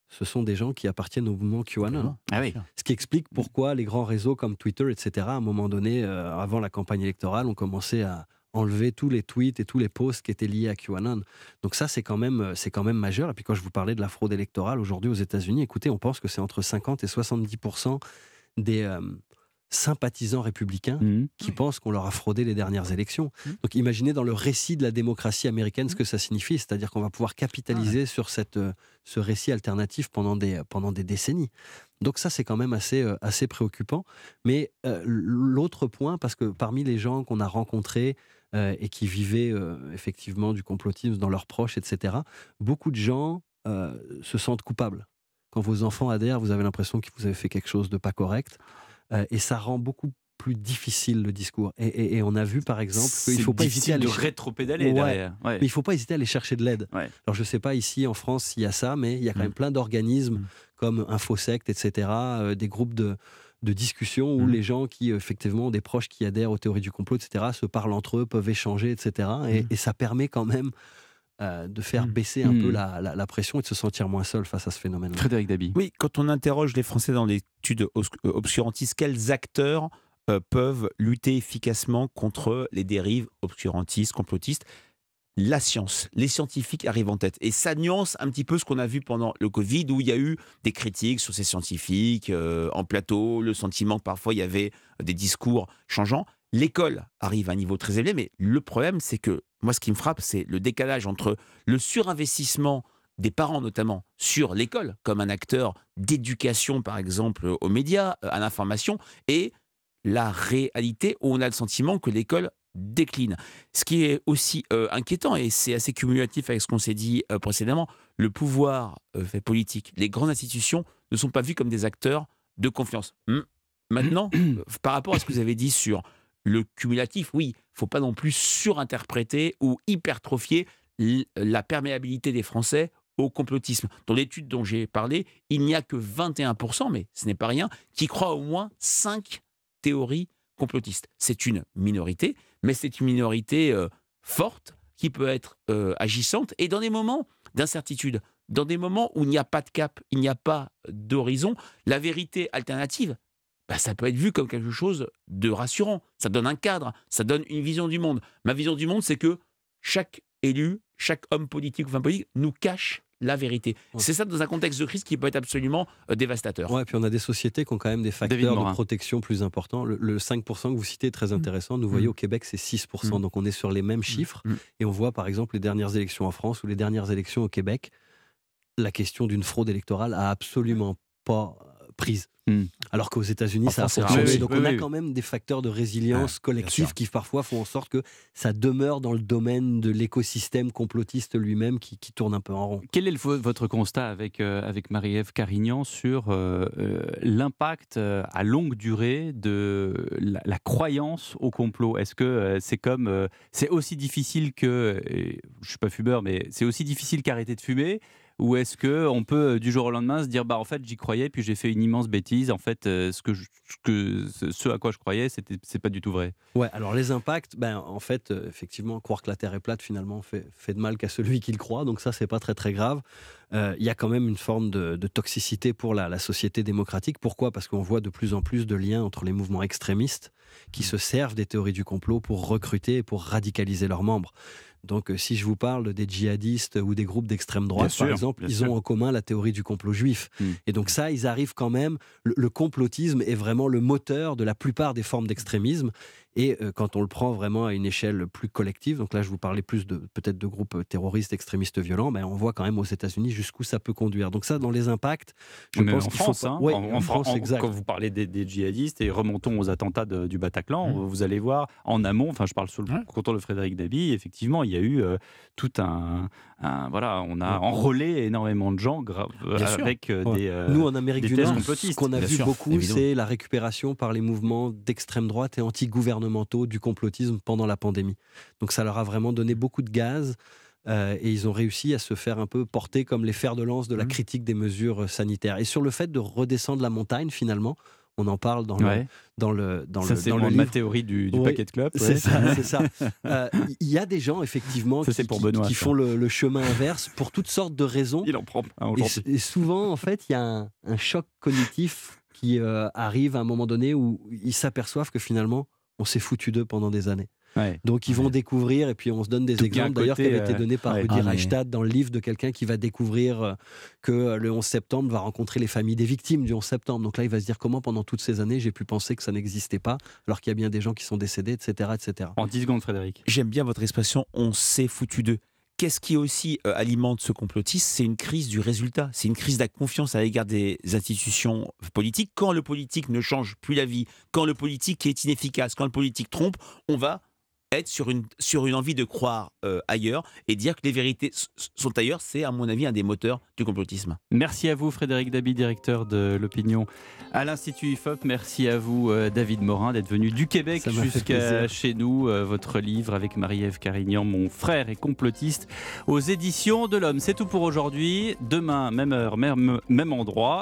ce sont des gens qui appartiennent au mouvement QAnon. Ah oui. Ce qui explique pourquoi les grands réseaux comme Twitter, etc., à un moment donné, euh, avant la campagne électorale, ont commencé à, enlever tous les tweets et tous les posts qui étaient liés à QAnon. Donc ça, c'est quand même, euh, c'est quand même majeur. Et puis quand je vous parlais de la fraude électorale aujourd'hui aux États-Unis, écoutez, on pense que c'est entre 50 et 70% des, euh, sympathisants républicains Mmh. qui pensent qu'on leur a fraudé les dernières élections. Donc imaginez dans le récit de la démocratie américaine ce que ça signifie, c'est-à-dire qu'on va pouvoir capitaliser sur cette, euh, ce récit alternatif pendant des, pendant des décennies. Donc ça, c'est quand même assez, euh, assez préoccupant. Mais euh, l'autre point, parce que parmi les gens qu'on a rencontrés euh, et qui vivaient euh, effectivement du complotisme dans leurs proches, etc., beaucoup de gens euh, se sentent coupables. Quand vos enfants adhèrent, vous avez l'impression que vous avez fait quelque chose de pas correct. Euh, et ça rend beaucoup plus difficile le discours. Et, et- et on a vu par exemple qu'il faut pas hésiter à aller de rétro-pédaler Ouais. derrière. Ouais. Mais il faut pas hésiter à aller chercher de l'aide. Ouais. Alors je sais pas ici en France s'il y a ça, mais il y a quand même plein d'organismes comme Infosect, etc., euh, des groupes de de discussion où les gens qui effectivement ont des proches qui adhèrent aux théories du complot, etc., se parlent entre eux, peuvent échanger, etc. Et, et ça permet quand même euh, de faire baisser un Mm. peu la, la- la pression et de se sentir moins seul face à ce phénomène. Frédéric Dabi. Oui, quand on interroge les Français dans l'étude euh, obscurantiste, quels acteurs euh, peuvent lutter efficacement contre les dérives obscurantistes, complotistes? La science, les scientifiques arrivent en tête. Et ça nuance un petit peu ce qu'on a vu pendant le Covid, où il y a eu des critiques sur ces scientifiques euh, en plateau, le sentiment que parfois il y avait des discours changeants. L'école arrive à un niveau très élevé, mais le problème, c'est que moi, ce qui me frappe, c'est le décalage entre le surinvestissement des parents notamment sur l'école comme un acteur d'éducation par exemple aux médias, euh, à l'information et la réalité où on a le sentiment que l'école décline. Ce qui est aussi euh, inquiétant et c'est assez cumulatif avec ce qu'on s'est dit euh, précédemment, le pouvoir euh, fait politique, les grandes institutions ne sont pas vues comme des acteurs de confiance. Maintenant, par rapport à ce que vous avez dit sur le cumulatif, oui, faut pas non plus surinterpréter ou hypertrophier la perméabilité des Français au complotisme. Dans l'étude dont j'ai parlé, il n'y a que 21%, mais ce n'est pas rien, qui croient au moins 5 théories complotistes. C'est une minorité, mais c'est une minorité euh, forte qui peut être euh, agissante et dans des moments d'incertitude, dans des moments où il n'y a pas de cap, il n'y a pas d'horizon, la vérité alternative, bah, ça peut être vu comme quelque chose de rassurant. Ça donne un cadre, ça donne une vision du monde. Ma vision du monde, c'est que chaque élu, chaque homme politique ou femme politique nous cache la vérité. C'est ça dans un contexte de crise qui peut être absolument euh, dévastateur. Ouais, puis on a des sociétés qui ont quand même des facteurs de protection plus importants. Le, le 5% que vous citez est très intéressant. Nous voyons au Québec, c'est 6%. Mm. Donc on est sur les mêmes chiffres. Et on voit par exemple les dernières élections en France ou les dernières élections au Québec, la question d'une fraude électorale a absolument pas prise. Alors qu'aux États-Unis, En ça a fonctionné. Oui, Donc oui, on a quand même des facteurs de résilience Ouais, collective qui parfois font en sorte que ça demeure dans le domaine de l'écosystème complotiste lui-même qui, qui tourne un peu en rond. Quel est le- votre constat avec, euh, avec Marie-Ève Carignan sur euh, euh, l'impact à longue durée de la, la croyance au complot? Est-ce que c'est comme c'est aussi difficile que je suis pas fumeur mais c'est aussi difficile qu'arrêter de fumer ou est-ce que on peut euh, du jour au lendemain se dire bah en fait j'y croyais puis j'ai fait une immense bêtise en fait euh, ce que je- ce à quoi je croyais c'était c'est pas du tout vrai. Ouais, alors les impacts, ben, en fait, euh, effectivement, croire que la Terre est plate, finalement, fait, fait de mal qu'à celui qui le croit. Donc ça, c'est pas très, très grave. Il y a quand même une forme de, de toxicité pour la, la société démocratique. Pourquoi? Parce qu'on voit de plus en plus de liens entre les mouvements extrémistes qui se servent des théories du complot pour recruter et pour radicaliser leurs membres. Donc, euh, si je vous parle des djihadistes ou des groupes d'extrême droite, par exemple, ils sûr. ont en commun la théorie du complot juif. Hmm. Et donc ça, ils arrivent quand même. Le, le complotisme est vraiment le moteur de la plupart des formes d'extrémisme. Et euh, quand on le prend vraiment à une échelle plus collective, donc là je vous parlais plus de peut-être de groupes euh, terroristes, extrémistes violents, ben, on voit quand même aux États-Unis jusqu'où ça peut conduire. Donc ça, dans les impacts, je Même pense en qu'il faut France, pas- hein, Ouais, en, en France, en- exact. quand vous parlez des, des djihadistes et remontons aux attentats de- du Bataclan, vous allez voir en amont, enfin je parle sous le contour de Frédéric Dabi, effectivement il y a eu euh, tout un, un- voilà, on a enrôlé énormément de gens avec euh, Ouais. des euh, Nous, en Amérique du Nord, ce qu'on a Bien vu sûr, beaucoup, c'est la récupération par les mouvements d'extrême droite et anti-gouvernementaux du complotisme pendant la pandémie. Donc ça leur a vraiment donné beaucoup de gaz. euh, et ils ont réussi à se faire un peu porter comme les fers de lance de Mmh. la critique des mesures euh, sanitaires. Et sur le fait de redescendre la montagne, finalement, on en parle dans le, dans le, dans Ça, le, c'est dans le ma livre. théorie du, du paquet de clopes. C'est ça, c'est ça. Euh, Il y a des gens, effectivement, Ça, qui, pour Benoît, font le, le chemin inverse pour toutes sortes de raisons. Il en prend un Et, souvent, en fait, il y a un, un choc cognitif qui euh, arrive à un moment donné où ils s'aperçoivent que finalement, on s'est foutu d'eux pendant des années. Donc ils vont découvrir et puis on se donne des Tout exemples d'ailleurs qui avaient été euh, donnés par ouais. Rudy Ah, mais- Reichstadt dans le livre de quelqu'un qui va découvrir euh, que euh, le 11 septembre va rencontrer les familles des victimes du 11 septembre. Donc là il va se dire comment pendant toutes ces années j'ai pu penser que ça n'existait pas alors qu'il y a bien des gens qui sont décédés, etc. etc. En 10 secondes, Frédéric. J'aime bien votre expression on s'est foutu d'eux. Qu'est-ce qui aussi euh, alimente ce complotisme C'est une crise du résultat. C'est une crise de la confiance à l'égard des institutions politiques. Quand le politique ne change plus la vie, quand le politique est inefficace, quand le politique trompe, on va être sur une, sur une envie de croire euh, ailleurs et dire que les vérités sont ailleurs. C'est, à mon avis, un des moteurs du complotisme. Merci à vous, Frédéric Dabi, directeur de l'opinion à l'Institut IFOP. Merci à vous, euh, David Morin, d'être venu du Québec jusqu'à chez nous. Euh, Votre livre avec Marie-Ève Carignan, Mon frère est complotiste, aux éditions de l'Homme. C'est tout pour aujourd'hui. Demain, même heure, même, même endroit.